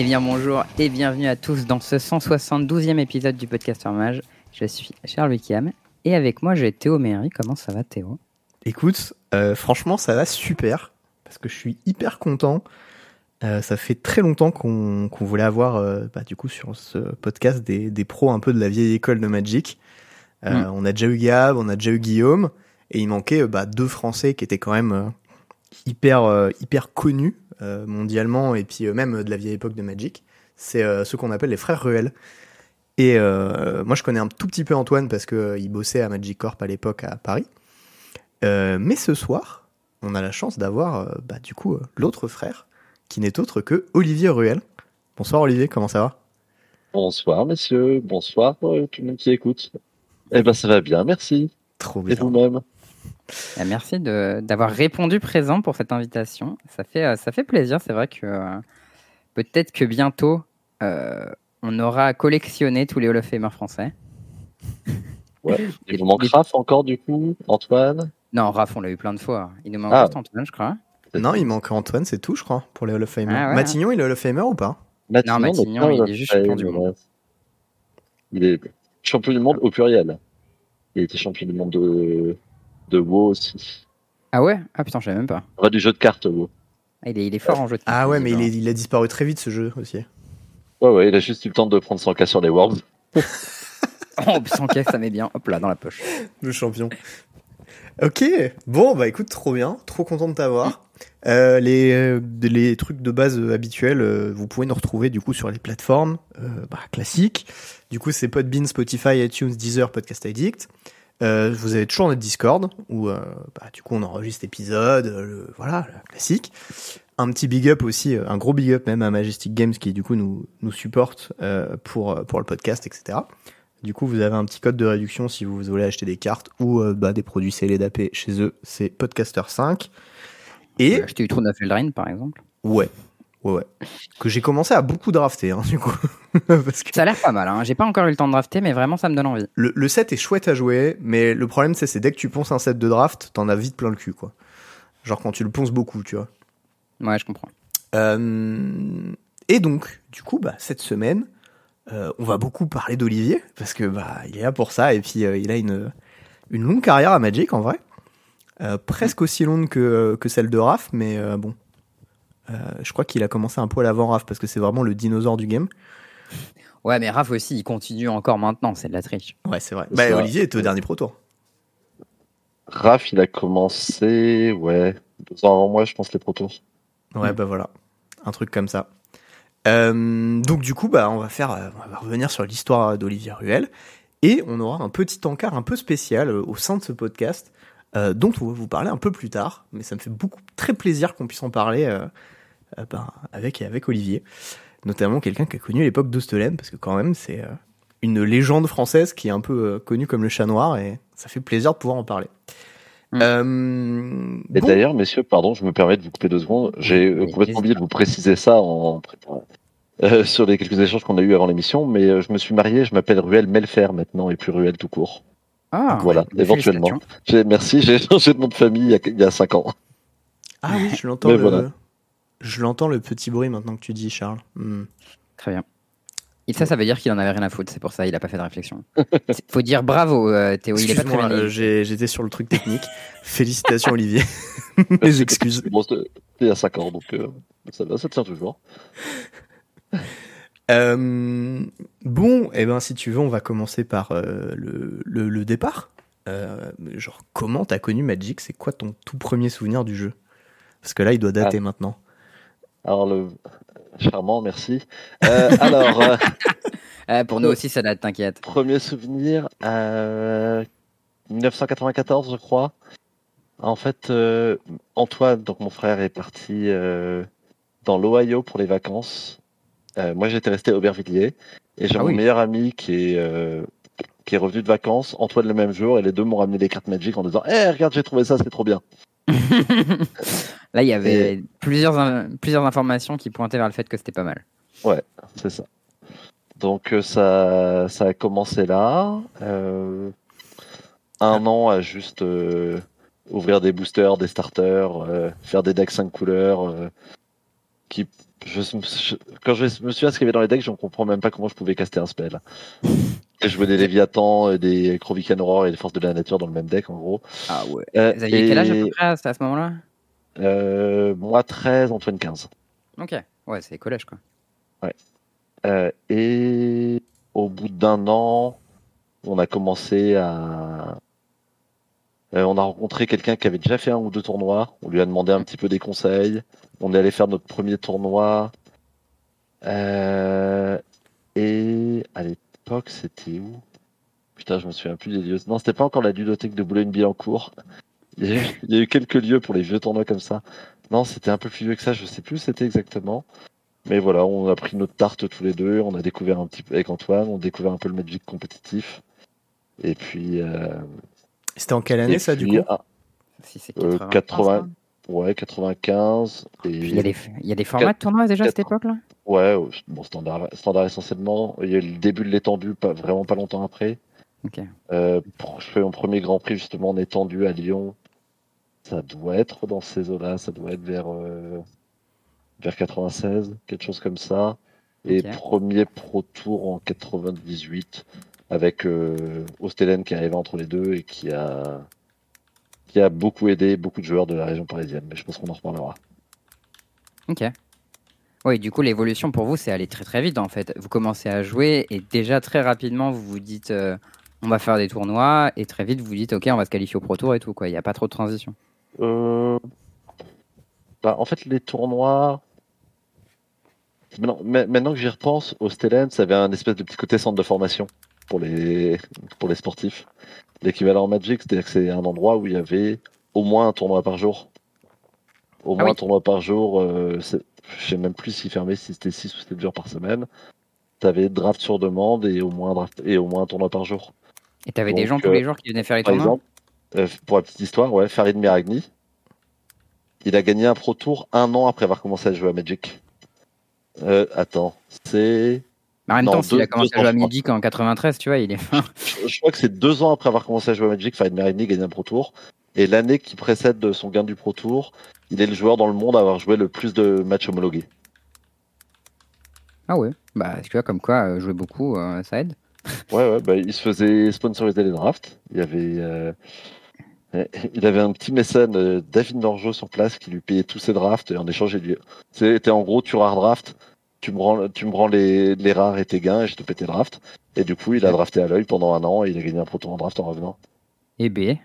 Eh bien bonjour et bienvenue à tous dans ce 172e épisode du Podcaster Mage. Je suis Charles Wickham et avec moi j'ai Théo Méry. Comment ça va Théo? Écoute, euh, franchement ça va super parce que je suis hyper content. Euh, ça fait très longtemps qu'on voulait avoir euh, bah, du coup sur ce podcast des, des, pros un peu de la vieille école de Magic. Mm. On a déjà eu Gab, on a déjà eu Guillaume et il manquait bah, deux Français qui étaient quand même hyper hyper connus mondialement et puis même de la vieille époque de Magic. C'est ceux qu'on appelle les frères Ruel. Et moi je connais un tout petit peu Antoine parce que il bossait à Magic Corp à l'époque à Paris. mais ce soir, on a la chance d'avoir bah, du coup l'autre frère qui n'est autre que Olivier Ruel. Bonsoir Olivier, comment ça va? Bonsoir messieurs, bonsoir euh, tout le monde qui écoute. Eh ben ça va bien, merci. Trop bien. Et vous-même? Merci d'avoir répondu présent pour cette invitation. Ça fait, euh, ça fait plaisir, c'est vrai que euh, peut-être que bientôt on aura collectionné tous les Hall of Famers français. Ouais. Il vous manque Raph encore du coup, Antoine? Non, Raph on l'a eu plein de fois. Il nous manque ah. juste Antoine je crois. Non, il manque Antoine, c'est tout, je crois, pour les Hall of Famer. Ah Matignon, il est Hall of Famer ou pas? Non, Matignon, il est juste champion du monde. Il est champion du monde au pluriel. Il était champion du monde de, de WoW aussi. Ah ouais? Ah putain, je savais même pas. va du jeu de cartes WoW. Ah, il, est, il est fort en jeu de cartes. Ah ouais, mais il, est, il, a disparu très vite ce jeu aussi. Ouais, ouais, il a juste eu le temps de prendre 100k sur les Worms. oh, 100k, ça met bien. Hop là, dans la poche. Le champion. Ok, bon, bah écoute, trop bien. Trop content de t'avoir. Euh, les, euh, les trucs de base euh, habituels, vous pouvez nous retrouver du coup sur les plateformes bah, classiques. Du coup, c'est Podbean, Spotify, iTunes, Deezer, Podcast Addict. Vous avez toujours notre Discord où bah, du coup on enregistre l'épisode, voilà, classique. Un petit big up aussi, un gros big up même à Majestic Games qui du coup nous nous supporte pour pour le podcast, etc. Du coup, vous avez un petit code de réduction si vous voulez acheter des cartes ou bah, des produits d'AP chez eux. C'est Podcaster 5. Et Throne of Eldraine par exemple. Ouais. Ouais, ouais. Que j'ai commencé à beaucoup drafter, hein, du coup. Parce que... Ça a l'air pas mal, hein. j'ai pas encore eu le temps de drafter, mais vraiment ça me donne envie. Le, le set est chouette à jouer, mais le problème c'est c'est dès que tu ponces un set de draft, t'en as vite plein le cul, quoi. Genre quand tu le ponces beaucoup, tu vois. Ouais, je comprends. Euh... Et donc, du coup, bah, cette semaine, euh, on va beaucoup parler d'Olivier, parce que bah, il est là pour ça, et puis euh, il a une, une longue carrière à Magic en vrai. Euh, presque aussi longue que, que celle de Raph, mais bon. Je crois qu'il a commencé un poil avant Raph parce que c'est vraiment le dinosaure du game. Ouais, mais Raph aussi, il continue encore maintenant, c'est de la triche. Ouais, c'est vrai. Bah, Olivier était au dernier Pro Tour. Raph, il a commencé, ouais, deux ans avant moi, je pense, les Pro Tours. Ouais, bah voilà, un truc comme ça. donc du coup, bah, on va faire, on va revenir sur l'histoire d'Olivier Ruel et on aura un petit encart un peu spécial au sein de ce podcast euh, dont on va vous parler un peu plus tard, mais ça me fait beaucoup très plaisir qu'on puisse en parler euh, euh, ben, avec, avec Olivier, notamment quelqu'un qui a connu l'époque d'Ostolem, parce que quand même c'est une légende française qui est un peu connue comme le chat noir, et ça fait plaisir de pouvoir en parler. Mm. et d'ailleurs, messieurs, pardon, je me permets de vous couper deux secondes. J'ai complètement oublié de vous préciser ça en, sur les quelques échanges qu'on a eu avant l'émission, mais je me suis marié, je m'appelle Ruel Melfer maintenant et plus Ruel tout court. Ah, voilà, éventuellement. Merci, j'ai changé de nom de famille il y a 5 ans. Ah oui, je l'entends. le... Je l'entends le petit bruit maintenant que tu dis, Charles. Hmm. Très bien. Et ça, ça veut dire qu'il en avait rien à foutre, c'est pour ça il a pas fait de réflexion. Faut dire bravo, euh, Théo. Il est pas très bien. Euh, J'étais sur le truc technique. Félicitations, Olivier. Mes excuses. C'était il y a 5 ans, donc euh, ça, ça tient toujours. Euh, bon, eh ben si tu veux, on va commencer par euh, le, le, départ. Euh, genre, comment t'as connu Magic? C'est quoi ton tout premier souvenir du jeu? Parce que là, il doit dater ah. maintenant. Alors, le charmant, merci. alors, pour nous aussi, ça date, t'inquiète. Premier souvenir, 1994, je crois. En fait, Antoine, donc mon frère, est parti dans l'Ohio pour les vacances. Euh, moi, j'étais resté à Aubervilliers et j'ai ah mon meilleur ami qui est, euh, qui est revenu de vacances, Antoine le même jour, et les deux m'ont ramené des cartes Magic en disant Eh, regarde, j'ai trouvé ça, c'est trop bien. Là, il y avait plusieurs, plusieurs informations qui pointaient vers le fait que c'était pas mal. Ouais, c'est ça. Donc, euh, ça, ça a commencé là. un ah. an à juste ouvrir des boosters, des starters, faire des decks 5 couleurs qui quand je me suis inscrit dans les decks, je ne comprends même pas comment je pouvais caster un spell. Je jouais des Léviathans, des Krovikan Aurore et des Forces de la Nature dans le même deck, en gros. Ah ouais. Euh, Vous aviez quel âge à peu près à, ce moment-là? Euh, Moi, 13, Antoine 15. Ok, ouais, c'est collège, quoi. Ouais. Euh, et au bout d'un an, on a commencé à. Euh, on a rencontré quelqu'un qui avait déjà fait un ou deux tournois. On lui a demandé un petit peu des conseils. On est allé faire notre premier tournoi. Euh, et à l'époque, c'était où? Putain, je me souviens plus des lieux. Non, c'était pas encore la ludothèque de Boulogne-Billancourt. Il, il y, a eu quelques lieux pour les vieux tournois comme ça. Non, c'était un peu plus vieux que ça. Je sais plus où c'était exactement. Mais voilà, on a pris notre tarte tous les deux, on a découvert un petit peu avec Antoine, on a découvert un peu le Magic compétitif. Et puis. Euh, C'était en quelle année ça du coup? ah, si c'est 80, ouais, 95. il, y a des, il y a des formats de tournois déjà à cette époque-là? Ouais, bon, standard, standard essentiellement. Il y a eu le début de l'étendue, pas, vraiment pas longtemps après. Euh, je fais mon premier Grand Prix justement en étendue à Lyon. Ça doit être dans ces eaux-là, ça doit être vers. Euh, vers 96, quelque chose comme ça. Et premier Pro Tour en 98 avec euh, Ostelen qui arrive entre les deux et qui a, qui a beaucoup aidé beaucoup de joueurs de la région parisienne. Mais je pense qu'on en reparlera. Ok. Oui, du coup, l'évolution pour vous, c'est aller très très vite en fait. Vous commencez à jouer et déjà très rapidement, vous vous dites euh, on va faire des tournois et très vite, vous vous dites ok, on va se qualifier au Pro Tour et tout. quoi. Il n'y a pas trop de transition. Euh... Bah, en fait, les tournois, Maintenant, que j'y repense, au Stellan, ça avait un espèce de petit côté centre de formation pour les, pour les sportifs. L'équivalent Magic, c'est-à-dire que c'est un endroit où il y avait au moins un tournoi par jour. Au ah moins un tournoi par jour. Euh, je sais même plus s'il fermait, si c'était 6 ou 7 jours par semaine. Tu avais draft sur demande et au moins, draft, et au moins un tournoi par jour. Et tu avais des gens tous les euh, jours qui venaient faire les tournois exemple, euh, Pour la petite histoire, ouais, Farid Miragni, il a gagné un Pro Tour un an après avoir commencé à jouer à Magic. Euh, attends, c'est. en même temps, s'il a commencé à jouer à Magic en 93, tu vois, il est Je, crois que c'est deux ans après avoir commencé à jouer à Magic, Farid Merini gagne un Pro Tour. Et l'année qui précède son gain du Pro Tour, il est le joueur dans le monde à avoir joué le plus de matchs homologués. Ah ouais, bah tu vois, comme quoi, euh, jouer beaucoup, euh, ça aide. Ouais, ouais, bah, il se faisait sponsoriser les drafts. Il y avait. Il avait un petit mécène, David Norjo, sur place, qui lui payait tous ses drafts. Et en échange, il lui... c'était en gros, tu rare draft tu me rends, tu me rends les, les, rares et tes gains et je te pète tes drafts. Et du coup, il a drafté à l'œil pendant un an et il a gagné un Pro Tour en draft en revenant. Eh B.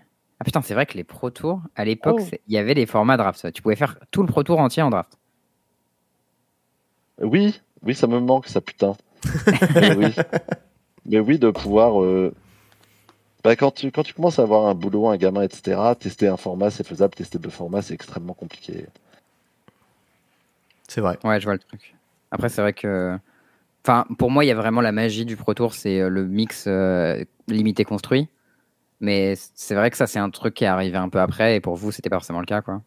Ah putain, c'est vrai que les Pro Tours, à l'époque, oh. il y avait des formats draft. Tu pouvais faire tout le Pro Tour entier en draft. Oui, oui, ça me manque, ça putain. Mais oui. Mais oui, de pouvoir. Euh, bah, quand, tu, quand tu commences à avoir un boulot, un gamin, etc., tester un format, c'est faisable. Tester deux formats, c'est extrêmement compliqué. C'est vrai. Ouais, je vois le truc. Après, c'est vrai que. Enfin, pour moi, il y a vraiment la magie du Pro Tour, c'est euh, le mix euh, limité construit. Mais c'est vrai que ça, c'est un truc qui est arrivé un peu après, et pour vous, c'était pas forcément le cas, quoi.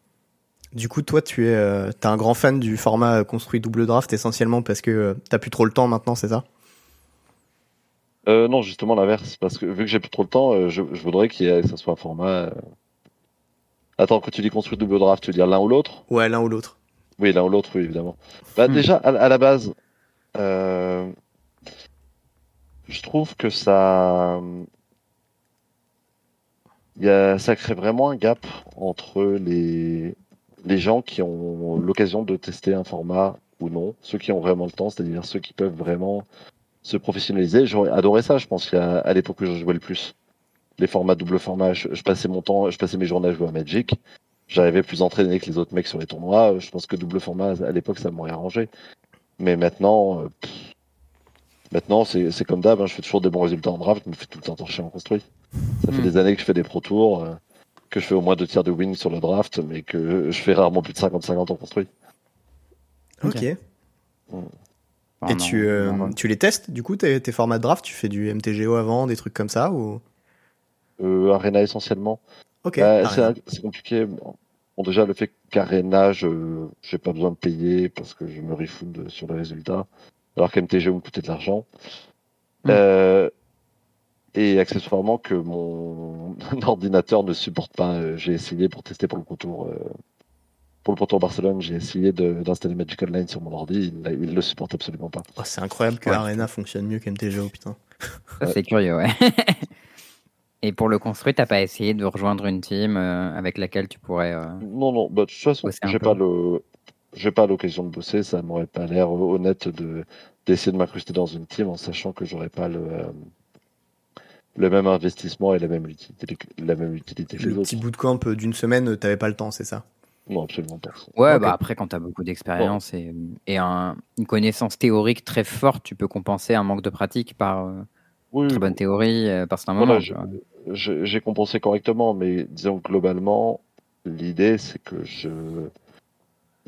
Du coup, toi, tu es, euh, un grand fan du format construit double draft essentiellement parce que tu t'as plus trop le temps maintenant, c'est ça? Non, justement l'inverse, parce que vu que j'ai plus trop le temps, je, voudrais qu'il que ça soit un format. Attends, quand tu dis construit double draft, tu veux dire l'un ou l'autre? Ouais, l'un ou l'autre. Oui, l'un ou l'autre, oui, évidemment. Bah, hmm. Déjà, à, la base, euh, je trouve que ça, y a, ça crée vraiment un gap entre les, les gens qui ont l'occasion de tester un format ou non, ceux qui ont vraiment le temps, c'est-à-dire ceux qui peuvent vraiment se professionnaliser. J'aurais adoré ça, je pense, à, à l'époque où je jouais le plus. Les formats double format, je, je, passais mon temps, je passais mes journées à jouer à Magic j'arrivais plus entraîné que les autres mecs sur les tournois. Je pense que double format à l'époque ça m'aurait arrangé. Mais maintenant, euh, maintenant c'est comme d'hab. Hein, je fais toujours des bons résultats en draft, je me fais tout le temps torcher en construit. Ça fait hmm. des années que je fais des pro tours, euh, que je fais au moins deux tiers de win sur le draft, mais que je fais rarement plus de 50-50 en construit. Ok. Et tu, euh, tu les testes du coup tes, tes, formats de draft Tu fais du MTGO avant, des trucs comme ça ou? Arena essentiellement. Ok. Bah, c'est compliqué. Bon, déjà, le fait qu'Arena, je n'ai pas besoin de payer parce que je me refound sur les résultats, alors qu'MTG me coûtait de l'argent. Hmm. Euh, et accessoirement que mon ordinateur ne supporte pas. Euh, j'ai essayé pour tester pour le contour. pour le Pro Barcelone, j'ai essayé d'installer Magic Online sur mon ordi, il, il le supporte absolument pas. Oh, c'est incroyable que Arena fonctionne mieux qu'MTGO, putain. c'est curieux, ouais. Et pour le construire, t'as pas essayé de rejoindre une team euh, avec laquelle tu pourrais. Euh, non, non, bah, de toute façon, j'ai pas le, j'ai pas l'occasion de bosser, ça m'aurait pas l'air honnête de d'essayer de m'incruster dans une team en sachant que j'aurais pas le euh, le même investissement et la même utilité, la même utilité que le petit bout de camp d'une semaine, t'avais pas le temps, c'est ça? Non, absolument pas. Ouais, bah après, quand t'as beaucoup d'expérience et, et une connaissance théorique très forte, tu peux compenser un manque de pratique par oui, très bonne théorie, euh, par moment. J'ai compensé correctement, mais disons globalement, l'idée c'est que je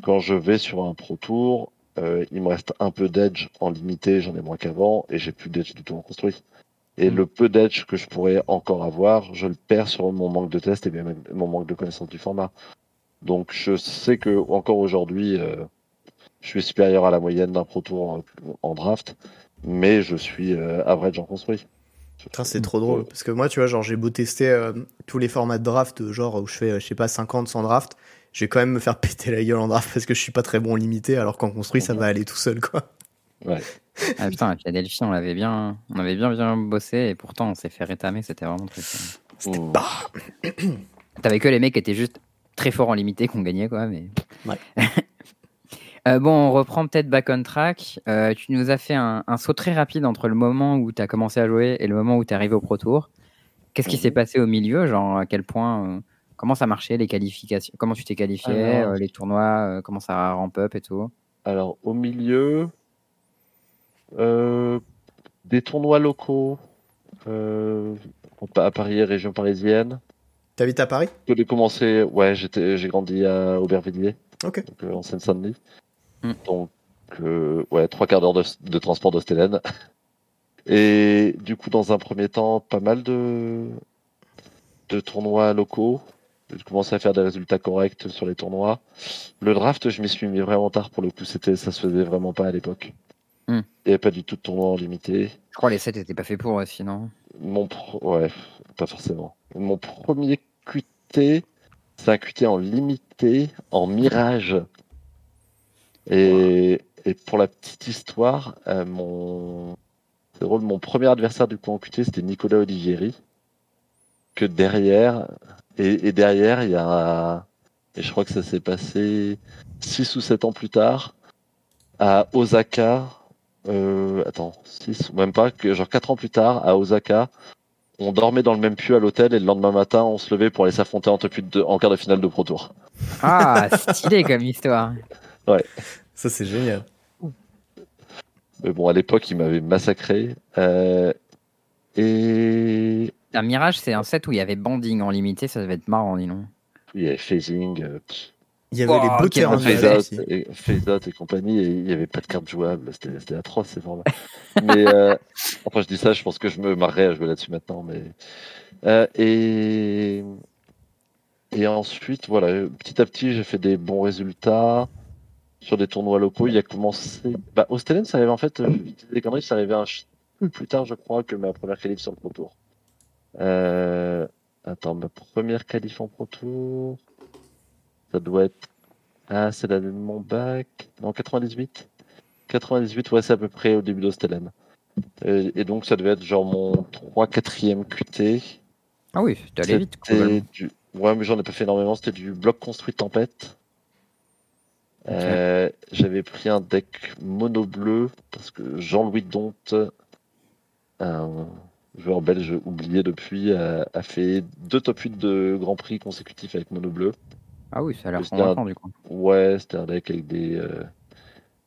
quand je vais sur un Pro Tour, euh, il me reste un peu d'edge en limité, j'en ai moins qu'avant, et j'ai plus d'edge du tout en construit. Et mm. le peu d'edge que je pourrais encore avoir, je le perds sur mon manque de test et même mon manque de connaissance du format. Donc je sais que encore aujourd'hui, euh, je suis supérieur à la moyenne d'un Pro Tour en draft, mais je suis euh, average en construit. c'est trop drôle. Parce que moi, tu vois, genre, j'ai beau tester euh, tous les formats de draft, genre où je fais, je sais pas, 50, 100 draft, je vais quand même me faire péter la gueule en draft parce que je suis pas très bon limité, alors qu'en construit, ça va aller tout seul, quoi. Ouais. ah putain, et puis on l'avait bien, on avait bien bien bossé, et pourtant on s'est fait rétamer, c'était vraiment très C'était pas. T'avais que les mecs qui étaient juste très forts en limité qu'on gagnait, quoi, mais. Ouais. Euh, bon, on reprend peut-être back on track. Euh, tu nous as fait un, saut très rapide entre le moment où tu as commencé à jouer et le moment où tu es arrivé au Pro Tour. Qu'est-ce qui s'est mhm. passé au milieu Genre, à quel point euh, Comment ça marchait, les qualifications? Comment tu t'es qualifié Les tournois Comment ça ramp up et tout? Alors, au milieu, des tournois locaux à Paris, région parisienne. T'habites à Paris? J'ai commencé, ouais, j'ai grandi à Aubervilliers, donc, en Seine-Saint-Denis. Mm. Donc, euh, ouais, trois quarts d'heure de, transport d'Ostélène. Et du coup, dans un premier temps, pas mal de, de tournois locaux. Commencé à faire des résultats corrects sur les tournois. Le draft, je m'y suis mis vraiment tard pour le coup. C'était, ça se faisait vraiment pas à l'époque. Mm. Il n'y avait pas du tout de tournoi en limité. Je crois que les 7 n'étaient pas faits pour, sinon. Mon ouais, pas forcément. Mon premier QT, c'est un QT en limité, en mirage et, pour la petite histoire, euh, mon... Drôle, mon premier adversaire du coup en QT, c'était Nicolas Olivieri. Que derrière, et, derrière, il y a. Et je crois que ça s'est passé 6 ou 7 ans plus tard, à Osaka. Euh, attends, 6 ou même pas, que genre 4 ans plus tard, à Osaka, on dormait dans le même puits à l'hôtel et le lendemain matin, on se levait pour aller s'affronter en, en quart de finale de Pro Tour. Ah, stylé comme histoire. Ouais. Ça, c'est génial. Mais bon, à l'époque, il m'avait massacré. Euh, et. Un Mirage, c'est un set où il y avait banding en limité, ça devait être marrant, dis non Il y avait phasing. Euh, il y avait les bloqués en phase et, et compagnie, et il n'y avait pas de carte jouable. C'était atroce, c'est vraiment. mais euh, enfin, je dis ça, je pense que je me marrerais à jouer là-dessus maintenant. Mais et et ensuite, voilà, petit à petit, j'ai fait des bons résultats sur des tournois locaux. Il a commencé. Bah, Ostelen, ça arrivait en fait, des conneries, ça arrivait un peu plus tard, je crois, que ma première qualif sur le Pro Tour. Euh... Attends, ma première qualif en Pro Tour, ça doit être. Ah, c'est l'année de mon bac. Non, 98 98, ouais, c'est à peu près au début d'Ostelen. Et, donc, ça devait être genre mon 3-4e QT. Ah oui, c'était allé vite. Du... Ouais, mais j'en ai pas fait énormément. C'était du bloc construit tempête. Euh, j'avais pris un deck mono bleu parce que Jean-Louis Donte, un joueur belge oublié depuis, a, fait deux top 8 de Grand Prix consécutifs avec mono bleu. Ah oui, ça a l'air convaincant du coup. Ouais, c'était un deck avec des, euh,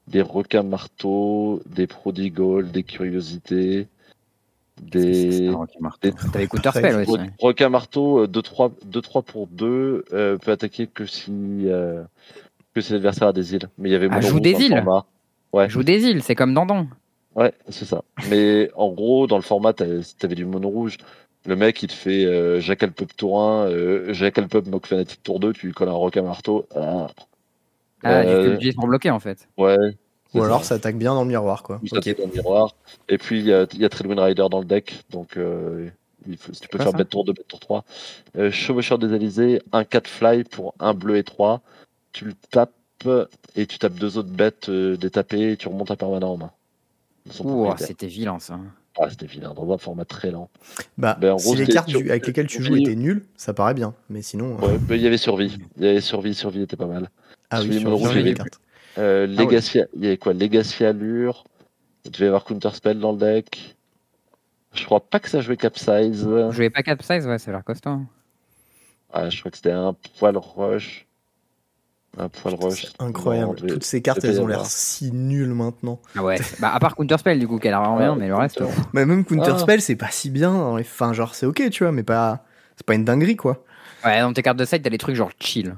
des requins marteaux, des prodigals, des curiosités. Des, T'avais Counterspell aussi. Requin marteau, 2-3 pour 2, euh, peut attaquer que si que c'est l'adversaire à des îles. Mais il y avait ah, joue des îles. Ouais. Joue des îles, c'est comme Dandon. Ouais, c'est ça. Mais en gros, dans le format, t'avais du mono rouge. Le mec, il te fait euh, Pub Tour 1, euh, Jackal Pub Mock Fanatic Tour 2, tu lui colles un rock à marteau. Ah, ah euh, tu pour bloquer en fait. Ouais. Ou alors ça. attaque bien dans le miroir quoi. ça attaque dans le miroir. Et puis il y a, y a Rider dans le deck, donc euh, il faut, tu peux faire bête tour 2, bête tour 3. Euh, Chevaucheur des Alizés, un 4 fly pour un bleu et 3 tu le tapes et tu tapes deux autres bêtes euh, détapées et tu remontes à permanent en main. C'était vilain ça. Ah, c'était vilain, dans un format très lent. Bah, ben, si les cartes avec lesquelles tu joues étaient nulles, ça paraît bien, mais sinon. Euh, ouais, il y avait survie. Il y avait survie, survie était pas mal. Ah oui, survie, rouge, les cartes. Euh, ah Legacy, il y avait quoi? Legacy Allure. Il devait y avoir Counterspell dans le deck. Je crois pas que ça jouait Capsize. Je jouais pas Capsize, ouais, c'est l'air costaud. Ah, je crois que c'était un poil rush. Un poil rush. Incroyable. Toutes ces cartes, elles ont l'air si nulles maintenant. Ah ouais. bah, à part Counterspell, du coup, qu'elle a vraiment bien, mais le reste. Mais même Counterspell, ah. c'est pas si bien. Enfin, genre, c'est ok, tu vois, mais pas. C'est pas une dinguerie, quoi. Ouais, dans tes cartes de side, t'as des trucs genre chill.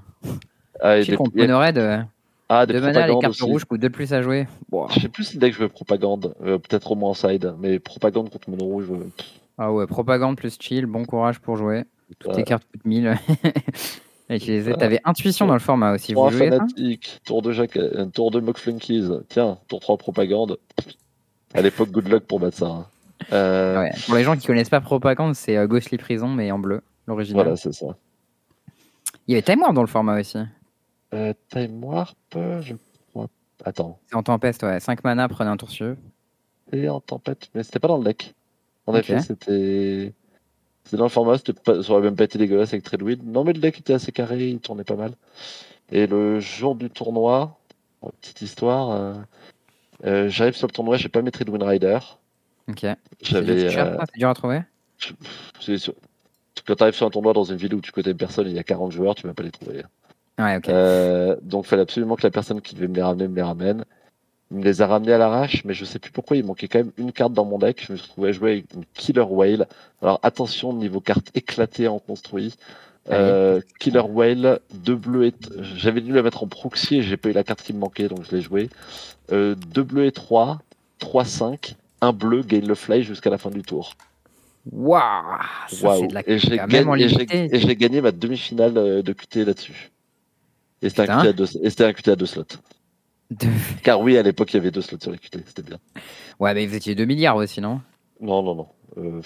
Ah, chill contre Monored. Euh, ah, de mana, les cartes rouges coûtent 2 de plus à jouer. Je sais plus si deck je veux propagande. Euh, peut-être au moins side, mais propagande contre mono rouge. Euh, ah ouais, propagande plus chill, bon courage pour jouer. Toutes tes cartes coûtent 1000. T'avais intuition dans le format aussi. Vous jouez tour de Jack, un tour de Mock Flunkies. Tiens, tour 3 propagande. À l'époque, good luck pour battre ça. Hein. Euh, pour les gens qui connaissent pas propagande, c'est euh, Ghostly Prison, mais en bleu, l'original. Voilà, c'est ça. Il y avait Time Warp dans le format aussi. Euh, Time Warp, je crois. Attends. C'est en tempête, ouais. 5 mana, prenez un tour sur Et en tempête, mais c'était pas dans le deck. En effet, c'était. C'est dans le format, pas, ça aurait même pas été dégueulasse avec Treadweed. Non, mais le deck était assez carré, il tournait pas mal. Et le jour du tournoi, petite histoire, euh, euh, j'arrive sur le tournoi, j'ai pas mes Treadwind Rider. Ok. J'avais. Euh, c'est dur à trouver Quand tu arrives sur un tournoi dans une ville où tu connais personne, il y a 40 joueurs, tu vas pas les trouver. Ouais, ok. donc il fallait absolument que la personne qui devait me les ramener me les ramène. Il me les a ramenés à l'arrache, mais je sais plus pourquoi il manquait quand même une carte dans mon deck. Je me suis retrouvé à jouer avec une Killer Whale. Alors attention, niveau carte éclatée en construit. Euh, Killer Whale, deux bleus et j'avais dû la mettre en proxy et j'ai pas eu la carte qui me manquait donc je l'ai joué. Euh, deux bleus et trois, 3-5, un bleu, gain le fly jusqu'à la fin du tour. Waouh wow. Et j'ai gagné, gagné, ma demi-finale euh, de QT là-dessus. Et c'était un, un, QT à deux slots. Car oui, à l'époque, il y avait deux slots sur les QT, c'était bien. Ouais, mais vous étiez 2 milliards aussi, non? Non, non, non. Euh,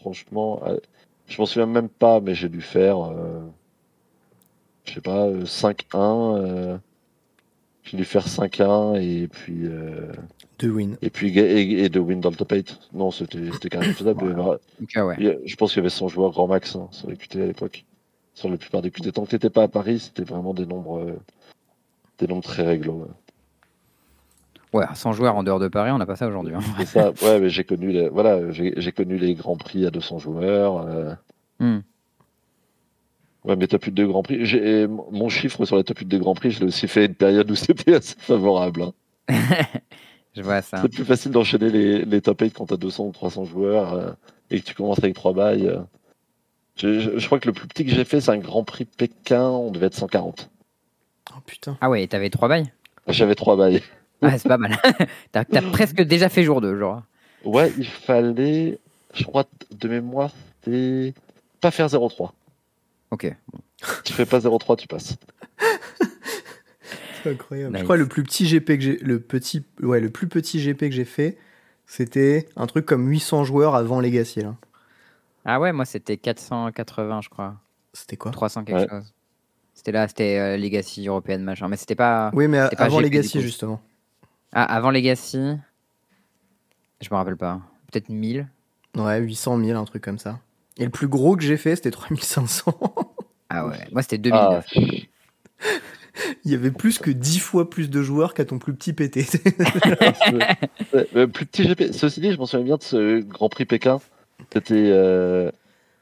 franchement, euh, je m'en souviens même pas, mais j'ai dû faire, euh, je sais pas, 5-1. j'ai dû faire 5-1 et puis. deux wins. Et puis et, deux wins dans le top 8. Non, c'était quand même faisable. ouais. Je pense qu'il y avait 100 joueurs grand max hein, sur les QT à l'époque. Sur la plupart des QT. Tant que t'étais pas à Paris, c'était vraiment des nombres des très réglo. Ouais. 100 joueurs en dehors de Paris, on n'a pas ça aujourd'hui. Hein. C'est ça, ouais, mais j'ai connu, les, voilà, j'ai connu les grands prix à 200 joueurs. Euh. Hmm. Ouais, mais top 8 de Grand Prix. Mon chiffre sur la top 8 de Grand Prix, je l'ai aussi fait une période où c'était assez favorable. Hein. je vois ça. C'est plus facile d'enchaîner les, les top 8 quand tu as 200 ou 300 joueurs euh, et que tu commences avec 3 bails. Euh. Je, je, crois que le plus petit que j'ai fait, c'est un Grand Prix Pékin, on devait être 140. Oh putain. Ah ouais, t'avais trois bails J'avais trois bails. Ah, c'est pas mal. t'as presque déjà fait jour 2, genre. Ouais, il fallait, je crois, de mémoire, c'est pas faire 0-3. Ok. Tu fais pas 0-3, tu passes. c'est incroyable. Je crois le plus petit GP que j'ai, le petit, ouais, le plus petit GP que j'ai fait, c'était un truc comme 800 joueurs avant Legacy. Là. Ah ouais, moi c'était 480, je crois. C'était quoi? 300 quelque chose. C'était là, c'était euh, Legacy européenne, machin. Mais c'était pas. Oui, mais avant Legacy, justement. Ah, avant Legacy Je me rappelle pas. Peut-être 1000 Ouais, 800 000, un truc comme ça. Et le plus gros que j'ai fait, c'était 3500. ah ouais, moi c'était 2009. Ah. Il y avait plus que 10 fois plus de joueurs qu'à ton plus petit PT. le plus petit GP. Ceci dit, je m'en souviens bien de ce Grand Prix Pékin. C'était. Euh,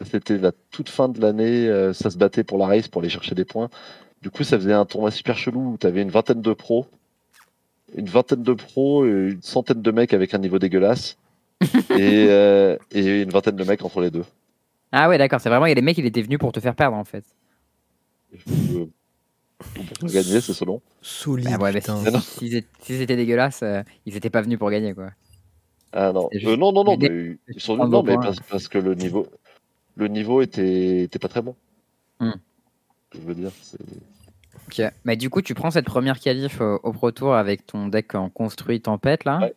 c'était la toute fin de l'année, euh, ça se battait pour la race, pour aller chercher des points. Du coup, ça faisait un tournoi super chelou où tu avais une vingtaine de pros, une vingtaine de pros, une centaine de mecs avec un niveau dégueulasse, euh, et, une vingtaine de mecs entre les deux. Ah ouais, d'accord, c'est vraiment, il y a des mecs, qui étaient venus pour te faire perdre en fait. pour gagner, c'est selon. Solide. Ah ouais, si, si c'était dégueulasse, euh, ils étaient pas venus pour gagner quoi. Ah non, non, non, non, mais, ils sont non, mais parce, que le niveau, le niveau était, était pas très bon. Hmm. Je veux dire, Ok, mais du coup, tu prends cette première qualif euh, au Pro Tour avec ton deck en construit tempête là,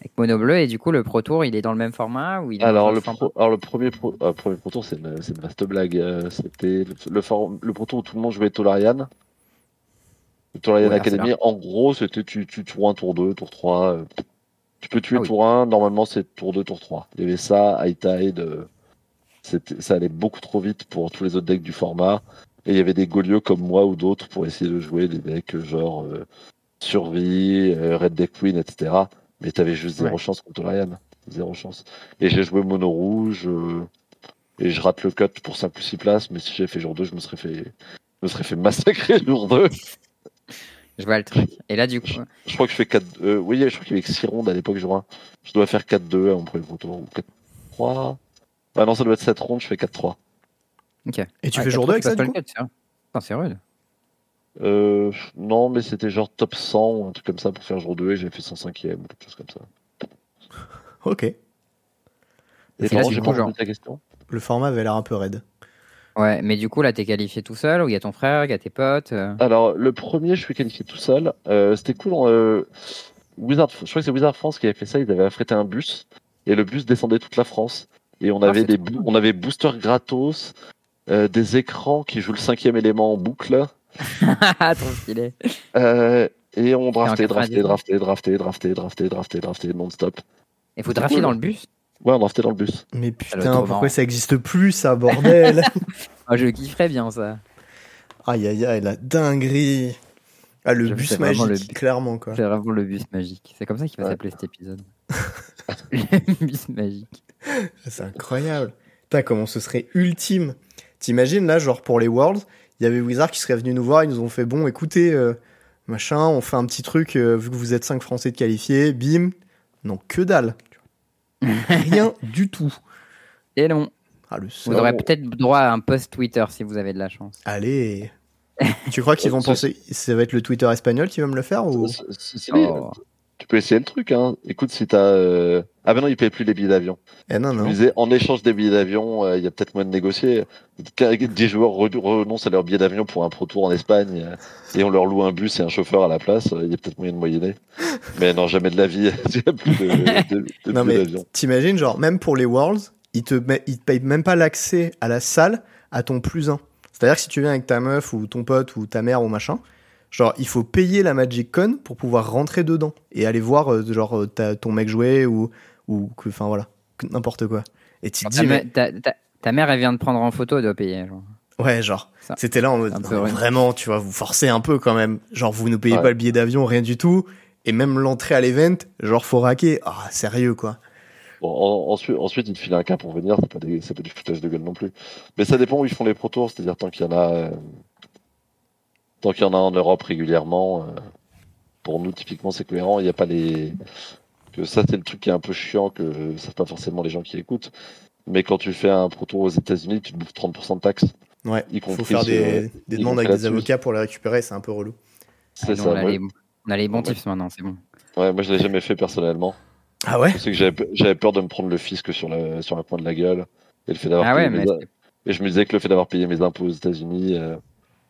avec mono bleu, et du coup, le Pro Tour, il est dans le même format ou il alors, le alors, le premier Pro, euh, premier pro Tour, c'est une, une, vaste blague. Euh, c'était le, le, Pro Tour où tout le monde jouait Tolarian. Tour Ryan Academy, en gros, c'était tu, tu tour 1, tour 2, tour 3. Euh, tu peux tuer ah tour 1, normalement c'est tour 2, tour 3. Il y avait ça, High Tide, euh, ça allait beaucoup trop vite pour tous les autres decks du format. Et il y avait des Golios comme moi ou d'autres pour essayer de jouer des decks genre euh, Survie, Red Deck Queen, etc. Mais t'avais juste zéro chance contre Ryan. Zéro chance. Et j'ai joué mono rouge. et je rate le cut pour 5 ou 6 places. Mais si j'avais fait jour 2, je me serais fait, je me serais fait massacrer jour 2. Je vois le truc. Et là, du coup. Je, crois que je fais 4. Euh, oui, je crois qu'il y avait 6 rondes à l'époque, je vois. Je dois faire 4-2 à mon premier tour. Ou 4-3. Ah non, ça doit être 7 rondes, je fais 4-3. Ok. Et tu fais jour 2 avec ça, du coup c'est rude. Euh, non, mais c'était genre top 100 ou un truc comme ça pour faire jour 2 et j'ai fait 105ème ou quelque chose comme ça. Ok. Et, et là, j'ai pas genre... ta question? Le format avait l'air un peu raide. Ouais, mais du coup, là, t'es qualifié tout seul ou il y a ton frère, il y a tes potes euh Alors, le premier, je suis qualifié tout seul. Euh, C'était cool. Euh, Wizard, je crois que c'est Wizard France qui avait fait ça. Ils avaient affrété un bus et le bus descendait toute la France. Et on ah, avait des on avait boosters gratos, euh, des écrans qui jouent le cinquième élément en boucle. Trop stylé. Euh, et on draftait, draftait, draftait, draftait, draftait, draftait, draftait, draftait, non-stop. Et faut drafter dans le bus Ouais, on draftait dans le bus. Mais putain, pourquoi ça existe plus, ça, bordel ah, Je kifferais bien ça. Aïe, aïe, aïe, la dinguerie. Ah, le bus magique, clairement, quoi. C'est vraiment le bus magique. C'est comme ça qu'il va s'appeler cet épisode. le bus magique. C'est incroyable. Putain, comment ce serait ultime. T'imagines, là, genre, pour les Worlds, il y avait Wizard qui serait venu nous voir, ils nous ont fait, bon, écoutez, euh, machin, on fait un petit truc, euh, vu que vous êtes 5 Français de qualifiés, bim. Non, que dalle. Rien du tout. Et non. Ah, vous aurez peut-être droit à un post Twitter si vous avez de la chance. Allez. tu crois qu'ils vont penser ça va être le Twitter espagnol qui va me le faire ou oh. Tu peux essayer le truc. Hein. Écoute, si t'as. Euh... Ah, ben non, ils payent plus les billets d'avion. Eh non, non. en échange des billets d'avion, euh, il y a peut-être moyen de négocier. Des joueurs renoncent à leur billet d'avion pour un pro tour en Espagne euh, et on leur loue un bus et un chauffeur à la place. Euh, il y a peut-être moyen de moyenner. Mais non, jamais de la vie. il n'y a plus de, de, non, mais t'imagines, genre, même pour les Worlds, ils te, ils te payent même pas l'accès à la salle à ton plus 1. C'est-à-dire que si tu viens avec ta meuf ou ton pote ou ta mère ou machin, Genre, il faut payer la Magic Con pour pouvoir rentrer dedans et aller voir, euh, genre, euh, ton mec jouer ou, ou enfin voilà, n'importe quoi. Et tu dis, ta, mère, elle vient de prendre en photo, elle doit payer. Genre. Ouais, genre, c'était là en mode, vraiment, tu vois, vous forcez un peu quand même. Genre, vous ne payez pas le billet d'avion, rien du tout. Et même l'entrée à l'event, genre, faut raquer. Ah, sérieux, quoi. Bon, ensuite, ensuite, ils te filent un cas pour venir, c'est pas, des, pas du foutage de gueule non plus. Mais ça dépend où ils font les pro tours, c'est-à-dire tant qu'il y en a, euh, Tant qu'il y en a en Europe régulièrement, euh, pour nous, typiquement, c'est cohérent. Il n'y a pas les. Que ça, c'est le truc qui est un peu chiant, que ne savent pas forcément les gens qui écoutent. Mais quand tu fais un proto aux États-Unis, tu te bouffes 30% de taxes. Ouais, il faut faire des, demandes avec des avocats pour les récupérer, c'est un peu relou. C'est ça. On a, les, on a, les, bons tips maintenant, c'est bon. Ouais, moi je l'ai jamais fait personnellement. Ah ouais? C'est que j'avais peur de me prendre le fisc sur la, sur la pointe de la gueule. Et, le fait d'avoir ah ouais, mais et je me disais que le fait d'avoir payé mes impôts aux États-Unis. Euh,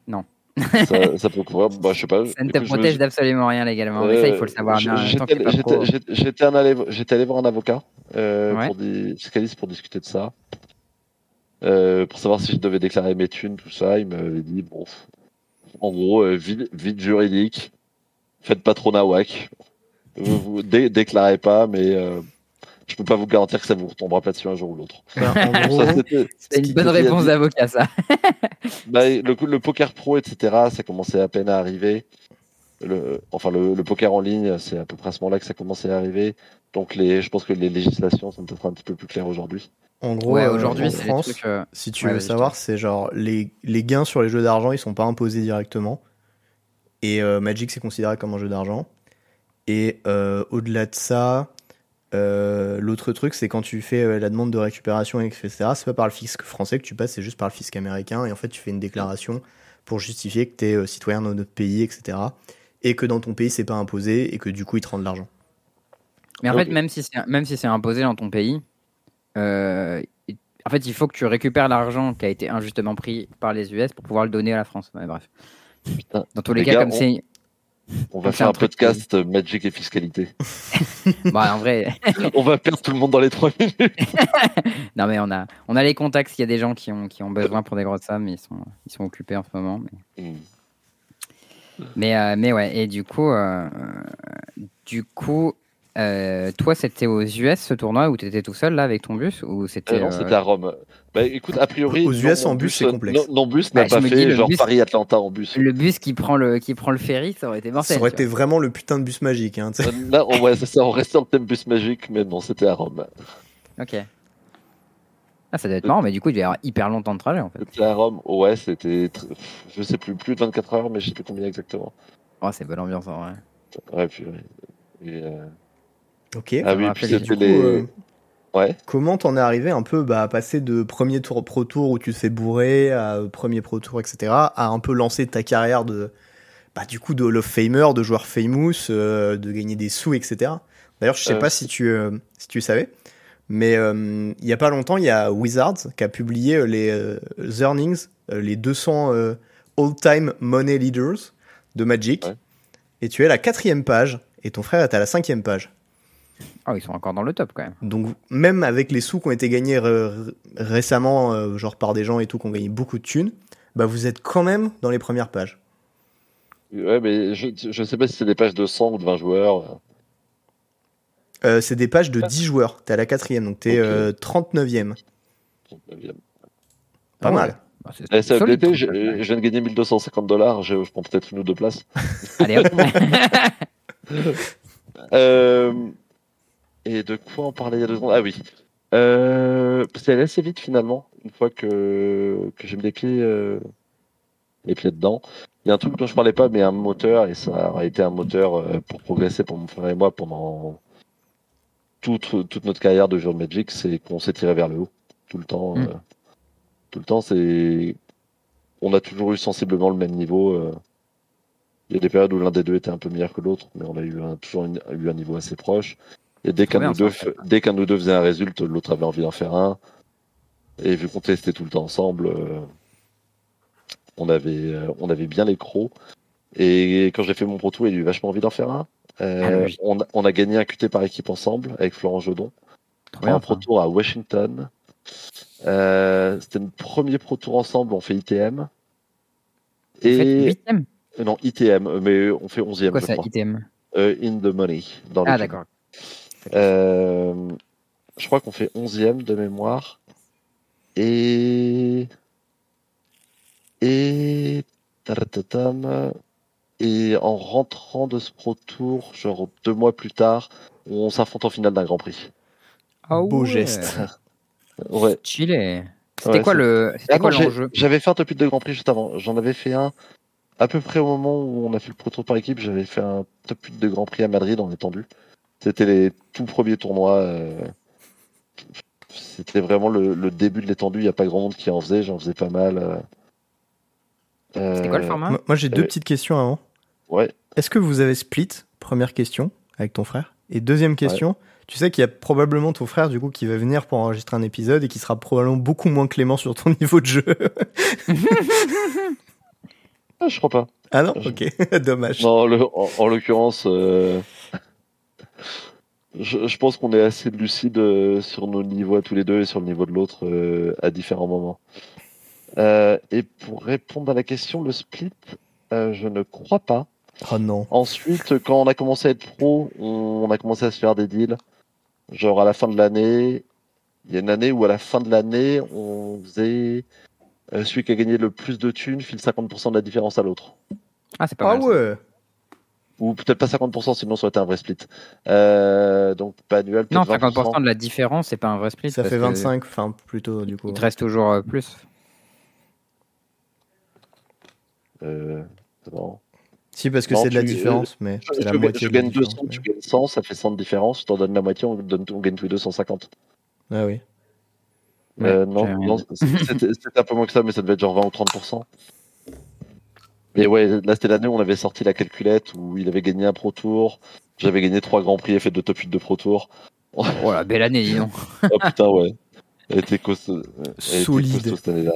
non ça, ça, peut couvrir, bah, je sais pas. Ça ne te protège d'absolument rien légalement, mais ça, il faut le savoir. J'étais allé, allé voir un avocat euh, pour des fiscalistes pour discuter de ça. Euh, pour savoir si je devais déclarer mes thunes, tout ça. Il m'avait dit, bon, en gros, euh, vide, vide, juridique, faites pas trop nawak. Vous, vous dé déclarez pas, mais euh, je peux pas vous garantir que ça vous retombera pas dessus un jour ou l'autre. c'est une bonne réponse d'avocat, ça. bah, le, le, poker pro, etc., ça commençait à peine à arriver. Le, enfin, le, poker en ligne, c'est à peu près à ce moment-là que ça commençait à arriver. Donc, les, je pense que les législations sont peut-être un petit peu plus claires aujourd'hui. En gros, euh, aujourd'hui, en France, euh, si tu veux savoir, c'est genre les, les, gains sur les jeux d'argent, ils sont pas imposés directement. Et euh, Magic, c'est considéré comme un jeu d'argent. Et au-delà de ça, euh, l'autre truc, c'est quand tu fais euh, la demande de récupération, etc., c'est pas par le fisc français que tu passes, c'est juste par le fisc américain. Et en fait, tu fais une déclaration pour justifier que tu es euh, citoyen de notre pays, etc. Et que dans ton pays, c'est pas imposé et que du coup, ils te rendent de l'argent. Mais en fait, même si c'est même si c'est imposé dans ton pays, en fait, il faut que tu récupères l'argent qui a été injustement pris par les US pour pouvoir le donner à la France. bref. dans tous les, cas, comme c'est on va faire un podcast Magic et fiscalité. bah, en vrai. on va perdre tout le monde dans les trois minutes. non, mais on a, on a les contacts. Il y a des gens qui ont, qui ont besoin pour des grosses sommes, ils sont, ils sont occupés en ce moment. Mais... Hmm. Mais, mais ouais, et du coup, du coup, euh, toi, c'était aux US ce tournoi où tu étais tout seul là avec ton bus ou c'était Non, c'était à Rome. Bah écoute, a priori, aux US en bus, c'est complexe. Non, bus n'a bah, pas fait genre Paris-Atlanta en bus. Le bus qui prend le qui prend le ferry, ça aurait été mortel. Ça aurait été vraiment le putain de bus magique. Hein, là, on, ouais, ça, on restait en thème bus magique, mais non, c'était à Rome. Ok. Ah, ça doit être marrant, mais du coup, il devait y avoir hyper longtemps de trajet en fait. C'était à Rome, ouais, c'était. Je sais plus, plus de 24 heures, mais je sais plus combien exactement. Oh, c'est bonne ambiance en vrai. Ouais, puis. Et, euh... Ok. Ah oui, puis c'était les. Euh, ouais. Comment t'en es arrivé un peu bah, à passer de premier tour pro tour où tu te fais bourrer à premier pro tour, etc., à un peu lancer ta carrière de. Bah, du coup, de Hall of Famer, de joueur famous, euh, de gagner des sous, etc. D'ailleurs, je sais euh, pas si tu, si tu savais, mais il y a pas longtemps, il y a Wizards qui a publié les earnings, les 200 all-time money leaders de Magic. Et tu es à la quatrième page et ton frère est à la cinquième page. Ah, ils sont encore dans le top quand même. Donc même avec les sous qui ont été gagnés récemment, euh, genre par des gens et tout, qui ont gagné beaucoup de thunes, bah vous êtes quand même dans les premières pages. Ouais, mais je, je sais pas si c'est des pages de 100 ou de 20 joueurs. Euh, c'est des pages de 10 joueurs. T'es à la quatrième, donc t'es es 39e. 39e. Pas mal. Bah, eh, ça je, je, viens de gagner 1250 dollars, je, je, prends peut-être une ou deux places. Allez hop euh, et de quoi on parlait il y a deux secondes? Ah oui. Euh, c'est allé assez vite finalement, une fois que, que j'ai mis les pieds, euh, les pieds dedans. Il y a un truc dont je parlais pas, mais un moteur, et ça a été un moteur euh, pour progresser pour mon frère et moi pendant toute, toute notre carrière de joueur de Magic, c'est qu'on s'est tiré vers le haut tout le temps. Mm. tout le temps, c'est on a toujours eu sensiblement le même niveau. Il y a des périodes où l'un des deux était un peu meilleur que l'autre, mais on a eu toujours eu un niveau assez proche. Et dès qu'un de, deux, dès qu'un deux faisait un résultat, l'autre avait envie d'en faire un. Et vu qu'on testait tout le temps ensemble, euh, on, avait, euh, on avait bien les crocs. Et quand j'ai fait mon Pro Tour, il a eu vachement envie d'en faire un. Euh, ah, on, on, a gagné un QT par équipe ensemble avec Florent Jodon. un Pro Tour à Washington. C'était le premier Pro Tour ensemble, on fait ITM. Et... ITM Non, ITM, mais on fait 11e. Quoi ça, ITM In the Money. Dans ah, d'accord. Euh, je crois qu'on fait 11e de mémoire. Et. Et. Et en rentrant de ce Pro Tour, genre deux mois plus tard, on s'affronte en finale d'un Grand Prix. Oh Beau geste. ouais. Chilé. C'était quoi le ah quoi l'enjeu J'avais fait un top 8 de Grand Prix juste avant. J'en avais fait un à peu près au moment où on a fait le Pro Tour par équipe. J'avais fait un top 8 de Grand Prix à Madrid en étendu. C'était les tout premiers tournois. Euh, c'était vraiment le, début de l'étendue. Il n'y a pas grand monde qui en faisait. J'en faisais pas mal. Euh, C'était quoi le format? Moi, j'ai deux petites questions avant. Ouais. Est-ce que vous avez split? Première question avec ton frère. Et deuxième question. Tu sais qu'il y a probablement ton frère du coup qui va venir pour enregistrer un épisode et qui sera probablement beaucoup moins clément sur ton niveau de jeu. ah, je crois pas. Ah non, ok, dommage. Non, en, l'occurrence, euh, je, pense qu'on est assez lucide euh, sur nos niveaux à tous les deux et sur le niveau de l'autre euh, à différents moments. Euh, et pour répondre à la question, le split, je ne crois pas. Oh non. Ensuite, quand on a commencé à être pro, on, a commencé à se faire des deals. Genre à la fin de l'année, il y a une année où à la fin de l'année, on faisait celui qui a gagné le plus de thunes file 50% de la différence à l'autre. Ah, c'est pas ah mal. ouais ou peut-être pas 50%, sinon ça aurait été un vrai split. Euh, donc pas annuel. Non, 50% de la différence, c'est pas un vrai split. Ça fait 25, enfin plutôt du coup. Il te reste toujours euh, plus. Euh, Si, parce que c'est de la différence, mais c'est la moitié. Tu gagnes 200, tu gagnes 100, ça fait 100 de différence. Tu t'en donnes la moitié, on, donne, on gagne tous les 250. Ah oui. Euh, non, non c'était un peu moins que ça, mais ça devait être genre 20 ou 30%. Mais ouais, là c'était l'année où on avait sorti la calculette où il avait gagné un Pro Tour. J'avais gagné trois Grands Prix et fait deux top 8 de Pro Tour. Oh la belle année, dis donc. oh putain, ouais. Elle était costaud, Solide. cette année-là.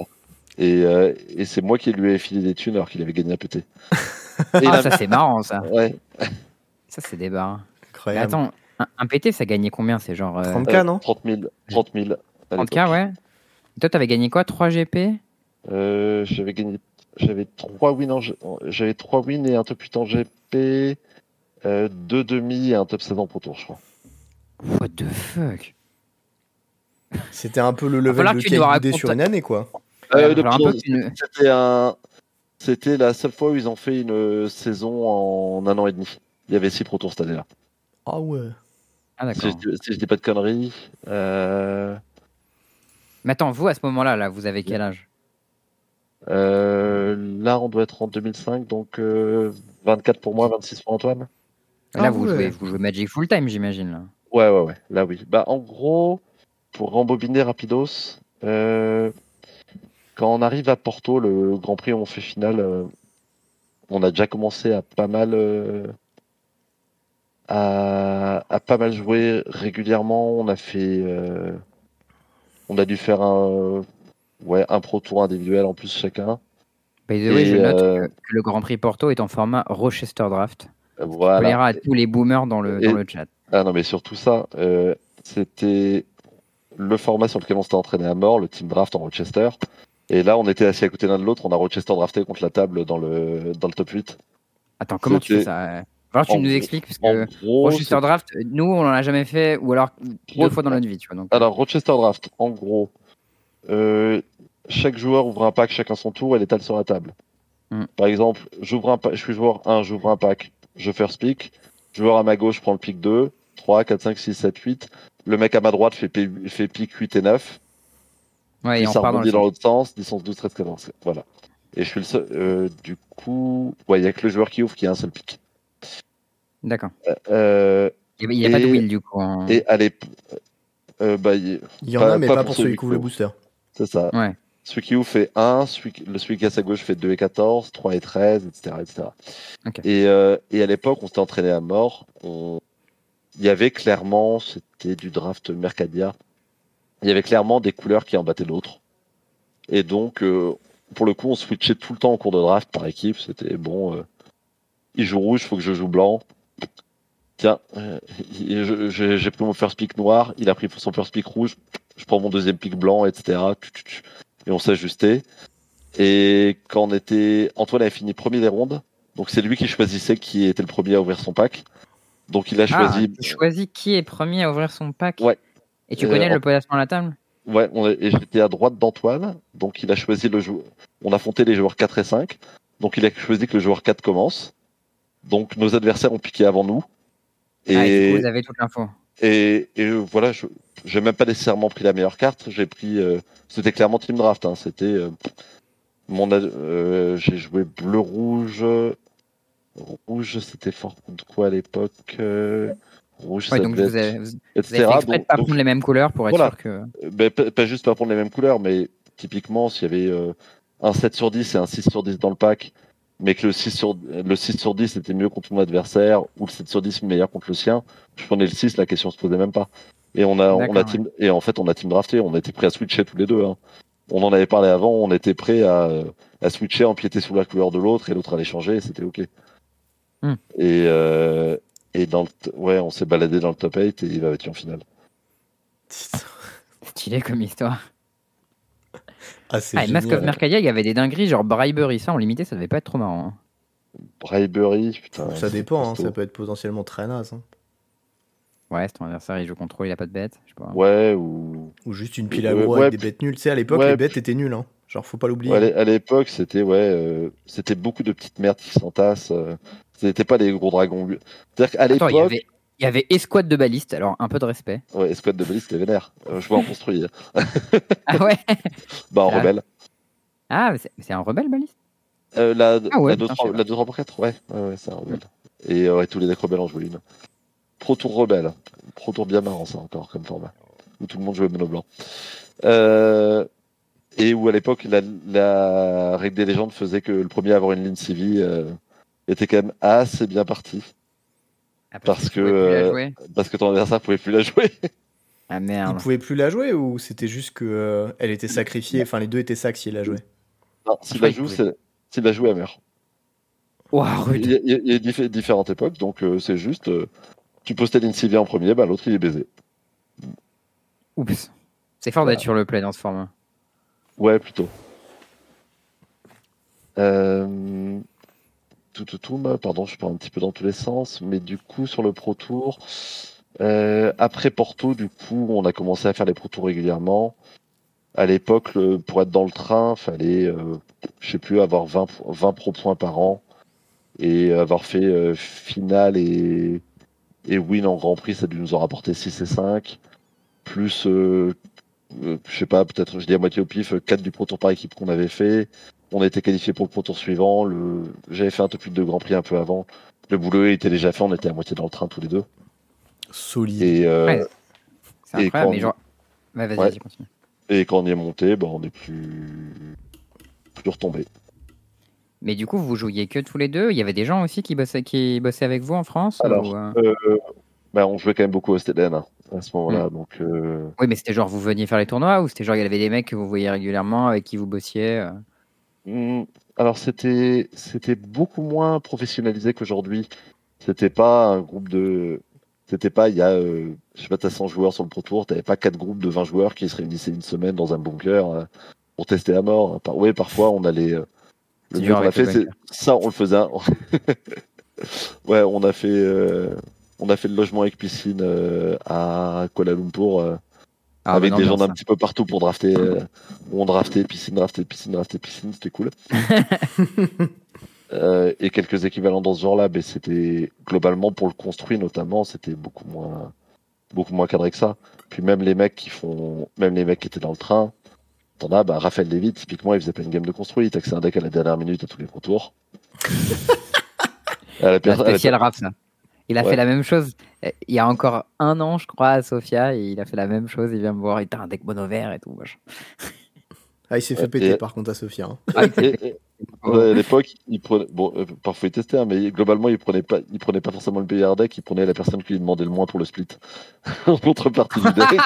Et, euh, et c'est moi qui lui ai filé des thunes alors qu'il avait gagné un PT. ah, ça c'est marrant ça. Ouais. Ça c'est des barres. Incroyable. attends, un, PT ça gagnait combien C'est genre. 30K euh, non? 30 000. 30 000. 30K, ouais. toi t'avais gagné quoi? 3 GP euh, J'avais gagné j'avais trois wins, j'avais trois wins et un top 8 en GP, euh, deux demi et un top 7 en Pro Tour, je crois. What the fuck? C'était un peu le level de KD sur une année, quoi. Euh, C'était un... C'était la seule fois où ils ont fait une saison en un an et demi. Il y avait six Pro Tours cette année-là. Ah ouais. Ah, si, je, si, je, dis pas de conneries. Euh... Mais attends, vous, à ce moment-là, là, vous avez quel âge? euh, Là, on doit être en 2005, donc 24 euh, pour moi, 26 pour Antoine. Là, ah vous, jouez, vous, jouez, Magic full time, j'imagine. Là. Ouais, ouais, ouais. Là, oui. Bah, en gros, pour rembobiner rapidos, euh, quand on arrive à Porto, le Grand Prix, on fait finale. on a déjà commencé à pas mal à, pas mal jouer régulièrement. On a fait on a dû faire un, ouais, un pro tour individuel en plus chacun. By the way, je note euh, que le Grand Prix Porto est en format Rochester Draft. Voilà. On à tous les boomers dans le, dans le chat. Ah non, mais surtout ça, euh, c'était le format sur lequel on s'était entraîné à mort, le Team Draft en Rochester. Et là, on était assis à côté l'un de l'autre. On a Rochester drafté contre la table dans le, dans le top 8. Attends, comment tu fais ça alors tu nous expliques parce que Rochester Draft, nous on en a jamais fait ou alors deux fois dans notre vie. Tu vois, donc. Alors Rochester Draft, en gros, euh, chaque joueur ouvre un pack chacun son tour et l'étale sur la table. Hmm. Par exemple, j'ouvre un je suis joueur 1, j'ouvre un pack, je first pick. Joueur à ma gauche prend le pick 2, 3, 4, 5, 6, 7, 8. Le mec à ma droite fait, fait pick 8 et 9. Ouais, et on ça part dans l'autre sens, 10, 11, 12, 13, 14. Voilà. Et je suis le seul. Euh, du coup, ouais, il n'y a que le joueur qui ouvre qui a un seul pick. D'accord. Euh, il n'y a, pas de wheel du coup. Hein. Et allez, euh, bah, il y en a, mais pas, pour, celui qui ouvre le booster. C'est ça. Ouais. Celui qui ouvre fait 1, celui, le celui qui est à sa gauche fait 2 et 14, 3 et 13, etc. etc. Et, euh, et, à l'époque, on s'était entraîné à mort. On... Il y avait clairement, c'était du draft Mercadia, il y avait clairement des couleurs qui en battaient l'autre. Et donc, euh, pour le coup, on switchait tout le temps au cours de draft par équipe. C'était bon, euh, il joue rouge, il faut que je joue blanc tiens, euh, j'ai pris mon first pick noir, il a pris son first pick rouge, je prends mon deuxième pick blanc, etc. Et on ajusté. Et quand on était, Antoine avait fini premier des rondes, donc c'est lui qui choisissait qui était le premier à ouvrir son pack. Donc il a ah, choisi. Ah, choisi qui est premier à ouvrir son pack. Ouais. Et tu connais le placement à la table? Ouais, et j'étais à droite d'Antoine, donc il a choisi le joueur. On affrontait les joueurs 4 et 5, donc il a choisi que le joueur 4 commence. Donc nos adversaires ont piqué avant nous. Ah, et, vous avez toute l'info. Et, et, voilà, je j'ai même pas nécessairement pris la meilleure carte. J'ai pris, euh, c'était clairement team draft. Hein. C'était euh, mon, euh, j'ai joué bleu rouge, rouge. C'était fort de quoi à l'époque. Rouge, ouais, donc vous avez, vous etc. Avez fait pas prendre les mêmes couleurs pour être sûr que. Ben, pas, juste pas prendre les mêmes couleurs, mais typiquement s'il y avait un 7 sur 10 et un 6 sur 10 dans le pack, mais que le 6 sur, le 6 sur 10 était mieux contre mon adversaire, ou le 7 sur 10 meilleur contre le sien, je prenais le 6, la question se posait même pas. Et on a, on a team, et en fait, on a team drafté, on était prêt à switcher tous les deux. Hein. On en avait parlé avant, on était prêt à, à switcher, empiéter sous la couleur de l'autre, et l'autre allait changer, et c'était ok. Hmm. Et, euh, et dans le, ouais, on s'est baladé dans le top 8 et il va être en finale. Stylé comme histoire. Ah, ah Mask of Mercadia, il y avait des dingueries, genre Bribery, ça en limité, ça devait pas être trop marrant. Hein. Bribery, putain. Ça dépend, hein, ça peut être potentiellement très naze. Hein. Ouais, c'est ton adversaire, il joue contrôle, il a pas de bête. Je sais pas. Ouais, ou. Ou juste une pile à gros avec des bêtes nulles. Tu sais, à l'époque, les bêtes étaient nulles. Hein. Genre, faut pas l'oublier. à l'époque, c'était ouais, euh, c'était beaucoup de petites merdes qui s'entassent. Euh, c'était pas des gros dragons. C'est-à-dire qu'à l'époque. Il y avait escouade de balistes, alors un peu de respect. Ouais, escouade de balistes, c'était vénère. Euh, je vois en construire. ah ouais Bah, en ah. rebelle. Ah, c'est un rebelle baliste? Euh, La, ah ouais, la 2 3 pour 4, ouais, ouais, ouais c'est un rebelle. Et ouais, tous les decks rebelles en jouent une. Pro Tour rebelle. Pro Tour bien marrant, ça encore, comme format. Où tout le monde jouait mono blanc. Euh, et où à l'époque, la, la, règle des légendes faisait que le premier à avoir une ligne CV euh, était quand même assez bien parti. Ah, parce, que, euh, parce que ton adversaire pouvait plus la jouer. Ah merde. Il pouvait plus la jouer ou c'était juste que euh, elle était sacrifiée, enfin les deux étaient sacs s'il la jouait. Non, s'il la joue, c'est s'il la joue, elle meurt. il, y a, différentes époques, donc euh, c'est juste tu postes Sylvia en premier, bah, l'autre il est baisé. Oups. C'est fort d'être sur le play dans ce format. Ouais, plutôt. Euh, tout, pardon, je pars un petit peu dans tous les sens, mais du coup, sur le Pro Tour, euh, après Porto, du coup, on a commencé à faire les Pro Tours régulièrement. À l'époque, pour être dans le train, fallait, euh, je sais plus, avoir 20, 20 pro points par an et avoir fait euh, finale et, et win en Grand Prix, ça a dû nous en rapporter 6 et 5. Plus, euh, je sais pas, peut-être, je dis à moitié au pif, 4 du Pro Tour par équipe qu'on avait fait on a été qualifié pour le Pro Tour suivant. Le... J'avais fait un top de Grand Prix un peu avant. Le boulot était déjà fait, on était à moitié dans le train tous les deux. Solide. Et, euh, C'est incroyable, mais genre... vas-y, vas continue. Et quand on y est monté, bah, on est plus... plus retombé. Mais du coup, vous jouiez que tous les deux Il y avait des gens aussi qui bossaient, qui bossaient avec vous en France Alors, euh euh, bah, on jouait quand même beaucoup au STDN hein, à ce moment-là. Donc, Oui, mais c'était genre vous veniez faire les tournois ou c'était genre il y avait des mecs que vous voyiez régulièrement avec qui vous bossiez alors c'était c'était beaucoup moins professionnalisé qu'aujourd'hui. C'était pas un groupe de c'était pas il y a euh, je sais pas t'as 100 joueurs sur le Pro Tour, t'avais pas quatre groupes de 20 joueurs qui se réunissaient une semaine dans un bunker euh, pour tester à mort. Par, oui, parfois on allait euh, le mieux a fait c'est ça on le faisait. ouais, on a fait on a fait le logement avec piscine à Kuala Lumpur ah, avec des gens d'un petit peu partout pour drafter. Euh, on draftait, piscine, draftait, piscine, draftait, piscine, c'était cool. euh, et quelques équivalents dans ce genre-là, mais c'était globalement pour le construire notamment, c'était beaucoup moins, beaucoup moins cadré que ça. Puis même les mecs qui font, même les mecs qui étaient dans le train, t'en as, bah, Raphaël David, typiquement, il faisait pas une game de construit, il taxait un deck à la dernière minute à tous les retours. à la, spécial Raph, ça. Il a fait la même chose il y a encore un an, je crois, à Sofia, et il a fait la même chose. Il vient me voir, il a un deck mono vert et tout. Ah, il s'est fait péter par contre à Sofia. Hein. Ah, à l'époque, il prenait, bon, euh, parfois il testait, hein, mais globalement, il prenait pas, il prenait pas forcément le meilleur deck, il prenait la personne qui lui demandait le moins pour le split en contrepartie du deck.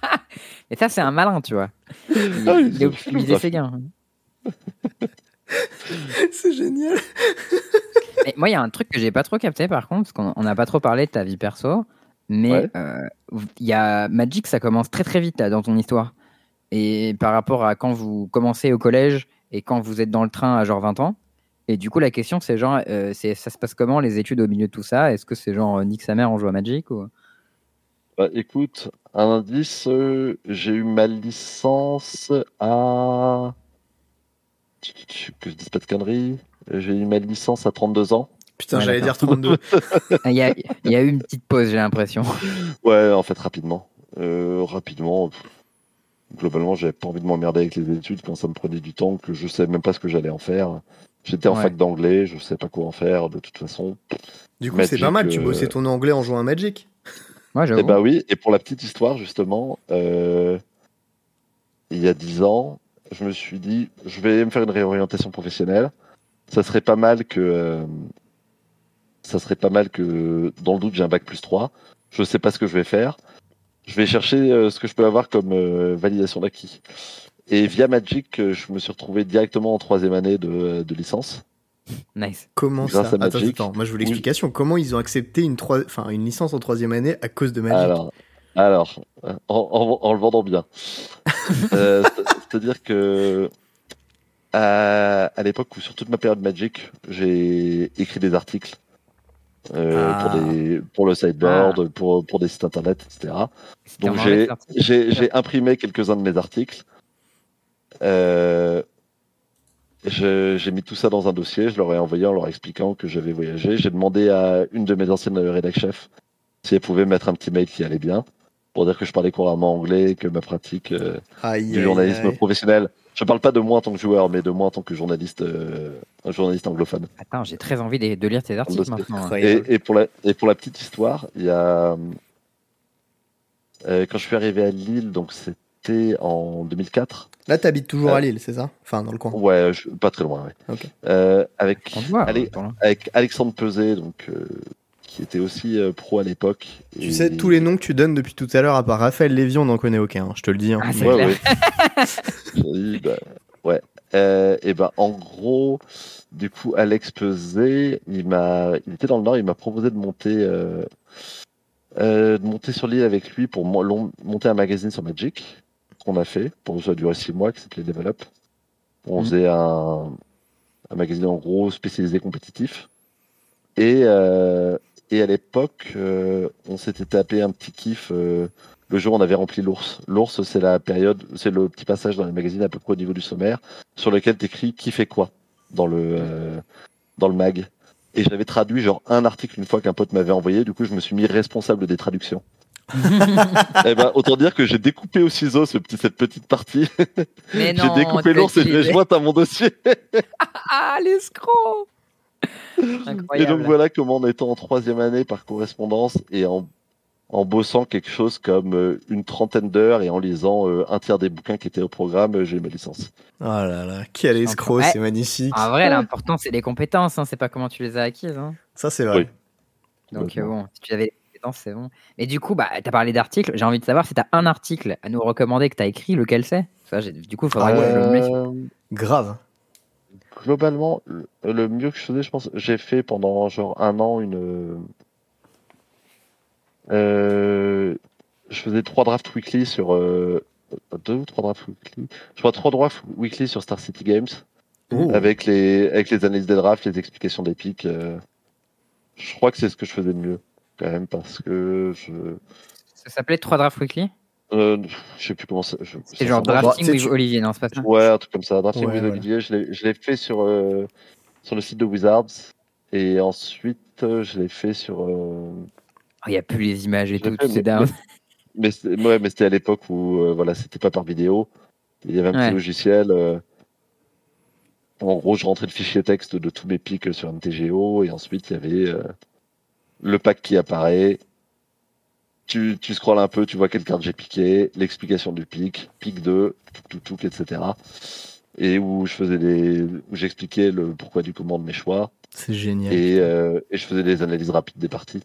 et ça, c'est un malin, tu vois. Il, ah, il, optimisait ses gains. c'est génial. moi, il y a un truc que j'ai pas trop capté par contre, parce qu'on n'a pas trop parlé de ta vie perso, mais euh, il y a Magic, ça commence très très vite dans ton histoire. Et par rapport à quand vous commencez au collège et quand vous êtes dans le train à genre 20 ans. Et du coup, la question, c'est genre, euh, ça se passe comment les études au milieu de tout ça? Est-ce que c'est genre nique sa mère, on joue à Magic ou... Bah, écoute, un indice, euh, j'ai eu ma licence à. Que je dise pas de conneries. J'ai eu ma licence à 32 ans. Putain, j'allais dire 32. il, y a, il, y a, eu une petite pause, j'ai l'impression. Ouais, en fait, rapidement. Euh, rapidement. Globalement, j'avais pas envie de m'emmerder avec les études quand ça me prenait du temps, que je savais même pas ce que j'allais en faire. J'étais en fac d'anglais, je sais pas quoi en faire de toute façon. Du coup, c'est pas mal, tu bossais ton anglais en jouant à Magic. Ouais, eh bah oui, et pour la petite histoire, justement, euh, il y a 10 ans, je me suis dit, je vais me faire une réorientation professionnelle ça serait pas mal que euh, ça serait pas mal que dans le doute j'ai un bac plus 3. Je sais pas ce que je vais faire. Je vais chercher euh, ce que je peux avoir comme euh, validation d'acquis. Et via Magic, je me suis retrouvé directement en troisième année de, de licence. Nice. Comment ça attends, attends, moi je veux l'explication. Comment ils ont accepté une, enfin, une licence en troisième année à cause de Magic? Alors, alors en, en, le vendant bien. C'est-à-dire que à, l'époque où sur toute ma période Magic, j'ai écrit des articles euh, pour, ah. des, pour le sideboard, ah. pour, pour des sites internet, etc. Donc j'ai imprimé quelques-uns de mes articles. Euh, j'ai mis tout ça dans un dossier, je leur ai envoyé en leur expliquant que j'avais voyagé. J'ai demandé à une de mes anciennes rédac chefs si elle pouvait mettre un petit mail qui allait bien pour dire que je parlais couramment anglais, que ma pratique euh, du journalisme professionnel. Je parle pas de moi en tant que joueur, mais de moi en tant que journaliste, euh, un journaliste anglophone. Attends, j'ai très envie de, lire tes articles maintenant. Et, pour la, et pour la petite histoire, il y a euh, quand je suis arrivé à Lille, donc c'était en 2004. Là, tu habites toujours à Lille, c'est ça? Enfin, dans le coin. Ouais, pas très loin. avec, avec Alexandre Peset, donc qui était aussi euh, pro à l'époque. Tu sais, tous les noms que tu donnes depuis tout à l'heure, à part Raphaël Lévy, on n'en connaît aucun, hein, je te le dis. Hein. Ah, ouais, ouais. bah, ouais. Euh, et ben, en gros, du coup, Alex Peset, il m'a, il était dans le Nord, il m'a proposé de monter, euh, de monter sur l'île avec lui pour monter un magazine sur Magic, qu'on a fait, pour ça a duré six mois, qui s'appelait Develop. On mmh. faisait un, un magazine en gros spécialisé compétitif. Et, et à l'époque, on s'était tapé un petit kiff le jour où on avait rempli l'ours. L'ours, c'est la période, c'est le petit passage dans les magazines à peu près au niveau du sommaire, sur lequel tu écris qui fait quoi dans le, dans le mag. Et j'avais traduit genre un article une fois qu'un pote m'avait envoyé, du coup je me suis mis responsable des traductions. eh ben, autant dire que j'ai découpé au ciseau ce petit, cette petite partie. j'ai découpé l'ours et je joint à mon dossier. ah, l'escroc Et donc voilà comment en étant en troisième année par correspondance et en en bossant quelque chose comme euh, une trentaine d'heures et en lisant euh, un tiers des bouquins qui étaient au programme, euh, j'ai eu ma licence. Oh là là, quel escroc, c'est magnifique. En vrai, l'important, c'est les compétences, hein, c'est pas comment tu les as acquises. Hein. Ça, c'est vrai. Donc, bon, si tu avais les compétences, c'est bon. Mais du coup, bah, tu as parlé d'articles. J'ai envie de savoir si tu as un article à nous recommander que tu as écrit, lequel c'est? Du coup, il faudra que je le Grave. Globalement, le mieux que je faisais, je pense, j'ai fait pendant genre un an une euh, je faisais trois drafts weekly sur euh, deux ou trois drafts weekly. Je crois trois drafts weekly sur Star City Games avec les avec les analyses des drafts, les explications des pics. Euh. je crois que c'est ce que je faisais de mieux quand même parce que je. Ça s'appelait trois drafts weekly? Euh, je sais plus comment ça. C'est genre drafting with Olivier, non c'est pas ça. Ouais, un truc comme ça. Drafting with Olivier, je l'ai fait sur sur le site de Wizards et ensuite je l'ai fait sur il n'y a plus les images et tout, c'est down. Mais, mais c'était à l'époque où euh, voilà, c'était pas par vidéo. Il y avait un petit logiciel. Euh, en gros, je rentrais le fichier texte de tous mes pics sur MTGO et ensuite il y avait euh, le pack qui apparaît. Tu, tu scrolles un peu, tu vois quelle carte j'ai piqué, l'explication du pic, pic 2, tout, tout, tout, etc. Et où je faisais des, où j'expliquais le pourquoi du comment de mes choix. C'est génial. Et, et je faisais des analyses rapides des parties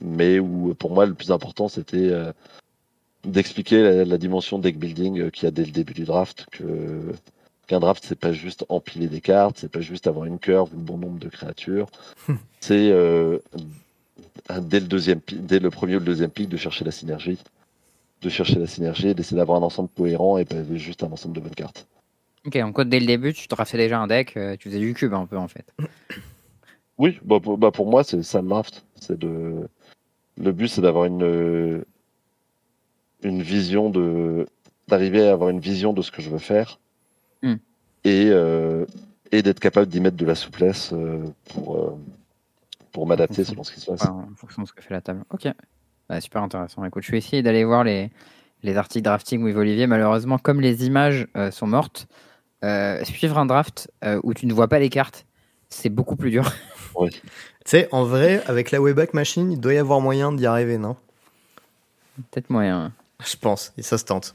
mais où pour moi le plus important c'était euh, d'expliquer la, dimension deck building euh, qu'il y a dès le début du draft, que qu'un draft c'est pas juste empiler des cartes, c'est pas juste avoir une curve ou le bon nombre de créatures, c'est euh, dès le deuxième dès le premier ou le deuxième pic de chercher la synergie, de chercher la synergie et d'essayer d'avoir un ensemble cohérent et pas juste un ensemble de bonnes cartes. Ok, donc dès le début, tu draftais déjà un deck, tu faisais du cube un peu en fait. Oui, bah, pour, bah pour moi, c'est ça le draft. C'est de, le but, c'est d'avoir une, une vision de, d'arriver à avoir une vision de ce que je veux faire hmm. et, euh, et d'être capable d'y mettre de la souplesse euh, pour, euh, pour m'adapter selon ce qui se passe. en fonction de ce que fait la table. Ok. Bah, super intéressant. Écoute, je vais essayer d'aller voir les, les articles drafting with Olivier. Malheureusement, comme les images sont mortes, suivre un draft où tu ne vois pas les cartes, c'est beaucoup plus dur. Oui. Tu sais, en vrai, avec la Wayback Machine, il doit y avoir moyen d'y arriver, non? Peut-être moyen. Je pense, et ça se tente.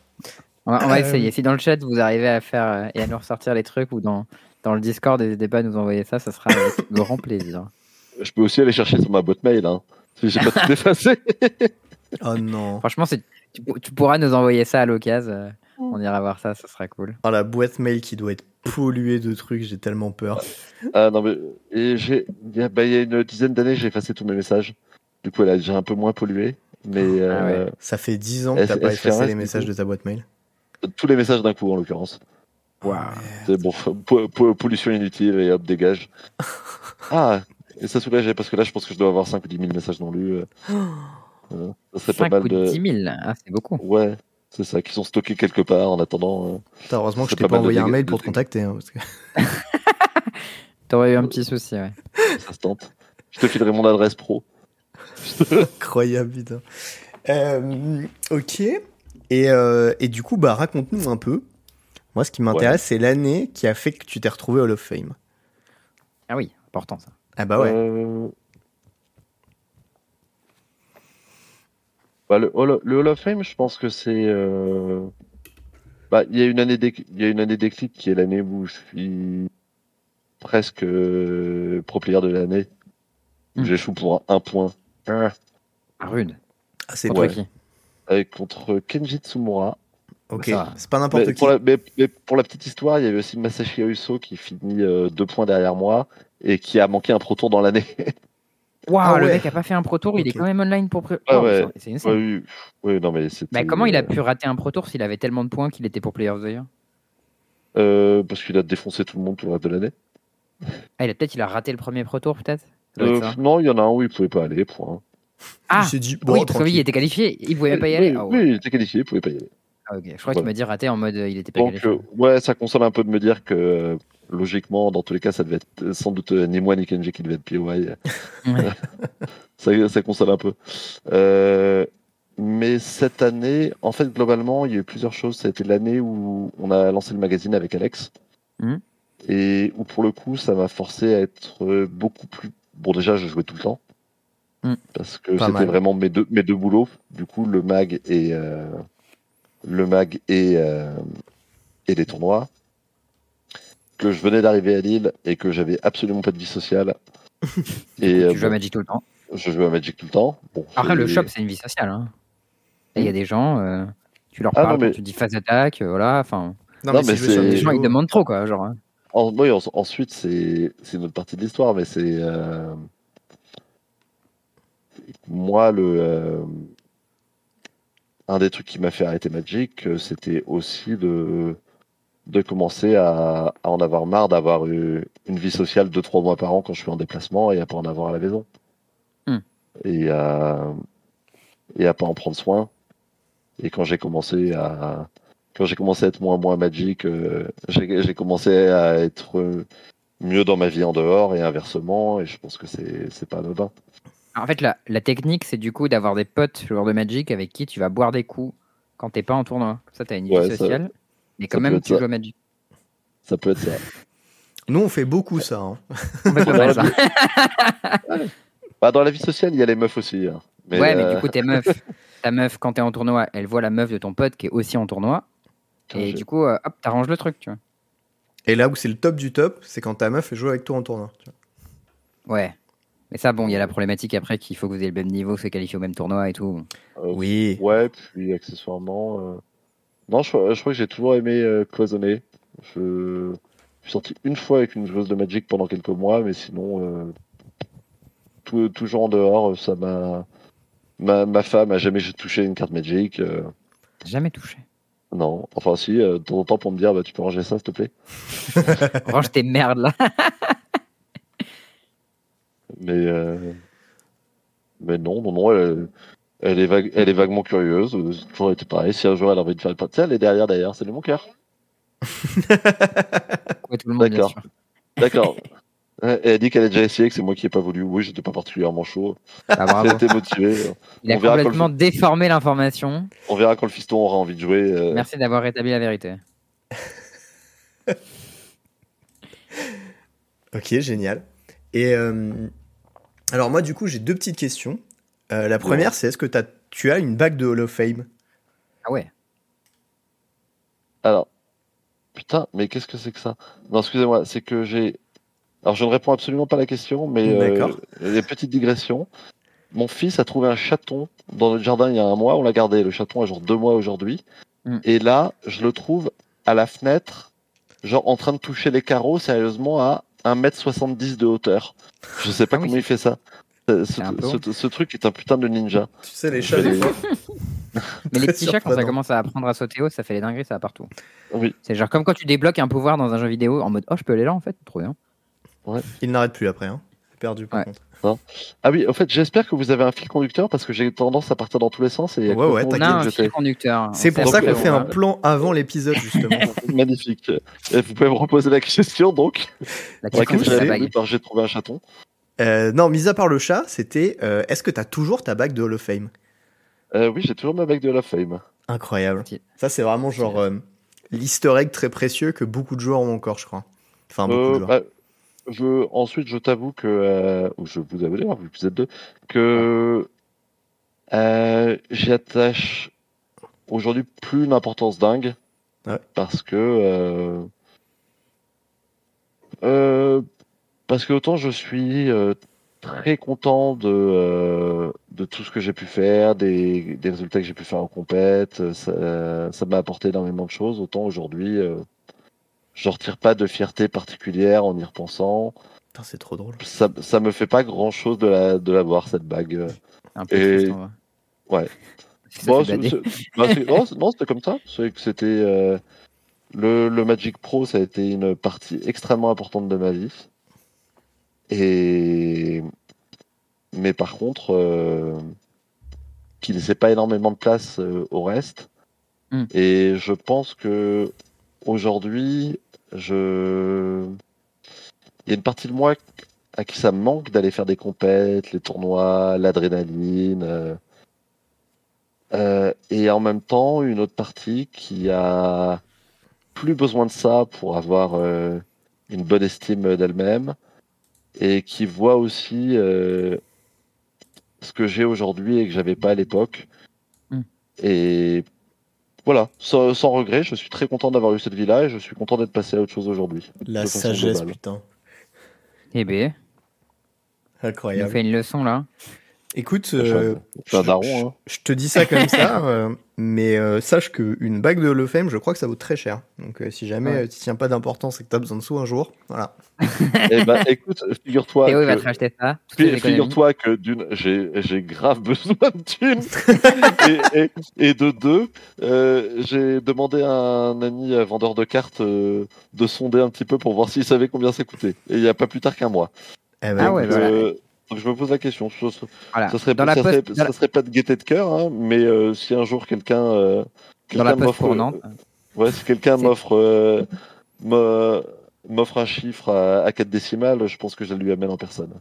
On va, euh, essayer. Si dans le chat vous arrivez à faire euh, et à nous ressortir les trucs ou dans, dans le Discord, n'hésitez pas à nous envoyer ça, ça sera avec grand plaisir. Je peux aussi aller chercher sur ma boîte mail, hein, si j'ai pas tout effacé. oh non. Franchement, tu, tu, pourras nous envoyer ça à l'occasion. Euh, on ira voir ça, ça sera cool. Oh, la boîte mail qui doit être polluée de trucs, j'ai tellement peur. Ah non, mais j'ai, bah, il y a une dizaine d'années, j'ai effacé tous mes messages. Du coup, elle a déjà un peu moins pollué. Mais ah euh, Ça fait 10 ans que t'as pas effacé les messages de ta boîte mail? Tous les messages d'un coup, en l'occurrence. C'est bon, pollution inutile et hop, dégage. ah, et ça soulageait parce que là, je pense que je dois avoir 5 ou 10 000 messages non lus. Euh, ça serait 5 pas mal ou 10 000, ah, c'est beaucoup. Ouais, c'est ça, qui sont stockés quelque part en attendant. Euh, heureusement que je t'ai pas, envoyé un mail pour te contacter. Hein, parce que... T'aurais eu un petit souci, ouais. Ça se tente. Je te filerai mon adresse pro. Incroyable, putain. Euh, ok. Et, euh, et, du coup, bah, raconte-nous un peu. Moi, ce qui m'intéresse, c'est l'année qui a fait que tu t'es retrouvé Hall of Fame. Ah oui, important ça. Ah bah ouais. Euh, bah, le, Hall, le, Hall, of Fame, je pense que c'est. Bah, il y a une année il y a une année déclic qui est l'année où je suis presque euh, pro player de l'année. Hmm. J'échoue pour un, point. Ah, rude. Ah, c'est toi qui Avec contre Kenji Tsumura. Ok, c'est pas n'importe qui. Pour la, mais, pour la petite histoire, il y avait aussi Masashi Uso qui finit euh, deux points derrière moi et qui a manqué un pro tour dans l'année. Waouh, ah le mec a pas fait un pro tour, il est quand même online pour. Ah ouais. C'est oui, oui, non mais Mais comment il a pu rater un pro tour s'il avait tellement de points qu'il était pour Players d'ailleurs euh, Parce qu'il a défoncé tout le monde tout le reste de l'année. Ah, il a peut-être il a raté le premier Pro Tour, peut-être euh, Non, il y en a un où il pouvait pas aller, point. Ah, il s'est dit, bon, oui, parce il était qualifié, il pouvait même pas y aller. Oui, oh, oui il était qualifié, il pouvait pas y aller. Ah, ok. Je crois que tu m'as dit raté en mode il était pas qualifié. Euh, ouais, ça console un peu de me dire que logiquement, dans tous les cas, ça devait être sans doute ni moi ni Kenji qui devait être POI. ça, ça console un peu. Euh, mais cette année, en fait, globalement, il y a eu plusieurs choses. Ça a été l'année où on a lancé le magazine avec Alex. Mmh. Et où, pour le coup, ça m'a forcé à être beaucoup plus. Bon, déjà, je jouais tout le temps. Mmh. Parce que c'était vraiment mes deux, mes deux boulots. Du coup, le mag et, euh, le mag et, euh, et les tournois. Que je venais d'arriver à Lille et que j'avais absolument pas de vie sociale. et, tu euh, joues à Magic tout le temps Je joue à Magic tout le temps. Bon, Après, le shop, c'est une vie sociale. Hein. Il y a des gens, euh, tu leur ah, parles, tu dis phase d'attaque, euh, voilà. Enfin, non, mais, c'est des gens, ils demandent trop, quoi. Genre. Hein. ensuite, c'est une autre partie de l'histoire, mais c'est. Euh, moi, le. Un des trucs qui m'a fait arrêter Magic, c'était aussi de, de commencer à, en avoir marre d'avoir une vie sociale de trois mois par an quand je suis en déplacement et à pas en avoir à la maison. Hmm. Et, à, et à pas en prendre soin. Et quand j'ai commencé à quand j'ai commencé à être moins moins Magic, euh, j'ai commencé à être mieux dans ma vie en dehors et inversement. Et je pense que c'est pas anodin. En fait, la, la technique, c'est du coup d'avoir des potes joueurs de Magic avec qui tu vas boire des coups quand t'es pas en tournoi. Ça, t'as une vie sociale. mais quand même, tu joues à Magic. Ça peut être ça. Nous, on fait beaucoup ça. Hein. bah, dans la vie sociale, il y a les meufs aussi. Hein. ouais, mais du euh, coup, tes meufs, ta meuf, quand t'es en tournoi, elle voit la meuf de ton pote qui est aussi en tournoi. Et du coup, euh, hop, t'arranges le truc, tu vois. Et là où c'est le top du top, c'est quand ta meuf joue avec toi en tournoi. Ouais. Mais ça, bon, il y a la problématique après qu'il faut que vous ayez le même niveau, se qualifier au même tournoi et tout. Euh, oui. Ouais, puis accessoirement. Euh, non, je, crois que j'ai toujours aimé cloisonner. Je... suis sorti une fois avec une joueuse de Magic pendant quelques mois, mais sinon, toujours en dehors, ça m'a Ma, ma femme a jamais touché une carte Magic. Euh. Jamais touché. Non, enfin si, euh, de temps en temps pour me dire, bah, tu peux ranger ça s'il te plaît. Range tes merdes là. mais, euh, mais non, non, non, elle, elle, est, vague, elle est vaguement curieuse. C'est toujours été pareil. Si un jour elle a envie de faire le parti, elle est derrière d'ailleurs, c'est de mon cœur. D'accord. D'accord. Elle dit qu'elle a déjà essayé, que c'est moi qui n'ai pas voulu. Oui, j'étais pas particulièrement chaud. Ah, Elle était motivé. Il a complètement déformé l'information. On verra quand le fiston aura envie de jouer. Euh. Merci d'avoir rétabli la vérité. ok, génial. Et euh, alors moi, du coup, j'ai deux petites questions. Euh, la première, c'est est-ce que as, tu as une bague de Hall of Fame? Ah ouais. Alors, putain, mais qu'est-ce que c'est que ça? Non, excusez-moi, c'est que j'ai alors, je ne réponds absolument pas à la question, mais euh, les petites digressions. Mon fils a trouvé un chaton dans notre jardin il y a un mois. On l'a gardé. Le chaton a genre deux mois aujourd'hui. Mm. Et là, je le trouve à la fenêtre, genre en train de toucher les carreaux, sérieusement, à 1m70 de hauteur. Je sais pas ah comment il fait ça. Ce, truc est un putain de ninja. Tu sais, les chats, Mais les petits chats, quand ça commence à apprendre à sauter haut, ça fait les dingueries, ça va partout. Oui. C'est genre comme quand tu débloques un pouvoir dans un jeu vidéo en mode Oh, je peux aller là en fait, trop bien. Il n'arrête plus après. Hein. Perdu par contre. Ah oui, en fait, j'espère que vous avez un fil conducteur parce que j'ai tendance à partir dans tous les sens. Et ouais, ouais, un fil conducteur. C'est pour ça qu'on fait un plan avant l'épisode, justement. Magnifique. vous pouvez me reposer la question, donc. La question, j'ai trouvé un chaton. Euh, non, mis à part le chat, c'était euh, est-ce que tu as toujours ta bague de Hall of Fame? Euh, Oui, j'ai toujours ma bague de Hall of Fame. Incroyable. Ça, c'est vraiment genre l'easter egg très précieux que beaucoup de joueurs ont encore, je crois. Enfin, beaucoup de joueurs. Bah, je, ensuite, je t'avoue que, euh, je vous avoue d'ailleurs, vous êtes deux, que euh, j'y attache aujourd'hui plus une importance dingue. Parce que. Euh, euh, parce que autant je suis euh, très content de, de tout ce que j'ai pu faire, des, des résultats que j'ai pu faire en compète, ça, ça m'a apporté énormément de choses, autant aujourd'hui je retire pas de fierté particulière en y repensant. C'est trop drôle. Ça, ça me fait pas grand chose de la, de la voir, cette bague. Un peu ouais. bon, bah, non, c'était comme ça. C'était euh, le, le Magic Pro, ça a été une partie extrêmement importante de ma vie. Et mais par contre, euh, qui ne laissait pas énormément de place euh, au reste. Mm. Et je pense que aujourd'hui, je il y a une partie de moi à qui ça me manque d'aller faire des compètes, les tournois, l'adrénaline. euh, euh, et en même temps, une autre partie qui a plus besoin de ça pour avoir euh, une bonne estime d'elle-même et qui voit aussi euh, ce que j'ai aujourd'hui et que j'avais pas à l'époque. Mm. Et voilà, sans, sans regret, je suis très content d'avoir eu cette vie-là et je suis content d'être passé à autre chose aujourd'hui. La sagesse, globale. putain. Eh il nous Incroyable. fait une leçon là. Écoute, euh, je daron, hein. je, je te dis ça comme ça, euh, mais euh, sache qu'une bague de Fame, je crois que ça vaut très cher. Donc euh, si jamais Ouais. tu tiens pas d'importance et que tu as besoin de sous un jour, voilà. Eh ben, écoute, figure-toi Théo, il va que- te racheter ça. Figure-toi que d'une, j'ai, j'ai grave besoin de thunes. et, et- et de deux, euh, j'ai demandé à un ami vendeur de cartes euh, de sonder un petit peu pour voir s'il savait combien ça coûtait. Et il n'y a pas plus tard qu'un mois. Eh ben, Ah ouais, voilà. Euh, je me pose la question. Ce, ce- Voilà. ça serait, Dans la ça serait- poste, dans ça serait pas de gaieté de cœur, hein, mais euh, si un jour quelqu'un, euh, la, dans la quelqu'un poste m'offre, ouais, si quelqu'un m'offre, euh, m'offre un chiffre à, à 4 décimales, je pense que je le lui amène en personne.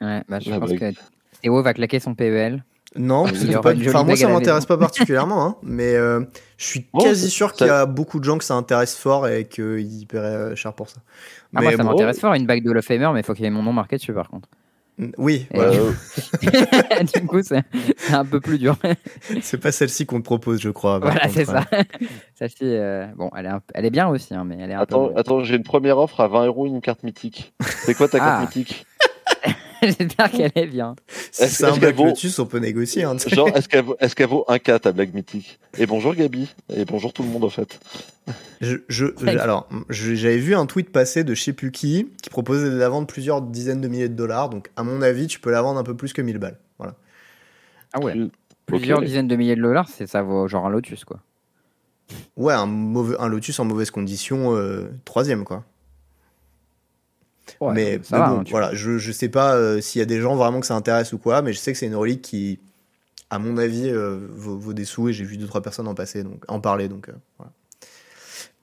Ouais, bah, je La pense blague. que Théo va claquer son PEL. Non, pas- jolie enfin, moi ça m'intéresse pas particulièrement, hein, mais euh, je suis Bon, quasi sûr qu'il y a beaucoup de gens que ça intéresse fort et qu'ils paieraient euh, cher pour ça. Ah, moi, ça bon, m'intéresse fort, une bague de Famer, mais il faut qu'il y ait mon nom marqué dessus par contre. Oui, Et- Ouais, ouais, euh, du coup, c'est un peu plus dur. c'est pas celle-ci qu'on te propose, je crois. voilà, c'est hein. ça. Celle-ci, euh, bon, elle est, un- elle est bien aussi, hein, mais elle est un Attends, peu. attends j'ai une première offre à 20 euros une carte mythique. C'est quoi ta carte Ah. mythique? J'espère qu'elle est bien. Si Est-ce- qu'elle vaut- Lotus, on peut négocier. Hein. Genre, est-ce qu'elle vaut, est-ce qu'elle vaut un K ta blague mythique? Et bonjour Gabi. Et bonjour tout le monde en fait. Je, je- je- alors, j'avais vu un tweet passer de je sais plus qui qui proposait de la vendre plusieurs dizaines de milliers de dollars. Donc, à mon avis, tu peux la vendre un peu plus que 1000 balles. Voilà. Ah ouais. Plusieurs dizaines de milliers de dollars, c'est ça vaut genre un Lotus, quoi. Ouais, un, mauvais, un Lotus en mauvaise condition, euh, troisième, quoi. Ouais, mais ça mais va, bon, hein, voilà, je, je sais pas euh, s'il y a des gens vraiment que ça intéresse ou quoi, mais je sais que c'est une relique qui, à mon avis, euh, vaut, vaut des sous et j'ai vu deux trois personnes en passer, donc en parler, donc euh, voilà.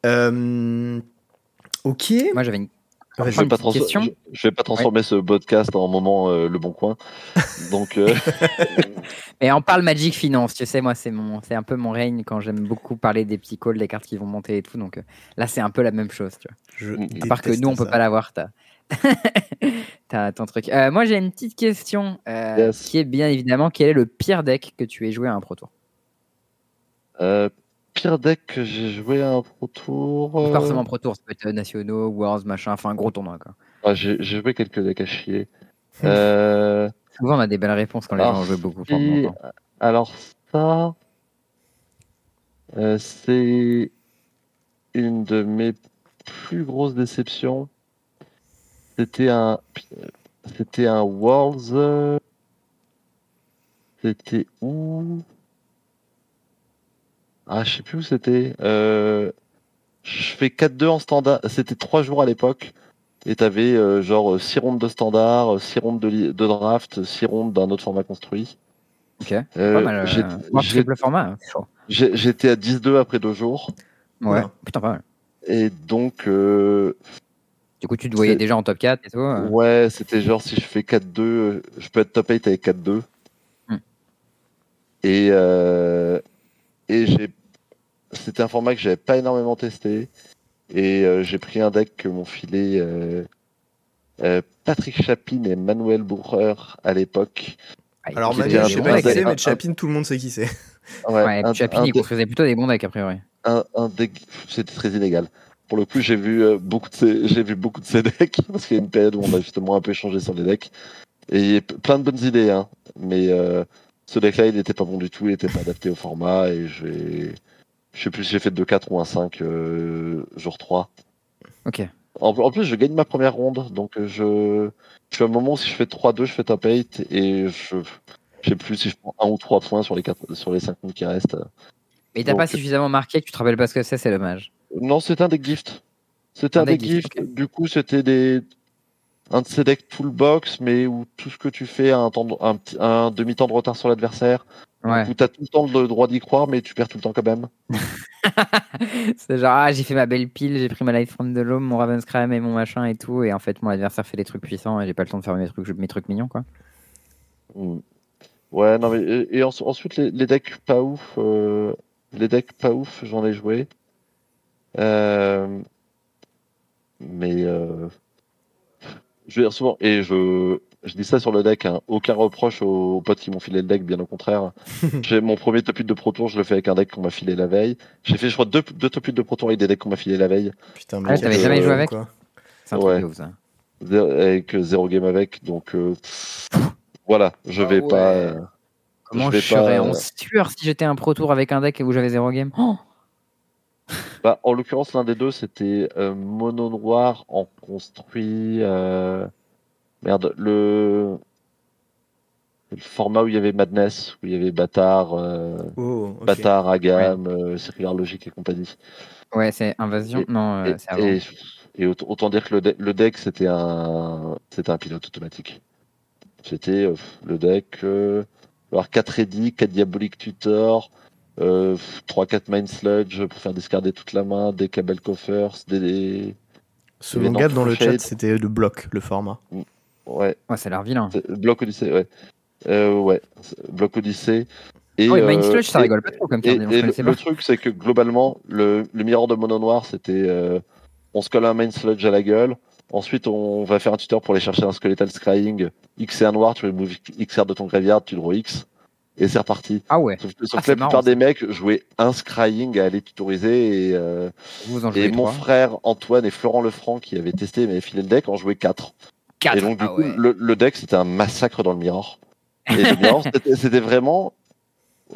Euh, ok. Moi, j'avais une. Je vais, pas question. je, je vais pas transformer ce podcast en moment euh, le bon coin. Donc, euh, Et on parle Magic Finance, tu sais, moi, c'est mon, c'est un peu mon règne quand j'aime beaucoup parler des petits calls, des cartes qui vont monter et tout. Donc euh, là, c'est un peu la même chose, tu vois. Je À part que nous, on peut ça. pas l'avoir. t'as ton truc. Euh, moi, j'ai une petite question euh, Yes. qui est bien évidemment quel est le pire deck que tu aies joué à un Pro Tour? Euh, pire deck que j'ai joué à un Pro Tour. Pas forcément Pro Tour, ça peut être nationaux, Worlds, machin, enfin un gros tournoi. Quoi. ah, j'ai joué quelques decks à chier. Souvent, on a des belles réponses quand les Alors, gens jouent beaucoup si-. Alors ça, c'est une de mes plus grosses déceptions. C'était un, c'était un Worlds. euh, C'était où? Ah, je sais plus où c'était. Euh, je fais 4-2 en standard. C'était 3 jours à l'époque. Et t'avais euh, genre 6 rondes de standard, 6 rondes de, draft, 6 rondes d'un autre format construit. Ok, Euh, pas mal. Euh, j'ai- triple format. hein, J'étais à 10-2 après deux jours. Ouais, putain, pas mal. Et donc, euh, Du coup, tu te voyais déjà en top 4 et tout. euh. ouais, c'était genre si je fais 4-2, euh, je peux être top 8 avec 4-2. Hmm. Et, euh, et j'ai. C'était un format que j'avais pas énormément testé. Et euh, j'ai pris un deck que m'ont filé euh, euh, Patrick Chapin et Manuel Bourrer à l'époque. Alors, il Manu, Manu, faisait je sais pas qui c'est, un- mais Chapin, tout le monde sait qui c'est. Ouais, Ouais, un, Chapin, un il construisait plutôt des bons decks a priori. un, un deck, c'était très illégal. Pour le coup, j'ai vu euh, beaucoup de ces, j'ai vu beaucoup de ces decks parce qu'il y a une période où on a justement un peu échangé sur les decks et il y a p- plein de bonnes idées, hein. Mais euh, ce deck-là, il n'était pas bon du tout, il n'était pas adapté au format et j'ai, je sais plus si j'ai fait 2-4 ou un 5 euh, jour 3. Ok. En, en plus, je gagne ma première ronde, donc euh, je, je suis à un moment où si je fais 3-2, je fais top 8 et je, je sais plus si je prends un ou trois points sur les quatre, sur les 5 minutes qui restent. Mais t'as pas suffisamment marqué que tu te rappelles pas ce que c'est, c'est dommage. Non, c'était un deck gift. C'était Un un deck deck gift. Du coup, c'était des. un de ces decks toolbox, mais où tout ce que tu fais a un, un, un demi-temps de retard sur l'adversaire. Ouais. Où tu as tout le temps le droit d'y croire, mais tu perds tout le temps quand même. c'est genre, ah, j'ai fait ma belle pile, j'ai pris ma Light from the Loam, mon Ravenscram et mon machin et tout, et en fait, mon adversaire fait des trucs puissants et j'ai pas le temps de faire mes trucs, mes trucs mignons, quoi. Hmm. Ouais, non, mais et, ensuite, les, decks pas ouf, euh, les decks pas ouf, j'en ai joué. Euh, mais euh, je veux dire souvent, et je, je dis ça sur le deck, hein, aucun reproche aux, potes qui m'ont filé le deck, bien au contraire. J'ai mon premier top 8 de Pro Tour, je le fais avec un deck qu'on m'a filé la veille. J'ai fait, je crois, deux, deux top 8 de Pro Tour avec des decks qu'on m'a filé la veille. Putain, mais ah, t'avais jamais joué avec C'est un ouais. truc ça. Avec euh, zéro game avec, donc euh, voilà, je ah vais pas. Euh, Comment je, serais en sueur si j'étais un Pro Tour avec un deck et où j'avais zéro game oh bah, en l'occurrence, l'un des deux, c'était mono noir en construit. Merde, le... le format où il y avait Madness, où il y avait Bâtard, euh... oh, Bâtard, Agam, ouais. euh, Logique et compagnie. Ouais, c'est Invasion. non, euh, c'est avant. Et, et, autant dire que le, le deck, c'était un, c'était un pilote automatique. C'était euh, le deck, euh, alors 4 Eddy, 4 Diabolic Tutor, euh, 3-4 Mind Sludge pour faire discarder toute la main, des Cabel Coffers, des. des Selon Gab dans le chat, c'était le bloc, le format. Mm. Ouais. Ouais, ça a l'air vilain. Bloc Odyssée, ouais. Euh, ouais. Bloc Odyssée. Et, oh, Mind Sludge, ça rigole pas trop comme et, et le, truc, c'est que globalement, le, le miroir de mono noir, c'était euh, on se colle un Mind Sludge à la gueule. Ensuite, on va faire un tuteur pour aller chercher un Skeletal Scrying. XR noir, tu remove XR de ton graveyard, tu le X. Et c'est reparti. Ah ouais. Sauf, ah, que la plupart des mecs jouaient un scrying à aller tutoriser et, euh, et mon frère Antoine et Florent Lefranc qui avaient testé mais filé le deck en jouaient 4. Et donc, du ah coup, le, deck, c'était un massacre dans le mirror. Et le mirror, c'était vraiment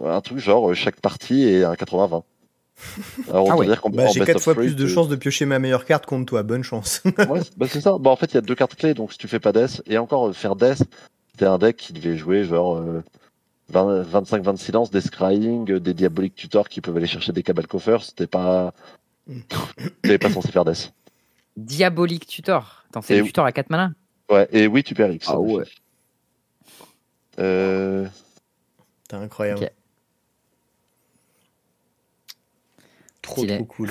un truc genre euh, chaque partie est un 80-20. Alors, ah dire bah, J'ai 4 fois plus de chances de piocher ma meilleure carte contre toi, bonne chance. ouais, bah c'est ça. Bah, en fait, il y a deux cartes clés, donc si tu fais pas Death, et encore euh, faire Death, c'était un deck qui devait jouer genre 25-26 lances, des Scrying, des Diabolic Tutors qui peuvent aller chercher des Cabal Coffers, c'était pas. Tu pas censé faire Death. Diabolic Tutor Attends, c'est le tutor à 4 mana Ouais, et oui, tu perds X. Ah ouais. Euh... T'es incroyable. Trop, trop cool.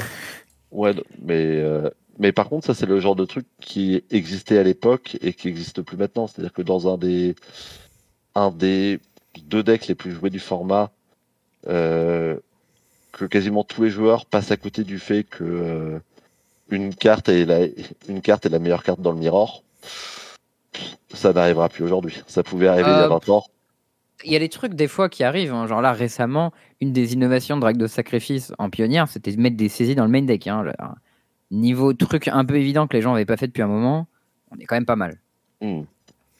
Ouais, mais, euh, mais par contre, ça, c'est le genre de truc qui existait à l'époque et qui n'existe plus maintenant. C'est-à-dire que dans un des, un des deux decks les plus joués du format, euh, que quasiment tous les joueurs passent à côté du fait que euh, une, carte est la, une carte est la meilleure carte dans le mirror ça n'arrivera plus aujourd'hui. Ça pouvait arriver il y a 20 euh, ans. Il y a des trucs des fois qui arrivent. Hein. Genre là, récemment, une des innovations de Drag de Sacrifice en pionnière, c'était de mettre des saisies dans le main deck. Hein. Niveau truc un peu évident que les gens n'avaient pas fait depuis un moment, on est quand même pas mal. Hmm.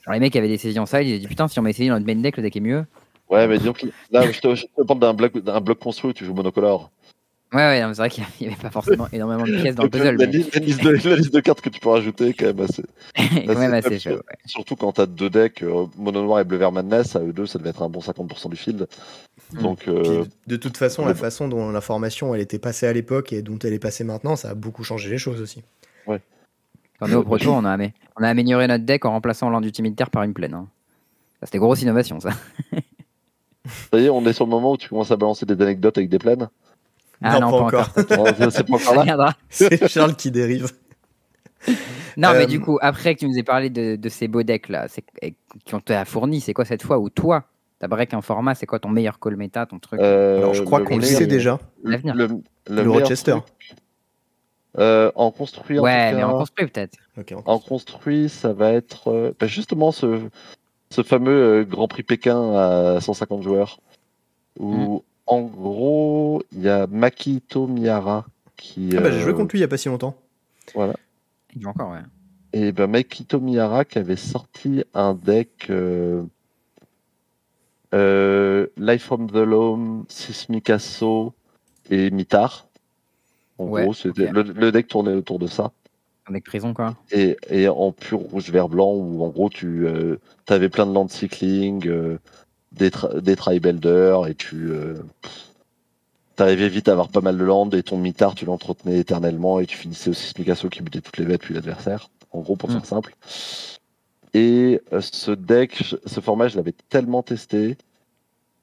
Genre les mecs avaient des saisies en side, ils ont dit putain, si on met des saisies dans le main deck, le deck est mieux. Ouais, mais disons que là, je te, je te parle d'un bloc, bloc construit où tu joues monocolore. Ouais, ouais, c'est vrai qu'il n'y avait pas forcément énormément de pièces dans le puzzle. La, liste de, cartes que tu peux rajouter, quand même assez. quand même assez chaud, Surtout quand tu as deux decks, euh, mono noir et bleu vert madness, à eux deux, ça devait être un bon 50% du field. Hmm. Donc, euh, de toute façon, la façon dont l'information elle était passée à l'époque et dont elle est passée maintenant, ça a beaucoup changé les choses aussi. Ouais. On est au Pro Tour, on a, on a amélioré notre deck en remplaçant l'an d'utilitaire par une plaine. Hein. C'était grosse innovation, ça. ça y est, on est sur le moment où tu commences à balancer des anecdotes avec des plaines. Ah non, pas, encore. c'est pas encore là. c'est Charles qui dérive. Non, mais du euh, coup, après que tu nous aies parlé de, ces beaux decks là, qui ont t'a fourni, c'est quoi cette fois ou toi T'as break un format, c'est quoi ton meilleur call méta, ton truc? Euh, Alors je crois qu'on le sait déjà. L'avenir. Le, Rochester. Euh, en construit. Ouais, mais en construit peut-être. en, construit, ça va être bah, justement ce, ce fameux Grand Prix Pékin à 150 joueurs. Où hmm. En gros, il y a Makito Miyara qui. Ah bah, j'ai joué euh, contre lui il n'y a pas si longtemps. Voilà. Il joue encore, ouais. Et ben Makito Miyara qui avait sorti un deck euh, euh, Life from the Loam, Sismic et Mitar. En gros, le, deck tournait autour de ça. Un deck prison, quoi. Et, et en pur rouge, vert, blanc, où en gros, tu avais plein de land cycling, des, des try-builders et tu euh, t'arrivais vite à avoir pas mal de land et ton mitard tu l'entretenais éternellement et tu finissais aussi Smicasso qui butait toutes les bêtes puis l'adversaire. en gros pour faire simple. Et euh, ce deck, ce format, je l'avais tellement testé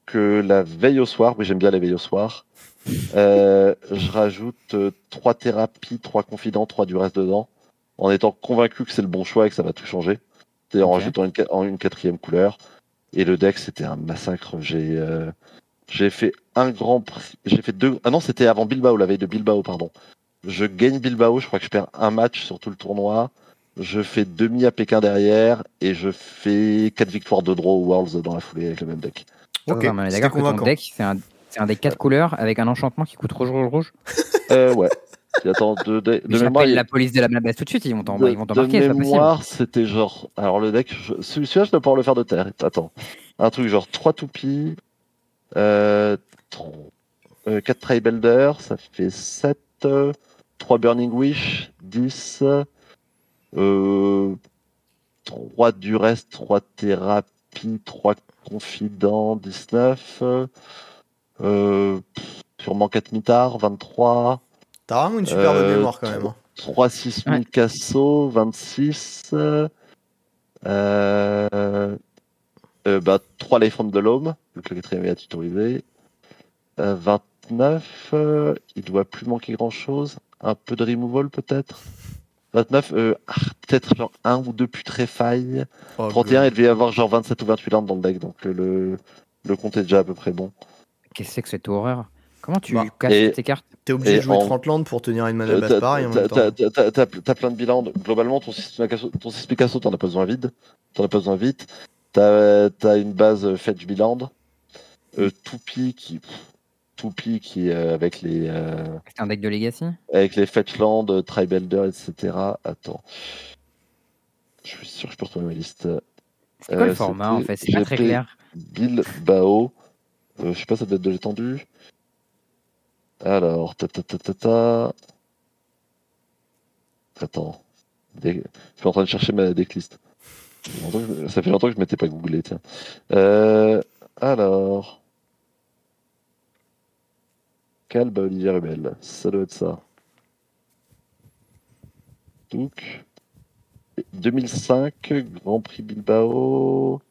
que la veille au soir, oui j'aime bien la veille au soir, euh, je rajoute trois thérapies, trois confidents, trois du reste dedans, en étant convaincu que c'est le bon choix et que ça va tout changer. C'est en rajoutant une, une, quatrième couleur. Et le deck, c'était un massacre. J'ai j'ai fait un grand prix. J'ai fait deux. Ah non, c'était avant Bilbao, la veille de Bilbao, pardon. Je gagne Bilbao, je crois que je perds un match sur tout le tournoi. Je fais demi à Pékin derrière et je fais quatre victoires de draw aux Worlds dans la foulée avec le même deck. Ok, d'accord que ton deck, c'est un, un, deck 4 couleurs avec un enchantement qui coûte rouge, rouge, rouge euh, Ouais. Attends, de, de, de mémoire, la police de la Mabès tout de suite, ils vont t'embarquer. De mémoire, c'était genre. Alors le deck, celui-là, je dois pouvoir le faire de terre. Attends. Un truc genre 3 toupies, euh, 4 euh, Tribelder, ça fait 7. 3 Burning Wish, 10. Euh, 3 Durest, 3 Thérapie, 3 Confident, 19. Euh, sûrement 4 Mitard, 23. T'as vraiment une super bonne euh, mémoire quand même. 3 6 000 Casso, 26. Euh, euh, bah, 3 Life from the Loam, vu que le quatrième est à tutoriser. Euh, 29, euh, il doit plus manquer grand chose. Un peu de removal peut-être. 29, euh, ah, peut-être genre un ou deux putréfailles. Oh, 31, il devait y avoir genre 27 ou 28 landes dans le deck, donc le, le compte est déjà à peu près bon. Qu'est-ce que c'est que cette horreur? Comment tu bah, casses tes cartes? T'es obligé de jouer 30 landes pour tenir une mana basse pareil en même temps. T'as plein de bilans. Globalement, ton système Picasso, t'en as pas besoin vide. T'en as pas besoin vite. T'as as une base Fetch Biland. Euh, Toupie qui. Toupie qui euh, avec les. Euh, c'est un deck de Legacy? Avec les Fetchland, Tribelder, etc. Attends. Je suis sûr que je peux retrouver ma liste. C'est quoi le format en fait? C'est pas très clair. Bill Bao. je sais pas, ça doit être de l'étendue. Alors, ta ta ta ta ta. Attends. Je suis en train de chercher ma decklist. Ça fait longtemps que je m'étais pas googlé, tiens. Euh, alors. Calbe Olivier Rubel, ça doit être ça. Donc. 2005, Grand Prix Bilbao.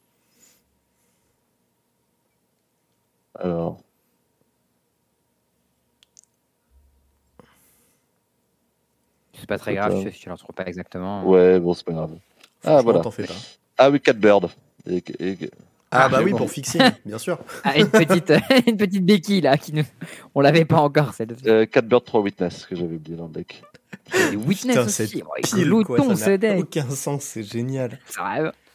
Alors. C'est pas très grave, je ne retrouve pas exactement. Ouais, bon, c'est pas grave. Ah, voilà. Ah oui, Catbird. Et, Ah, bah oui, pour fixer, bien sûr. Ah, une, petite, une petite béquille là, qui ne... on l'avait pas encore cette euh, Catbird 3 Witness, que j'avais oublié dans le deck. Et Witness Putain, aussi, oh, pile, quoi, ça n'a aucun sens, c'est génial. C'est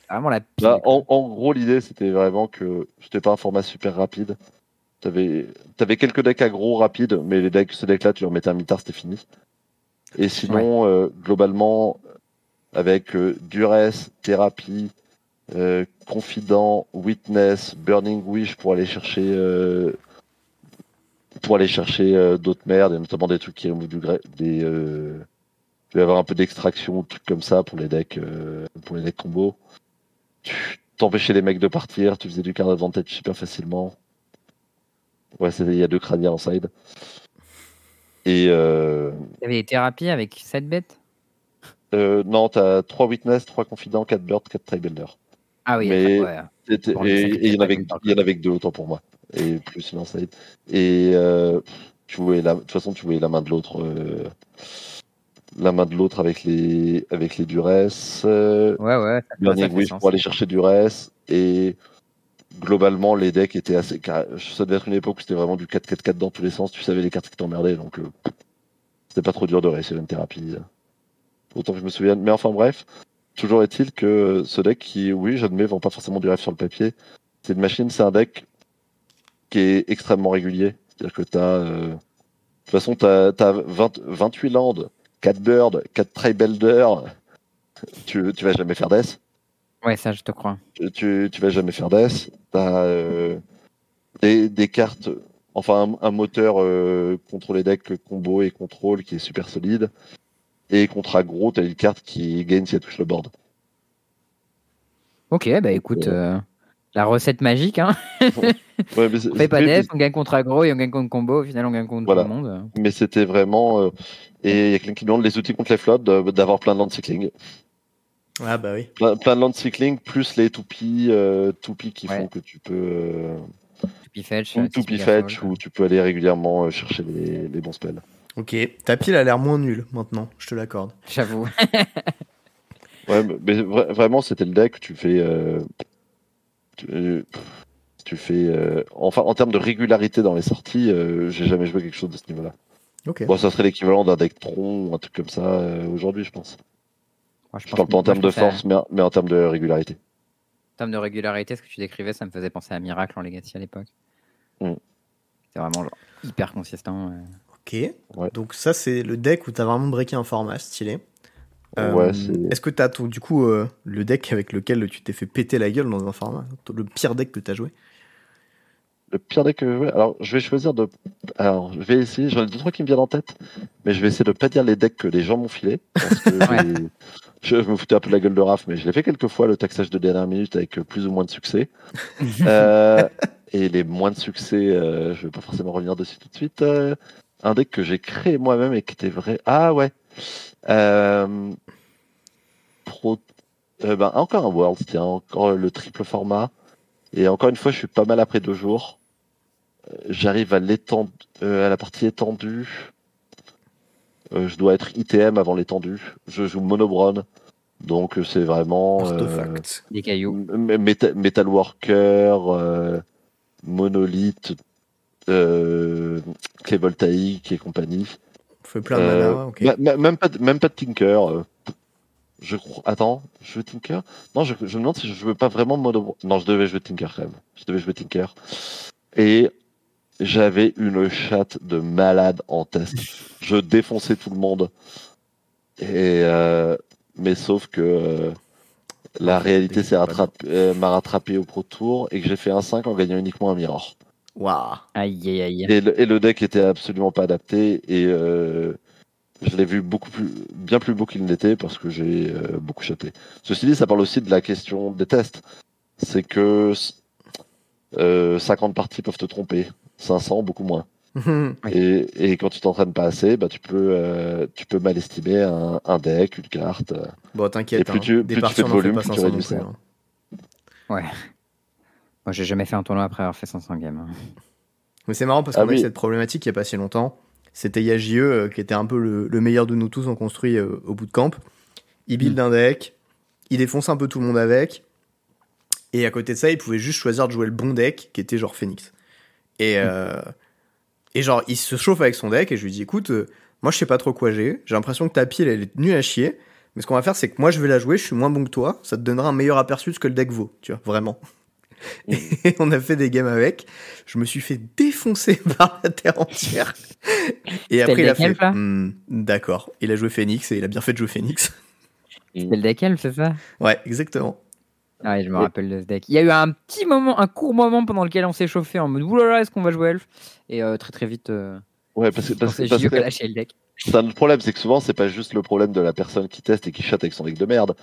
vraiment la pile. Bah, en, en, gros, l'idée c'était vraiment que c'était pas un format super rapide. T'avais avais quelques decks aggro rapides, mais les decks, ce deck là, tu leur mettais un mitard, c'était fini. Et sinon, euh, globalement, avec euh, Duress, Thérapie, euh, Confident, Witness, Burning Wish pour aller chercher euh, pour aller chercher d'autres merdes, et notamment des trucs qui removent du grès, des tu vas avoir un peu d'extraction, trucs comme ça pour les decks pour les decks combo. Tu t'empêchais les mecs de partir, tu faisais du card advantage super facilement. Ouais, il y a deux crâniens en side. Et euh... Il y avait des thérapies avec 7 bêtes? euh, non, tu as 3 Witness, 3 Confidents, 4 Bird, 4 Tribuilder. Ah oui, Mais, ouais. et, il y, en avait, il y en avait que deux autant pour moi. Et plus l'inside. Et euh, tu voyais la, de toute façon, tu voyais la main de l'autre. Euh, la main de l'autre avec les avec les duress. Euh, ouais, ouais. Burning Wish pour aller chercher duress. Et globalement, les decks étaient assez. Ça devait être une époque où c'était vraiment du 4-4-4 dans tous les sens. Tu savais les cartes qui t'emmerdaient. Donc, euh, c'était pas trop dur de réussir une thérapie autant que je me souvienne. Mais enfin bref, toujours est-il que ce deck qui, oui, j'admets, vend pas forcément du rêve sur le papier. C'est une machine, c'est un deck qui est extrêmement régulier. C'est-à-dire que tu as. Euh... De toute façon, tu as, 28 landes, 4 birds, 4 tribelder. Tu, tu vas jamais faire death. Ouais, ça, je te crois. Tu, tu vas jamais faire death. Tu as euh, des, des, cartes. Enfin, un, moteur euh, contre les decks combo et contrôle qui est super solide. Et contre aggro, t'as une carte qui gagne si elle touche le board. Ok, bah écoute, euh, la recette magique, hein. on fait pas d'aide, on gagne contre aggro et on gagne contre combo, au final on gagne contre tout le monde. Mais c'était vraiment. Euh, et il y a quelqu'un qui demande les outils contre les flottes, d'avoir plein de land cycling. Ah bah oui. Plein, de land cycling plus les toupies, euh, toupies qui font que tu peux. Euh, toupie fetch. Toupie fetch où tu peux aller régulièrement chercher les, les bons spells. Ok, ta pile a l'air moins nulle maintenant, je te l'accorde. J'avoue. ouais, mais vraiment, c'était le deck. Tu fais. tu, fais. enfin, en termes de régularité dans les sorties, j'ai jamais joué quelque chose de ce niveau-là. Bon, ça serait l'équivalent d'un deck tron ou un truc comme ça euh, aujourd'hui, je pense. Je, parle pas en termes de force, mais, en termes de régularité. En termes de régularité, ce que tu décrivais, ça me faisait penser à Miracle en Legacy à l'époque. Mm. C'est vraiment hyper consistant. Ok. Donc, ça, c'est le deck où tu as vraiment breaké un format stylé. Euh, Est-ce que tu as du coup euh, le deck avec lequel tu t'es fait péter la gueule dans un format? Le pire deck que tu as joué? Le pire deck que je alors je vais choisir de. Alors, je vais essayer, j'en ai deux trois qui me viennent en tête, mais je vais essayer de pas dire les decks que les gens m'ont filé. Parce que je, me foutais un peu de la gueule de Raph, mais je l'ai fait quelques fois, le taxage de dernière minute, avec plus ou moins de succès. euh, et les moins de succès, euh, je vais pas forcément revenir dessus tout de suite. Euh, un deck que j'ai créé moi-même et qui était vrai. Ah ouais. Euh, pro... ben, encore un World, tiens, encore le triple format. Et encore une fois, je suis pas mal après deux jours. Euh, j'arrive à euh, à la partie étendue. Euh, je dois être ITM avant l'étendue. Je joue monobron. Donc c'est vraiment des cailloux. Metal, Worker, Monolith, Clé Voltaïque et compagnie. On fait plein de mana, Même pas, même pas de Tinker. Je crois. Attends, je veux Tinker? Non, je, me demande si je veux pas vraiment mode. Non, je devais jouer Tinker quand même. Je devais jouer Tinker. Et j'avais une chatte de malade en test. je défonçais tout le monde. Et euh, mais sauf que euh, la réalité s'est euh, m'a rattrapé au Pro Tour et que j'ai fait un 5 en gagnant uniquement un Mirror. Waouh. Aïe aïe aïe. Et le, et le, deck était absolument pas adapté et je l'ai vu beaucoup plus, bien plus beau qu'il n'était parce que j'ai euh, beaucoup chaté. Ceci dit, ça parle aussi de la question des tests. C'est que euh, 50 parties peuvent te tromper, 500 beaucoup moins. Et, et, quand tu t'entraînes pas assez, bah, tu, peux, euh, tu peux mal estimer un, un, deck, une carte. Bon, t'inquiète, plus, hein. tu, plus tu fais de volume, plus tu réduis ça. Hein. Ouais. Moi, j'ai jamais fait un tournoi après avoir fait 500 games. Hein. Mais c'est marrant parce qu'on ah, a eu cette problématique il y a pas si longtemps c'était Yajie, euh, qui était un peu le, meilleur de nous tous en construit euh, au bout de camp. Il build mm. un deck, il défonce un peu tout le monde avec. Et à côté de ça, il pouvait juste choisir de jouer le bon deck, qui était genre Phoenix. Et, mm. Euh, et genre, il se chauffe avec son deck, et je lui dis, écoute, moi je sais pas trop quoi j'ai, j'ai l'impression que ta pile, elle est nulle à chier. Mais ce qu'on va faire, c'est que moi je vais la jouer, je suis moins bon que toi, ça te donnera un meilleur aperçu de ce que le deck vaut, tu vois, vraiment. Et on a fait des games avec. Je me suis fait défoncer par la terre entière. Et après, il a fait. Hmm, d'accord. Il a joué Phoenix et il a bien fait de jouer Phoenix. C'est le deck elf, c'est ça? Ouais, exactement. Ah je me rappelle de ce deck. Il y a eu un petit moment, un court moment pendant lequel on s'est chauffé en mode oulala, est-ce qu'on va jouer elf? Et euh, très très vite. Euh, ouais, parce que. Parce, parce que... le deck. le problème, c'est que souvent, c'est pas juste le problème de la personne qui teste et qui chatte avec son deck de merde.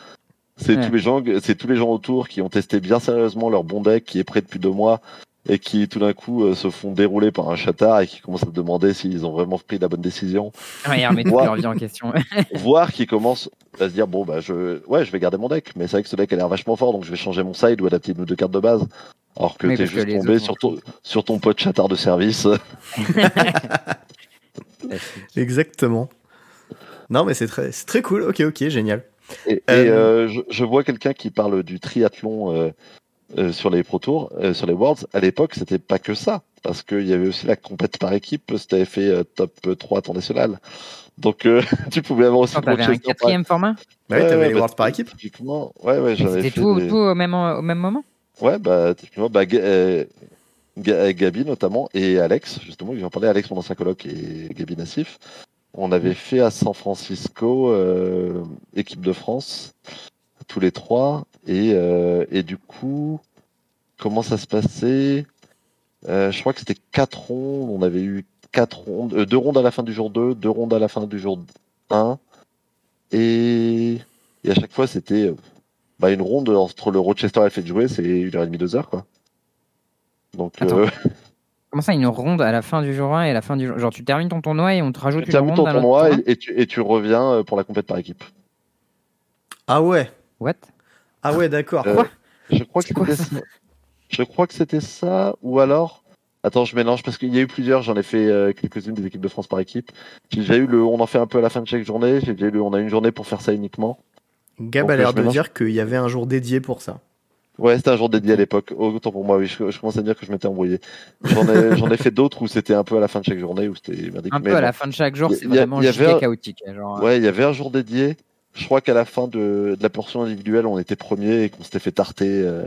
C'est tous les gens, c'est tous les gens autour qui ont testé bien sérieusement leur bon deck qui est prêt depuis deux mois et qui tout d'un coup euh, se font dérouler par un chatard et qui commencent à se demander s'ils ont vraiment pris la bonne décision. Ouais, voir, en question. voir qui commence à se dire bon bah je ouais je vais garder mon deck mais c'est vrai que ce deck a l'air vachement fort donc je vais changer mon side ou adapter ou deux cartes de base alors que t'es juste tombé sur ton, sur ton pote chatard de service. Exactement. Non mais c'est très c'est très cool ok ok génial. Et, euh, euh, je, vois quelqu'un qui parle du triathlon euh, sur les Pro Tours, sur les Worlds. À l'époque, c'était pas que ça, parce qu'il y avait aussi la compète par équipe. C'était fait top 3 à ton national. Donc, tu pouvais avoir aussi. T'avais un quatrième format bah Ouais, t'avais les Worlds par équipe. Ouais, ouais, C'était tout, tout au, même, au même moment Ouais, bah, typiquement, bah, Gabi notamment et Alex, justement, j'en parlais, Alex, mon ancien coloc, et Gabi Nassif. On avait fait à San Francisco, euh, équipe de France, tous les trois. Et, euh, et du coup, comment ça se passait? Euh, Je crois que c'était quatre rondes. On avait eu quatre rondes, deux rondes à la fin du jour 2, deux rondes à la fin du jour 1. Et, et à chaque fois, c'était bah, une ronde entre le Rochester et le fait de jouer, c'est une heure et demie, deux heures. Quoi. Donc, Comment ça, une ronde à la fin du jour 1 et à la fin du jour Genre, tu termines ton tournoi et on te rajoute tu une ronde ton tournoi et, et, tu, et tu reviens euh, pour la compète par équipe. Ah ouais What? Ah ouais, d'accord. je crois que c'était ça. Je crois que c'était ça, ou alors. Attends, je mélange parce qu'il y a eu plusieurs. J'en ai fait quelques-unes des équipes de France par équipe. J'ai déjà eu le. On en fait un peu à la fin de chaque journée. J'ai déjà eu le. On a une journée pour faire ça uniquement. Gab a l'air de dire qu'il y avait un jour dédié pour ça. Ouais, c'était un jour dédié à l'époque. Autant pour moi, oui. Je, commence à dire que je m'étais embrouillé. J'en ai, j'en ai fait d'autres où c'était un peu à la fin de chaque journée. Où c'était Un peu à la fin de chaque jour, c'est vraiment y avait chaotique. Hein, genre... Ouais, il y avait un jour dédié. Je crois qu'à la fin de, de, la portion individuelle, on était premier et qu'on s'était fait tarter. Euh,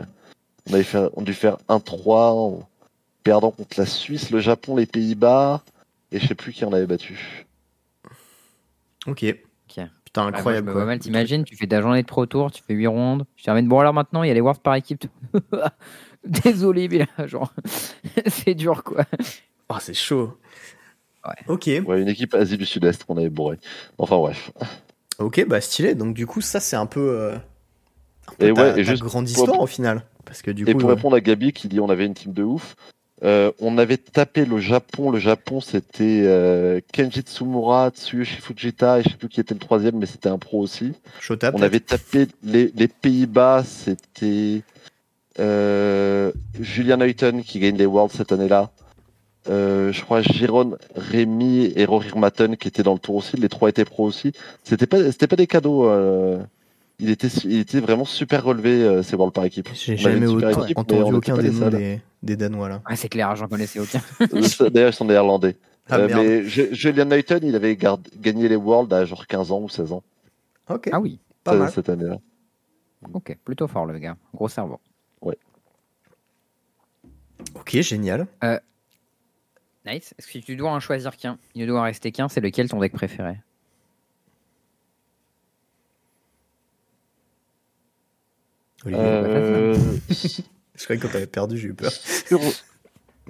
on avait fait, on a dû faire 1-3 en perdant contre la Suisse, le Japon, les Pays-Bas. Et je sais plus qui en avait battu. Ok. Putain, incroyable. Ouais, t'imagines, tu fais ta journée de Pro Tour, tu fais 8 rondes. Je termine, bon, alors maintenant, il y a les Worlds par équipe. Désolé, mais là, genre, c'est dur, quoi. Oh, c'est chaud. Ouais. Ok. Ouais, une équipe Asie du Sud-Est qu'on avait bourré. Enfin, bref. Ok, bah stylé. Donc, du coup, ça, c'est un peu. Euh, et ouais, et juste grande histoire au final. Parce que, du et pour répondre à Gabi qui dit on avait une team de ouf, euh, on avait tapé le Japon. Le Japon, c'était euh, Kenji Tsumura, Tsuyoshi Fujita, et je sais plus qui était le troisième, mais c'était un pro aussi. on avait tapé les, Pays-Bas, c'était euh, Julian Huyton qui gagne les Worlds cette année-là. Je crois Jérôme Rémi et Rory Matten qui étaient dans le tour aussi. Les trois étaient pros aussi. C'était pas, c'était pas des cadeaux il était, il était vraiment super relevé euh, ces Worlds par équipe. J'ai jamais entendu aucun des noms des, Danois là. Ah, c'est clair, j'en connaissais aucun. D'ailleurs, ils sont néerlandais. Ah, euh, mais Julian Newton, il avait gagné les Worlds à genre 15 ans ou 16 ans. Ok. Ah oui, pas mal. Cette année-là. Ok, plutôt fort le gars. Gros cerveau. Ouais. Ok, génial. Euh, nice. Est-ce que tu dois en choisir qu'un? Il ne doit en rester qu'un. C'est lequel ton deck préféré? Euh, je croyais que quand t'avais perdu, j'ai eu peur.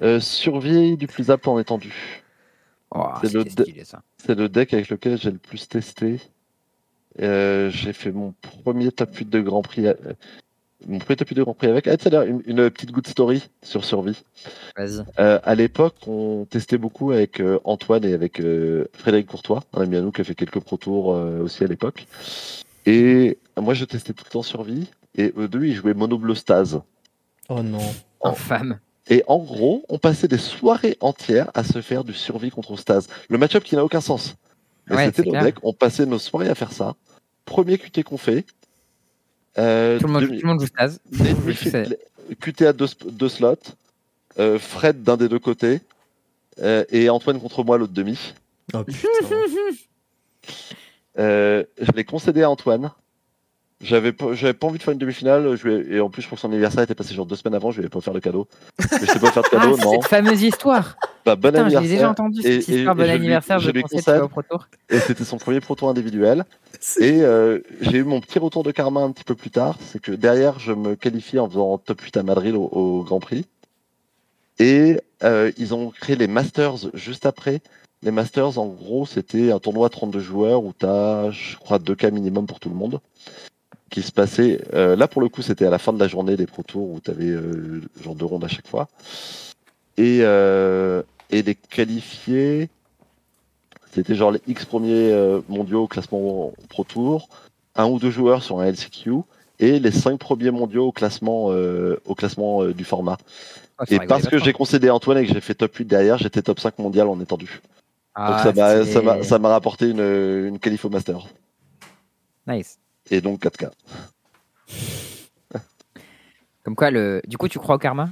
Euh, survie du plus apte en étendu. Oh, c'est le, le, deck avec lequel j'ai le plus testé. Euh, j'ai fait mon premier top 8 de Grand Prix. Mon premier top 8 de Grand Prix avec. Ah, une, une, petite good story sur survie. Vas-y. à l'époque, on testait beaucoup avec Antoine et avec Frédéric Courtois, un ami à nous qui a fait quelques Pro Tours aussi à l'époque. Et moi, je testais tout le temps survie et eux deux, ils jouaient Monoblostase. Oh non. En femme. Et en gros, on passait des soirées entières à se faire du survie contre Stase. Le match-up qui n'a aucun sens. Mais c'était deck, on passait nos soirées à faire ça. Premier QT qu'on fait. Euh, tout, le monde, joue Stase. QT à deux, slots. Euh, Fred d'un des deux côtés. Euh, et Antoine contre moi l'autre demi. Oh putain. je l'ai concédé à Antoine. J'avais pas, j'avais pas envie de faire une demi-finale. Et en plus, que son anniversaire était passé genre deux semaines avant. Je lui avais pas faire le cadeau. Je sais pas faire de cadeau, ah, non. Cette fameuse histoire. Bah, bon Putain, anniversaire. J'ai déjà entendu cette histoire. bon anniversaire. Je, je lui conseille au Pro Tour. Et c'était son premier Pro Tour individuel. Et euh, j'ai eu mon petit retour de karma un petit peu plus tard. C'est que derrière, je me qualifie en faisant top 8 à Madrid au, au Grand Prix. Et euh, ils ont créé les Masters juste après. Les Masters, en gros, c'était un tournoi à 32 joueurs où tu as, je crois, deux cas minimum pour tout le monde qui se passait. Euh, là, pour le coup, c'était à la fin de la journée des Pro Tours où tu avais euh, genre deux rondes à chaque fois. Et, euh, et les qualifiés, c'était genre les X premiers mondiaux au classement Pro Tour, un ou deux joueurs sur un LCQ et les cinq premiers mondiaux au classement, au classement du format. Ah, et parce que j'ai concédé Antoine et que j'ai fait top 8 derrière, j'étais top 5 mondial en étendu. Ah, Donc ça m'a rapporté une, une qualif au Master. Nice et donc 4K. Comme quoi, le... du coup, tu crois au karma?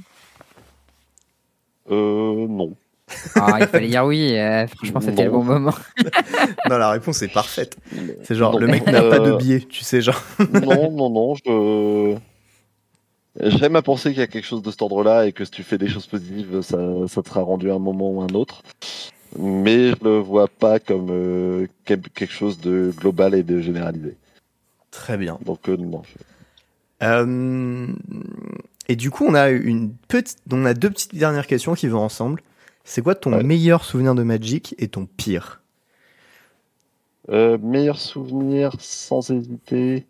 Euh, non. Ah, il fallait dire oui, euh, franchement, c'était le bon moment. non, la réponse est parfaite. C'est genre, le mec n'a pas de biais, tu sais, genre. non, non, non, je. J'aime à penser qu'il y a quelque chose de cet ordre-là et que si tu fais des choses positives, ça, ça te sera rendu à un moment ou un autre. Mais je le vois pas comme euh, quelque chose de global et de généralisé. Très bien. Donc, euh, non. Euh, et du coup, on a une petite, on a deux petites dernières questions qui vont ensemble. C'est quoi ton meilleur souvenir de Magic et ton pire euh, Meilleur souvenir, sans hésiter,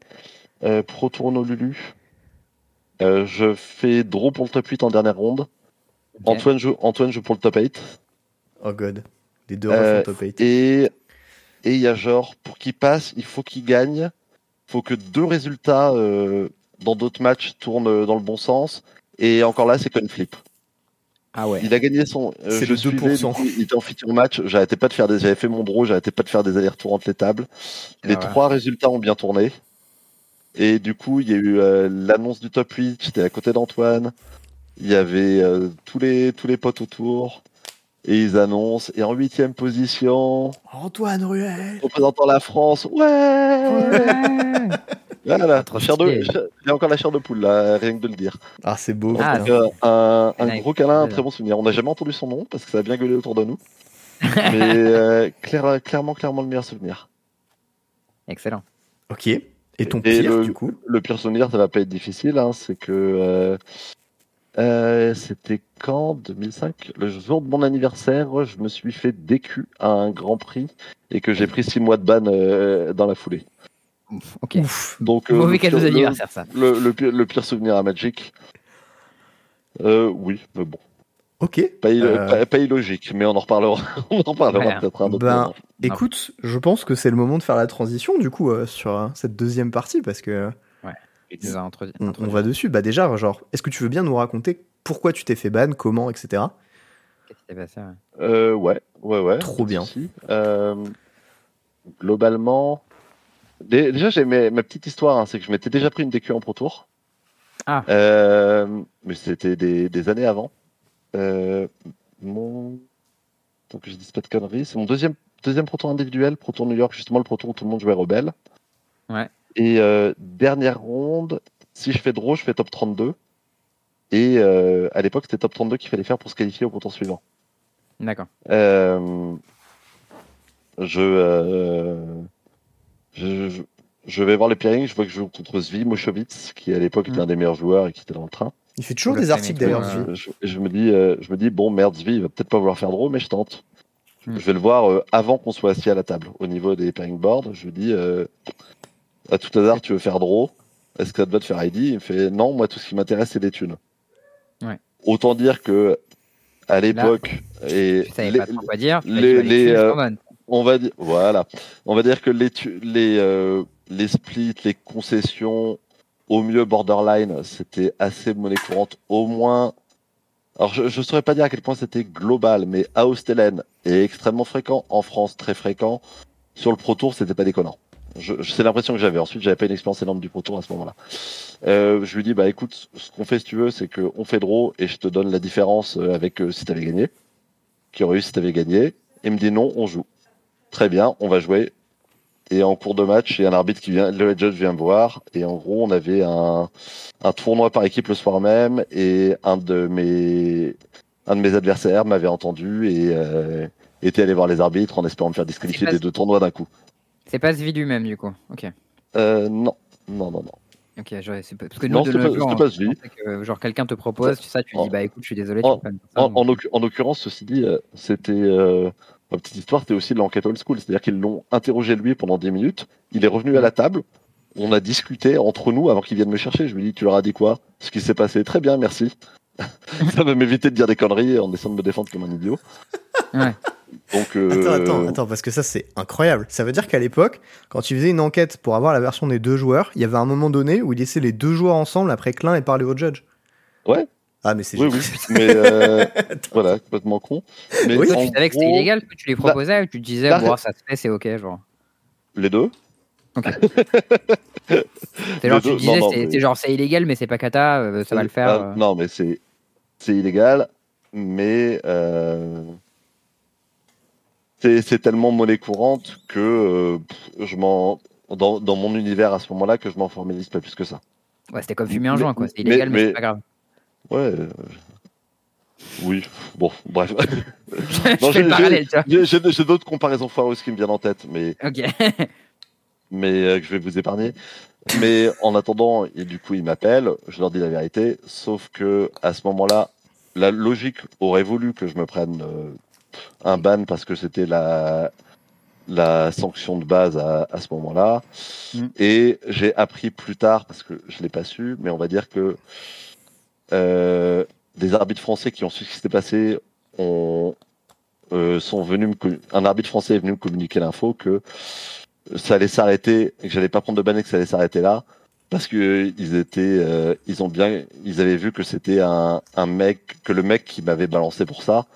Pro Tourno Lulu. je fais draw pour le top 8 en dernière ronde. Antoine, joue, Antoine joue pour le top 8. Oh god, les deux refs top 8. Et il y a genre, pour qu'il passe, il faut qu'il gagne faut que deux résultats dans d'autres matchs tournent dans le bon sens. Et encore là, c'est coin flip. Ah ouais. Il a gagné son. je le suivais, il était en futur match. J'arrêtais pas de faire des. J'avais fait mon draw, j'arrêtais pas de faire des allers-retours entre les tables. Ah les trois résultats ont bien tourné. Et du coup, il y a eu l'annonce du top 8. J'étais à côté d'Antoine. Il y avait tous les tous les potes autour. Et ils annoncent, et en huitième position, Antoine Ruel, représentant la France, ouais, Voilà, chair de, il y a encore la chair de poule là, rien que de le dire. Ah, c'est beau. Ah, un, un gros câlin, un très bon souvenir. On n'a jamais entendu son nom parce que ça a bien gueulé autour de nous. Mais euh, clairement, clairement le meilleur souvenir. Excellent. Ok. Et ton pire, du coup? Le pire souvenir, ça va pas être difficile. Hein, c'est que euh, euh, c'était quand? 2005 Le jour de mon anniversaire, je me suis fait décu à un Grand Prix et que j'ai pris six mois de ban euh, dans la foulée. Ok. Donc, euh, Mauvais cadeau d'anniversaire, ça. Le, le, pire, souvenir à Magic. oui, mais bon. Ok. Pas, illogique, mais on en reparlera, on en reparlera peut-être un autre ben, Écoute, je pense que c'est le moment de faire la transition du coup sur cette deuxième partie parce que on, va dessus. Bah déjà, genre, est-ce que tu veux bien nous raconter pourquoi tu t'es fait ban, comment, etc. Qu'est-ce euh, ouais. ouais, ouais, Trop bien. Euh, globalement, déjà j'ai ma petite histoire, hein, c'est que je m'étais déjà pris une DQ en Pro Tour. Ah. Euh, mais c'était des, années avant. mon... Donc je dis pas de conneries. C'est mon deuxième, deuxième Pro Tour individuel, Pro Tour New York, justement le Pro Tour où tout le monde jouait Rebelle. Ouais. Et euh, dernière ronde, si je fais draw, je fais top 32. Et euh, à l'époque, c'était top 32 qu'il fallait faire pour se qualifier au contour suivant. D'accord. Euh, je, je, je, vais voir les pairings, je vois que je joue contre Zvi Moshowitz, qui à l'époque était mm. un des meilleurs joueurs et qui était dans le train. Il fait toujours des articles d'ailleurs, je, je, me dis, je me dis, bon, merde, Zvi, il va peut-être pas vouloir faire draw, mais je tente. Mm. Je vais le voir avant qu'on soit assis à la table, au niveau des pairing boards. Je me dis, à tout hasard, tu veux faire draw Est-ce que ça te va te faire ID Il me fait non, moi tout ce qui m'intéresse c'est des thunes. Autant dire que à l'époque et les, pas quoi dire. Les, euh, on va dire voilà, on va dire que les les euh, les splits, les concessions, au mieux borderline, c'était assez monnaie courante, au moins. Alors je ne saurais pas dire à quel point c'était global, mais à est extrêmement fréquent, en France très fréquent. Sur le Pro Tour, c'était pas déconnant. C'est l'impression que j'avais. Ensuite, j'avais pas une expérience énorme du Pro Tour à ce moment-là. Euh, je lui dis, bah écoute, ce qu'on fait si tu veux, c'est qu'on fait draw et je te donne la différence euh, avec si t'avais gagné. Qui aurait eu si t'avais gagné. Et il me dit non, on joue. Très bien, on va jouer. Et en cours de match, il y a un arbitre qui vient, le judge vient me voir. Et en gros, on avait un, un tournoi par équipe le soir même. Et un de mes, un de mes adversaires m'avait entendu et euh, était allé voir les arbitres en espérant me faire disqualifier des deux tournois d'un coup. C'est pas Svi lui-même, du coup. Ok. Euh, non. Non, non, non. Ok, c'est parce que nous, de nos jours, pas que, genre quelqu'un te propose, ça, tu dis bah écoute, je suis désolé. En, en, l'occurrence, ceci dit, euh, c'était euh, ma petite histoire, c'était aussi de l'enquête old school, c'est-à-dire qu'ils l'ont interrogé lui pendant 10 minutes. Il est revenu à la table, on a discuté entre nous avant qu'il vienne me chercher. Je lui ai dit, tu leur as dit quoi? Ce qui s'est passé, très bien, merci. ça va m'éviter de dire des conneries en essayant de me défendre comme un idiot. Ouais. Donc, euh, Attends, attends, attends, parce que ça c'est incroyable. Ça veut dire qu'à l'époque, quand tu faisais une enquête pour avoir la version des deux joueurs, il y avait un moment donné où il laissait les deux joueurs ensemble après que l'un ait parlé au judge. Ouais. Ah, mais c'est oui, oui. Mais euh, voilà, complètement con. Mais oui, tu savais que c'était illégal, que tu les proposais ou tu te disais, bon, ça se fait, c'est ok, genre. Les deux Ok. c'est genre, tu disais, c'est genre, c'est illégal, mais c'est pas kata, euh, ça va le faire. Ah, non, mais c'est illégal, mais c'est tellement monnaie courante que euh, je m'en dans, dans, mon univers à ce moment-là que je m'en formalise pas plus que ça. Ouais, c'était comme fumer un joint, quoi. C'est illégal, mais, c'est pas grave. Ouais. Euh, oui, bon, bref. J'ai d'autres comparaisons foireuses qui me viennent en tête, mais. Ok. mais euh, que je vais vous épargner. Mais en attendant, et du coup, ils m'appellent, je leur dis la vérité, sauf que à ce moment-là, la logique aurait voulu que je me prenne un ban parce que c'était la, la sanction de base à, ce moment-là. Mm. Et j'ai appris plus tard, parce que je ne l'ai pas su, mais on va dire que euh, des arbitres français qui ont su ce qui s'était passé ont, euh, sont venus un arbitre français est venu me communiquer l'info que ça allait s'arrêter, que j'allais pas prendre de ban et que ça allait s'arrêter là, parce que ils étaient, euh, ils ont bien, ils avaient vu que c'était un, un mec, que le mec qui m'avait balancé pour ça,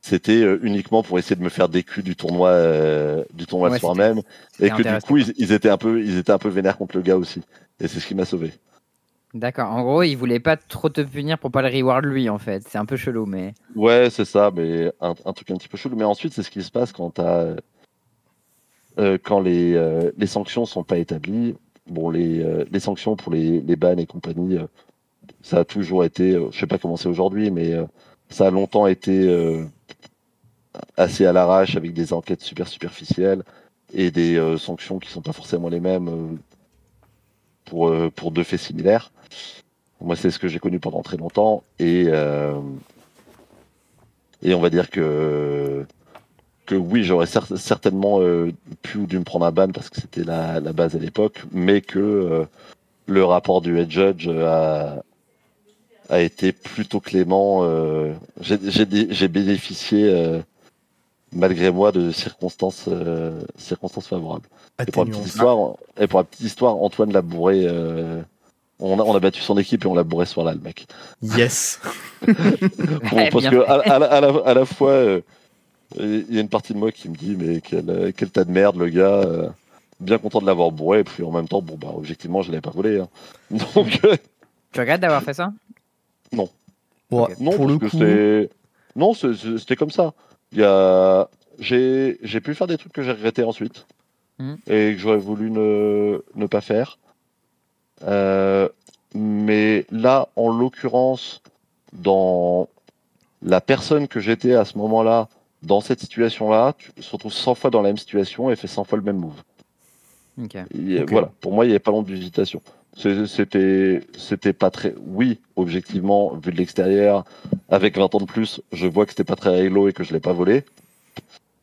c'était euh, uniquement pour essayer de me faire des culs du tournoi, euh, du tournoi le soir même, et que du coup ils, ils, étaient un peu, ils étaient un peu vénères contre le gars aussi, et c'est ce qui m'a sauvé. D'accord. En gros, il voulait pas trop te punir pour pas le reward lui, en fait. C'est un peu chelou, mais. Ouais, c'est ça, mais un, truc un petit peu chelou. Mais ensuite, c'est ce qui se passe quand t'as euh, quand les, euh, les sanctions sont pas établies. Bon, les, euh, les sanctions pour les, les bans et compagnie, ça a toujours été, je sais pas comment c'est aujourd'hui, mais ça a longtemps été assez à l'arrache avec des enquêtes super superficielles et des sanctions qui sont pas forcément les mêmes pour, pour deux faits similaires. Moi, c'est ce que j'ai connu pendant très longtemps et et on va dire que oui, j'aurais certainement euh, pu ou dû me prendre un ban parce que c'était la, base à l'époque, mais que euh, le rapport du head judge a, a été plutôt clément. Euh, j'ai bénéficié malgré moi de circonstances, circonstances favorables. Et pour, la petite histoire, et pour la petite histoire, Antoine l'a bourré. On a, on a, battu son équipe et on l'a bourré ce soir-là, le mec. Yes. parce que à, la, à, la, fois, il y a une partie de moi qui me dit, mais quel, quel tas de merde, le gars. Euh, bien content de l'avoir bourré, et puis en même temps, bon, bah, objectivement, je l'avais pas volé. Hein. Donc. Euh, tu regrettes d'avoir fait ça? Non. non, pour le coup... Non, c'était comme ça. Il y a... J'ai pu faire des trucs que j'ai regretté ensuite, hmm. et que j'aurais voulu ne, ne, pas faire. Euh, mais là, en l'occurrence, dans la personne que j'étais à ce moment-là, dans cette situation-là, tu te retrouves 100 fois dans la même situation et fais 100 fois le même move. Voilà, pour moi, il n'y avait pas longtemps d'hésitation. C'était, c'était pas très. Oui, objectivement, vu de l'extérieur, avec 20 ans de plus, je vois que c'était pas très réglo et que je l'ai pas volé.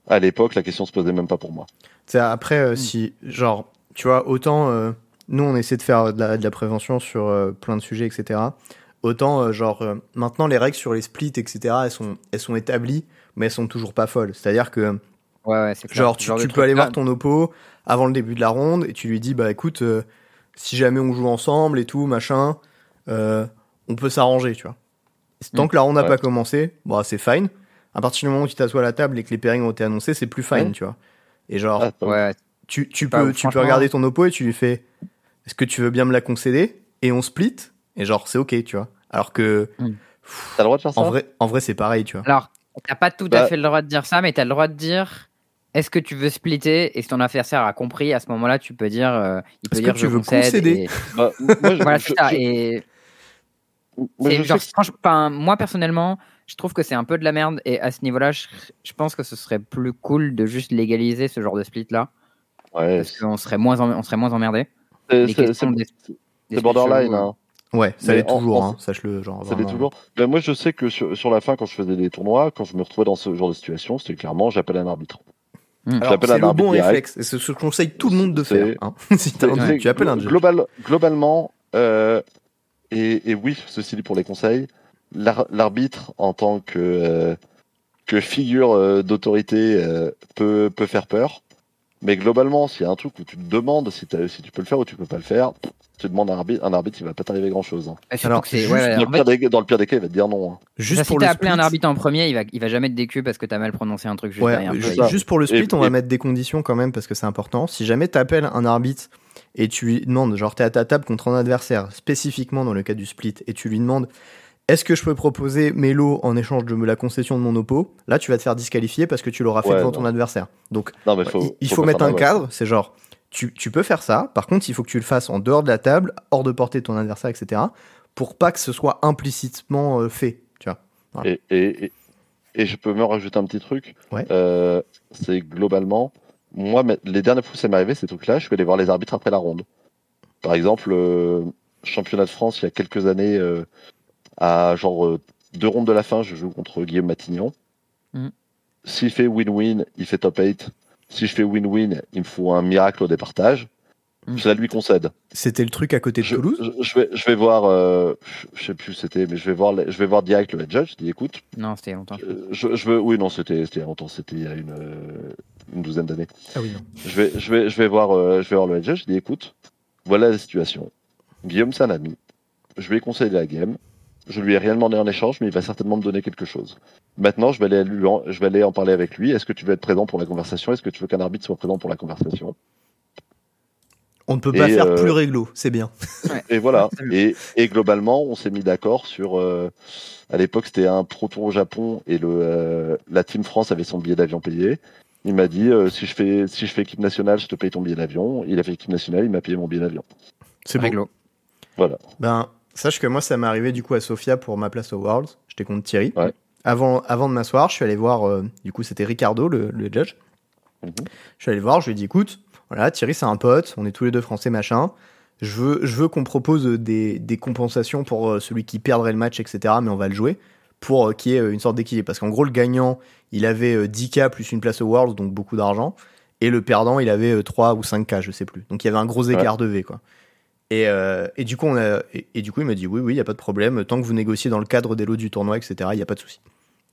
À l'époque, la question se posait même pas pour moi. après, euh, hmm. si, genre, tu vois, autant euh, nous, on essaie de faire de la, prévention sur euh, plein de sujets, etc. Autant, genre, maintenant, les règles sur les splits, etc., elles sont, elles sont établies mais elles sont toujours pas folles. C'est-à-dire que, genre, tu, peux aller voir ton oppo avant le début de la ronde et tu lui dis, bah écoute, euh, si jamais on joue ensemble et tout, machin, euh, on peut s'arranger, tu vois. Tant mm. que la ronde n'a pas commencé, bah c'est fine. À partir du moment où tu t'assois à la table et que les pairings ont été annoncés, c'est plus fine, tu vois. Et genre, ouais. tu, tu peux, tu peux regarder ton oppo et tu lui fais, est-ce que tu veux bien me la concéder? Et on split, et genre, c'est ok, tu vois. Alors que. Mm. T'as le droit de faire ça? En vrai, en vrai c'est pareil, tu vois. Alors, T'as pas tout à bah fait le droit de dire ça, mais t'as le droit de dire est-ce que tu veux splitter? Et si ton adversaire a compris, à ce moment-là, tu peux dire euh, il peut dire que tu veux concéder? bah, voilà, c'est ça. Et... Moi, personnellement, je trouve que c'est un peu de la merde. Et à ce niveau-là, je, pense que ce serait plus cool de juste légaliser ce genre de split-là. Ouais. Parce qu'on serait moins, on serait moins emmerdé. C'est borderline. Hein. Ouais, ça l'est toujours, hein, sache-le. Genre, ça l'est toujours. Ben, moi, je sais que sur, sur, la fin, quand je faisais des tournois, quand je me retrouvais dans ce genre de situation, c'était clairement j'appelle un arbitre. Mmh. C'est le bon réflexe, et c'est ce que je conseille tout le monde de faire. Hein. si tu appelles un global, Globalement, euh, et, et, oui, ceci dit pour les conseils, l'arbitre en tant que, euh, que figure euh, d'autorité euh, peut, peut faire peur. Mais globalement, s'il y a un truc où tu te demandes si, si tu peux le faire ou tu peux pas le faire, tu demandes un arbitre, un arbitre, il va pas t'arriver grand chose. Hein. Alors, dans, le pire des, cas, il va te dire non. Hein. Juste pour si t'as appelé un arbitre en premier, il va, il va jamais te décu parce que t'as mal prononcé un truc juste derrière. Juste, pour le split, on va mettre des conditions quand même parce que c'est important. Si jamais t'appelles un arbitre et tu lui demandes, genre t'es à ta table contre un adversaire, spécifiquement dans le cas du split, et tu lui demandes est-ce que je peux proposer Melo en échange de la concession de mon oppo? Là, tu vas te faire disqualifier parce que tu l'auras fait devant ton adversaire. Donc, il, faut, mettre un cadre. C'est genre, tu, peux faire ça. Par contre, il faut que tu le fasses en dehors de la table, hors de portée de ton adversaire, etc. Pour pas que ce soit implicitement euh, fait. Tu vois. Et, et, et, je peux me rajouter un petit truc. Euh, c'est globalement, moi, les dernières fois que ça m'est arrivé, ces trucs-là, je suis allé voir les arbitres après la ronde. Par exemple, euh, championnat de France, il y a quelques années à genre euh, deux rondes de la fin, je joue contre Guillaume Matignon. Mm. S'il fait win-win, il fait top 8. Si je fais win-win, il me faut un miracle au départage. Je la lui concède. C'était le truc à côté de je, Toulouse? je, vais, je vais voir, euh, je sais plus c'était, mais je vais voir, je vais voir direct le head judge. Je dis écoute. Non, c'était longtemps. Je, je, veux, oui, non, c'était c'était longtemps, c'était il y a une, une douzaine d'années. Ah oui, non. Je vais, je vais, je vais voir, euh, je vais voir le head judge. Je dis écoute, voilà la situation. Guillaume, c'est un ami. Je lui ai conseillé la game. Je lui ai rien demandé en échange, mais il va certainement me donner quelque chose. Maintenant, je vais aller, lui en, je vais aller en parler avec lui. Est-ce que tu veux être présent pour la conversation? Est-ce que tu veux qu'un arbitre soit présent pour la conversation? On ne peut pas Et, faire euh, plus réglo, c'est bien. Et voilà. Et, et globalement, on s'est mis d'accord sur. euh, à l'époque, c'était un Pro Tour au Japon et le, euh, la Team France avait son billet d'avion payé. Il m'a dit euh, si je fais si je fais équipe nationale, je te paye ton billet d'avion. Il a fait équipe nationale, il m'a payé mon billet d'avion. C'est. Réglo. Ben, sache que moi, ça m'est arrivé du coup à Sofia pour ma place au Worlds. J'étais contre Thierry. Ouais. Avant, avant de m'asseoir, je suis allé voir, euh, du coup, c'était Ricardo, le, le judge. Mhm. Je suis allé le voir, je lui ai dit, écoute, voilà, Thierry, c'est un pote, on est tous les deux français, machin. Je veux, je veux qu'on propose des, des compensations pour euh, celui qui perdrait le match, etc., mais on va le jouer pour euh, qu'il y ait une sorte d'équilibre. Parce qu'en gros, le gagnant, il avait euh, 10K plus une place au Worlds, donc beaucoup d'argent. Et le perdant, il avait euh, 3 ou 5K, je sais plus. Donc il y avait un gros écart de V, quoi. Et, euh, et du coup, on a, et, et du coup, il m'a dit oui, oui, il y a pas de problème. Tant que vous négociez dans le cadre des lots du tournoi, etc., il y a pas de souci.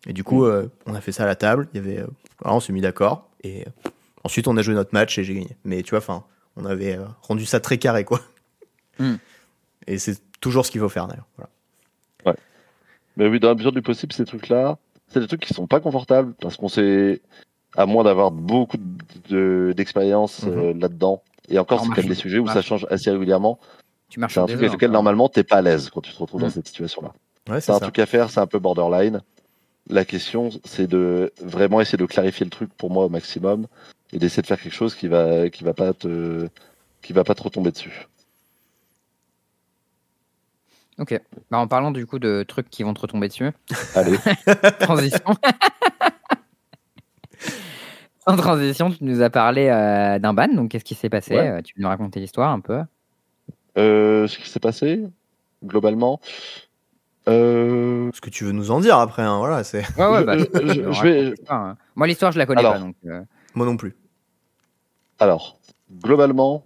Et du coup, Mm. euh, on a fait ça à la table. Il y avait, euh, voilà, on s'est mis d'accord. Et euh, ensuite, on a joué notre match et j'ai gagné. Mais tu vois, enfin, on avait euh, rendu ça très carré, quoi. Mm. Et c'est toujours ce qu'il faut faire d'ailleurs. Voilà. Mais oui, dans la mesure du possible, ces trucs-là, c'est des trucs qui sont pas confortables parce qu'on sait, à moins d'avoir beaucoup de- d'expérience Mhm. euh, là-dedans. Et encore, En c'est quand même des sujets où ça change assez régulièrement. Tu marches C'est un truc avec lequel encore. normalement t'es pas à l'aise quand tu te retrouves dans Mm. cette situation-là. Ouais, C'est un ça. truc à faire, c'est un peu borderline. La question, c'est de vraiment essayer de clarifier le truc pour moi au maximum et d'essayer de faire quelque chose qui va, qui va pas te, qui va pas te retomber dessus. Ok. Bah, en parlant du coup de trucs qui vont te retomber dessus, Allez, transition. En transition, tu nous as parlé euh, d'un ban, donc qu'est-ce qui s'est passé? Ouais. Euh, Tu peux nous raconter l'histoire un peu? Euh, ce qui s'est passé globalement. Euh, Ce que tu veux nous en dire après, hein, voilà, c'est Ouais, ouais, bah, je- je vais- hein. Moi, l'histoire, je la connais Alors. pas, donc. euh, moi non plus. Alors, globalement,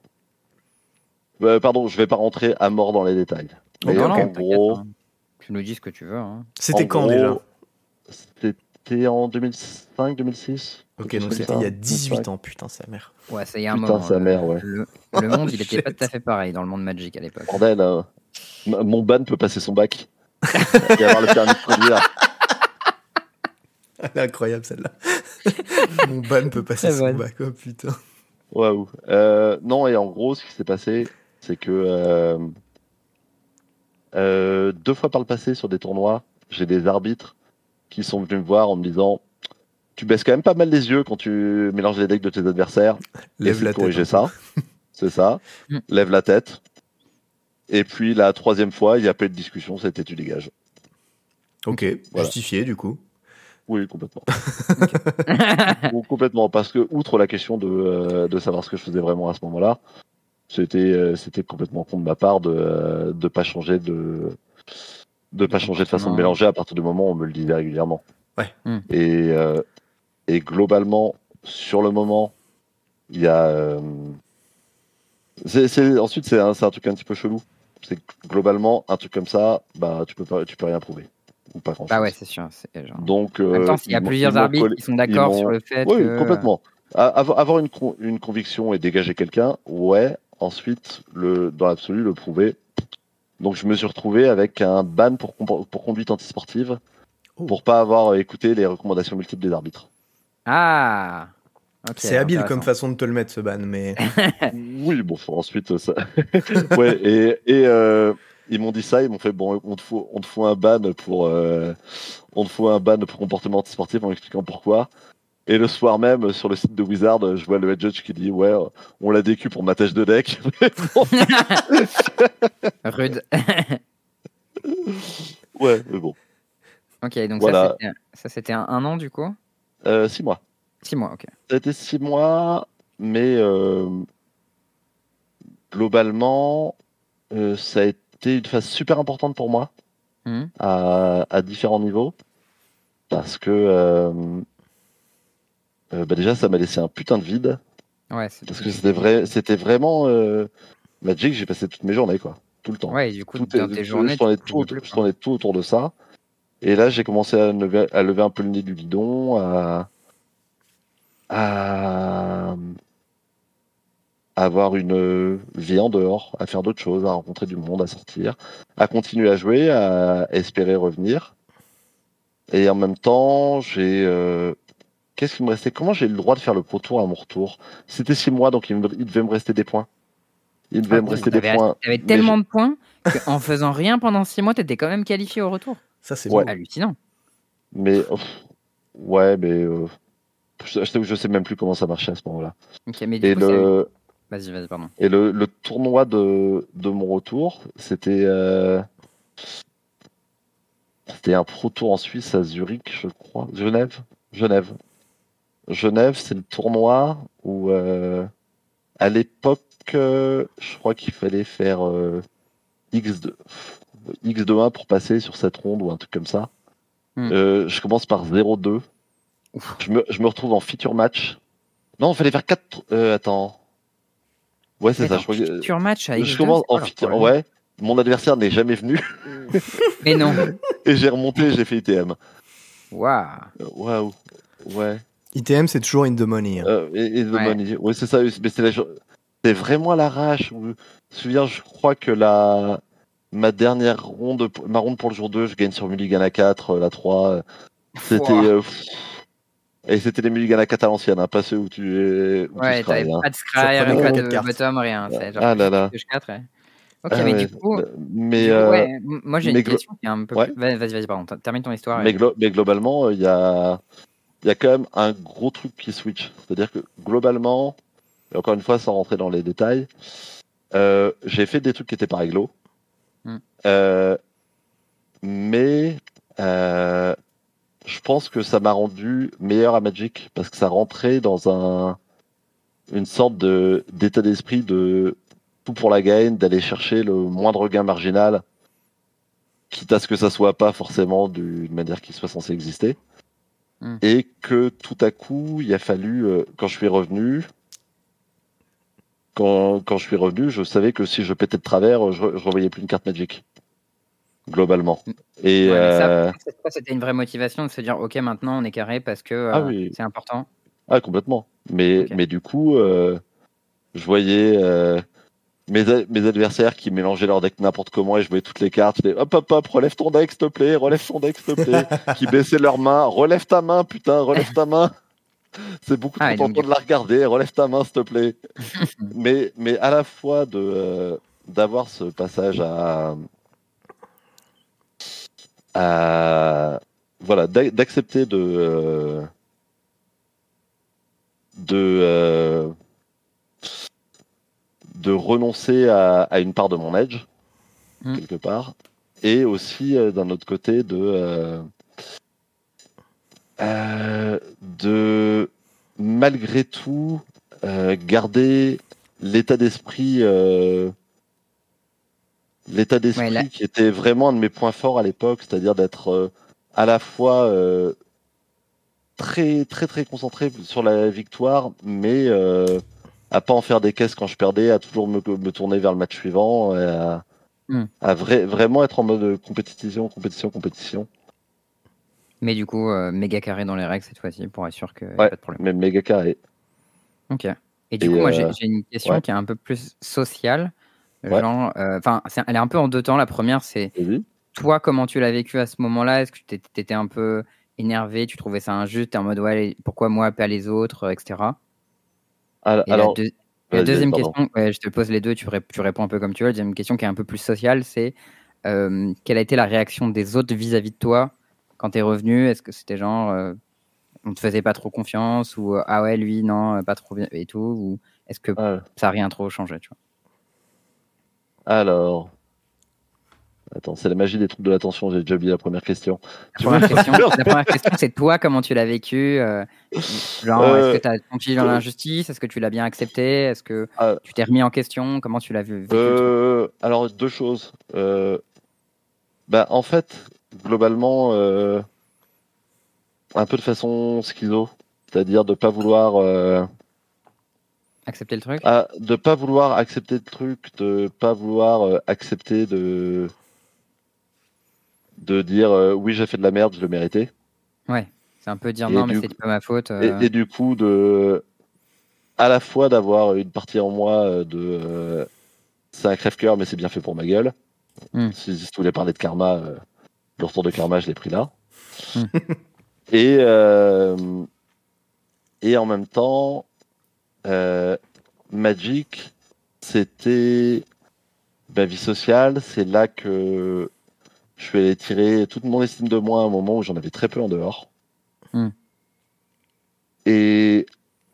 euh, pardon, je vais pas rentrer à mort dans les détails. Mais non, en non, t'inquiète, gros, hein. Tu nous dis ce que tu veux. hein. C'était en quand gros, déjà? C'était en 2005, 2006. Ok, donc c'était il y a ça. 18 ans, putain, sa mère. Ouais, ça y est un Putain, moment. sa le- mère, ouais. Le, le monde, il était pas tout à fait pareil dans le monde Magic à l'époque. Bordel, euh, m- mon ban peut passer son bac. Et avoir le permis de conduire. Elle est incroyable celle-là. Mon ban peut passer son bac, oh putain. Waouh. Euh, non, et en gros, ce qui s'est passé, c'est que euh, euh, deux fois par le passé sur des tournois, j'ai des arbitres qui sont venus me voir en me disant Tu baisses quand même pas mal les yeux quand tu mélanges les decks de tes adversaires. Lève la de corriger tête. hein. ça. C'est ça. Mm. Lève la tête. Et puis la troisième fois, il n'y a pas eu de discussion, c'était tu dégages. Ok, Voilà. justifié du coup. Oui, complètement. Ou complètement, parce que outre la question de, euh, de savoir ce que je faisais vraiment à ce moment-là, c'était euh, c'était complètement con de ma part de euh, de pas changer de de pas changer de façon de mélanger à partir du moment où on me le disait régulièrement. Ouais. Hmm. Et euh, et globalement sur le moment, il y a euh, ensuite c'est un, truc un petit peu chelou. C'est que globalement un truc comme ça, bah tu peux pas tu peux rien prouver ou pas grand chose. bah ouais, c'est sûr. genre- Donc En même euh, temps, s'il y a plusieurs arbitres collé- qui sont d'accord sur le fait oui, que. complètement. A- Avoir, une, con- une conviction et dégager quelqu'un, ouais. Ensuite, le, dans l'absolu, le prouver. Donc, je me suis retrouvé avec un ban pour, pour conduite antisportive Oh. pour pas avoir écouté les recommandations multiples des arbitres. Ah C'est habile comme façon de te le mettre ce ban, mais oui, bon, faut ensuite, ça. ouais, et, et euh, ils m'ont dit ça, ils m'ont fait bon, on te fout, on te fout un ban pour, euh, on te fout un ban pour comportement antisportif en expliquant pourquoi. Et le soir même, sur le site de Wizard, je vois le head judge qui dit Ouais, on l'a décu pour ma tâche de deck. Rude. ouais, mais bon. ok, donc Voilà. ça, c'était- ça, c'était un, un an du coup? Euh, six mois. Six mois, ok. Ça a été six mois, mais euh, globalement, euh, ça a été une phase super importante pour moi Mhm. à, à différents niveaux. Parce que euh, euh, bah déjà, ça m'a laissé un putain de vide. Ouais, Parce que c'était vrai, c'était vraiment Magic, j'ai passé toutes mes journées, quoi. Tout le temps. Ouais, du coup, tout dans tes journées, je tout, tout autour de ça. Et là, j'ai commencé à lever, à lever, un peu le nez du guidon, à, à, avoir une vie en dehors, à faire d'autres choses, à rencontrer du monde, à sortir, à continuer à jouer, à espérer revenir. Et en même temps, j'ai. Euh, qu'est-ce qui me restait? Comment j'ai le droit de faire le pro tour à mon retour? C'était six mois, donc il, devait me rester des points. Il devait ah, me rester des points. Tu avais tellement de points qu'en faisant rien pendant six mois, tu étais quand même qualifié au retour. Ça, c'est hallucinant. Mais. ouais, mais. Euh, je, je, sais même plus comment ça marchait à ce moment-là. Et le... Vas-y, vas-y, pardon. Et le, le tournoi de, de, mon retour, c'était. Euh, c'était un pro tour en Suisse à Zurich, je crois. Genève Genève. Genève, c'est le tournoi où, euh, à l'époque, euh, je crois qu'il fallait faire X2, X2-1 pour passer sur cette ronde ou un truc comme ça. Hmm. je commence par 0-2. Je me, je me, retrouve en feature match. Non, il fallait faire 4. attends. Ouais, c'est ça. Je feature match Je commence en feature. Ouais. Mon adversaire n'est jamais venu. Mais non. Et j'ai remonté, j'ai fait ITM. Waouh. Waouh. Ouais. ITM, c'est toujours in the money. Hein. Euh, in the money. Ouais, c'est ça. Mais c'est vraiment l'arrache. Je me souviens, je crois que la ma dernière ronde, ma ronde pour le jour 2, je gagne sur Mulligan 4, la 3. C'était. Euh, et c'était les Mulligan à 4 à l'ancienne, hein, pas ceux où tu es. Où ouais, t'avais hein. pas de scry, pas de bottom, rien. Genre ah là là. 4, ouais. Ok, ah mais du coup, mais, euh, ouais, moi j'ai une question qui est un peu ouais. plus... Vas-y, vas-y, pardon, termine ton histoire. Mais, glo mais globalement, il y a, y a quand même un gros truc qui switch. C'est-à-dire que globalement, et encore une fois, sans rentrer dans les détails, euh, j'ai fait des trucs qui étaient pas réglo. Mm. Euh, mais euh, je pense que ça m'a rendu meilleur à Magic parce que ça rentrait dans un une sorte de d'état d'esprit de tout pour la gain, d'aller chercher le moindre gain marginal, quitte à ce que ça soit pas forcément d'une manière qui soit censée exister. Hmm. Et que tout à coup, il a fallu, euh, quand je suis revenu, quand, quand, je suis revenu, je savais que si je pétais de travers, je, je revoyais plus une carte Magic globalement. Et euh, c'était une vraie motivation de se dire, ok, maintenant on est carré parce que ah euh, c'est important. Ah, complètement. Mais, mais du coup, euh, je voyais mes, mes, adversaires qui mélangeaient leur deck n'importe comment et je voyais toutes les cartes. Je hop, hop, hop, relève ton deck, s'il te plaît, relève ton deck, s'il te plaît. qui baissaient leurs mains, relève ta main, putain, relève ta main. C'est beaucoup ah, trop ah, de la regarder, relève ta main, s'il te plaît. mais, mais à la fois de d'avoir ce passage à, voilà, d'accepter de euh, de euh, de renoncer à, une part de mon edge mm. quelque part, et aussi euh, d'un autre côté de de malgré tout garder l'état d'esprit l'état d'esprit qui était vraiment un de mes points forts à l'époque, c'est-à-dire d'être euh, à la fois euh, très très très concentré sur la victoire, mais euh, à pas en faire des caisses quand je perdais, à toujours me, tourner vers le match suivant, à, hmm. vraiment être en mode compétition, compétition, compétition. Mais du coup, méga carré dans les règles cette fois-ci pour être sûr que pas de problème. Mais méga carré. Ok. Et du coup, moi j'ai une question qui est un peu plus sociale. Genre, euh, enfin, elle est un peu en deux temps. La première, c'est toi, comment tu l'as vécu à ce moment-là? Est-ce que tu étais un peu énervé? Tu trouvais ça injuste? Es en mode, ouais, pourquoi moi, pas les autres, etc. Alors, la, deuxième question, je te pose les deux, tu, tu, réponds un peu comme tu veux. La deuxième question qui est un peu plus sociale, c'est euh, quelle a été la réaction des autres vis-à-vis de toi quand tu es revenu Est-ce que c'était genre, euh, on te faisait pas trop confiance ou ah ouais, lui, non, pas trop bien et tout Ou est-ce que ça n'a rien trop changé tu vois? Alors. Attends, c'est la magie des trucs de l'attention, j'ai déjà oublié la première question. La première question, c'est toi, comment tu l'as vécu euh, Genre, est-ce que tu as confié dans l'injustice? Est-ce que tu l'as bien accepté? Est-ce que ah. tu t'es remis en question? Comment tu l'as euh, Alors, deux choses. Euh, bah, en fait, globalement, un peu de façon schizo, c'est-à-dire de ne pas vouloir accepter le truc? ah, De pas vouloir accepter le truc, de pas vouloir accepter de de dire oui j'ai fait de la merde, je le méritais. Ouais, c'est un peu dire non mais c'est pas ma faute. Et, du coup de à la fois d'avoir une partie en moi de c'est un crève-cœur mais c'est bien fait pour ma gueule. Hmm. Si, tu voulais parler de karma, le retour de karma je l'ai pris là. Hmm. Et, euh, et en même temps, euh, Magic, c'était ma vie sociale. C'est là que je suis allé tirer toute mon estime de moi à un moment où j'en avais très peu en dehors. Hmm. Et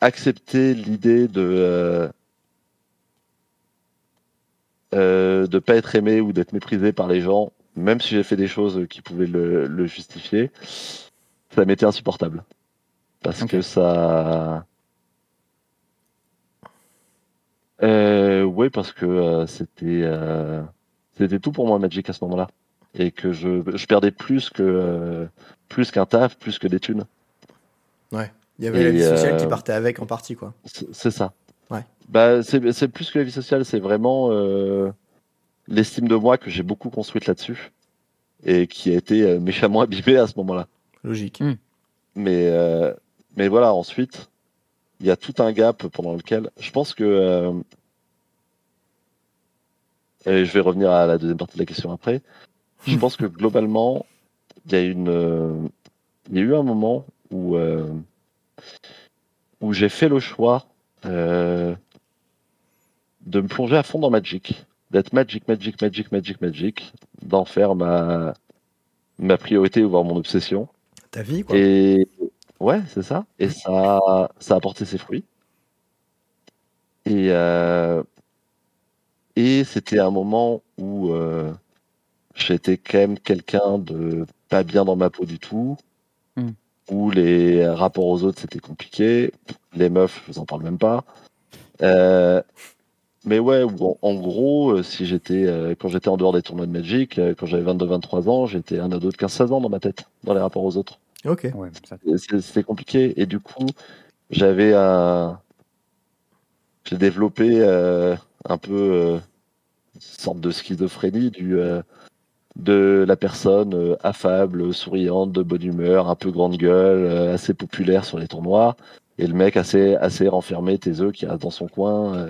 accepter l'idée de euh, euh, de pas être aimé ou d'être méprisé par les gens, même si j'ai fait des choses qui pouvaient le justifier, ça m'était insupportable. Parce que ça. Euh, oui, parce que euh, c'était euh, c'était tout pour moi Magic à ce moment-là. Et que je, je perdais plus que plus qu'un taf, plus que des thunes. Ouais. Il y avait la vie sociale qui partait avec en partie, quoi. C'est ça. Ouais. Bah, c'est plus que la vie sociale, c'est vraiment l'estime de moi que j'ai beaucoup construite là-dessus et qui a été méchamment abîmée à ce moment-là. Logique. Hmm. Mais, euh, mais voilà, ensuite, il y a tout un gap pendant lequel je pense que. Euh, et je vais revenir à la deuxième partie de la question après. Je pense que globalement, il y a une. Euh, il y a eu un moment où, où j'ai fait le choix de me plonger à fond dans Magic, d'être Magic, Magic, Magic, Magic, Magic, d'en faire ma, ma priorité, voire mon obsession. Ta vie, quoi. Et ouais, c'est ça. Et ça, ça a porté ses fruits. Et, euh, et c'était un moment où euh, j'étais quand même quelqu'un de pas bien dans ma peau du tout, hmm. où les rapports aux autres c'était compliqué, les meufs, je vous en parle même pas. Euh, mais ouais, en, gros, si j'étais quand j'étais en dehors des tournois de Magic, quand j'avais 22-23 ans, j'étais un ado de 15-16 ans dans ma tête, dans les rapports aux autres. Ok. C'était compliqué. Et du coup, j'avais un. J'ai développé euh, un peu euh, une sorte de schizophrénie du, euh, de la personne affable, souriante, de bonne humeur, un peu grande gueule, assez populaire sur les tournois. Et le mec assez, assez renfermé, tes œufs, qui reste dans son coin,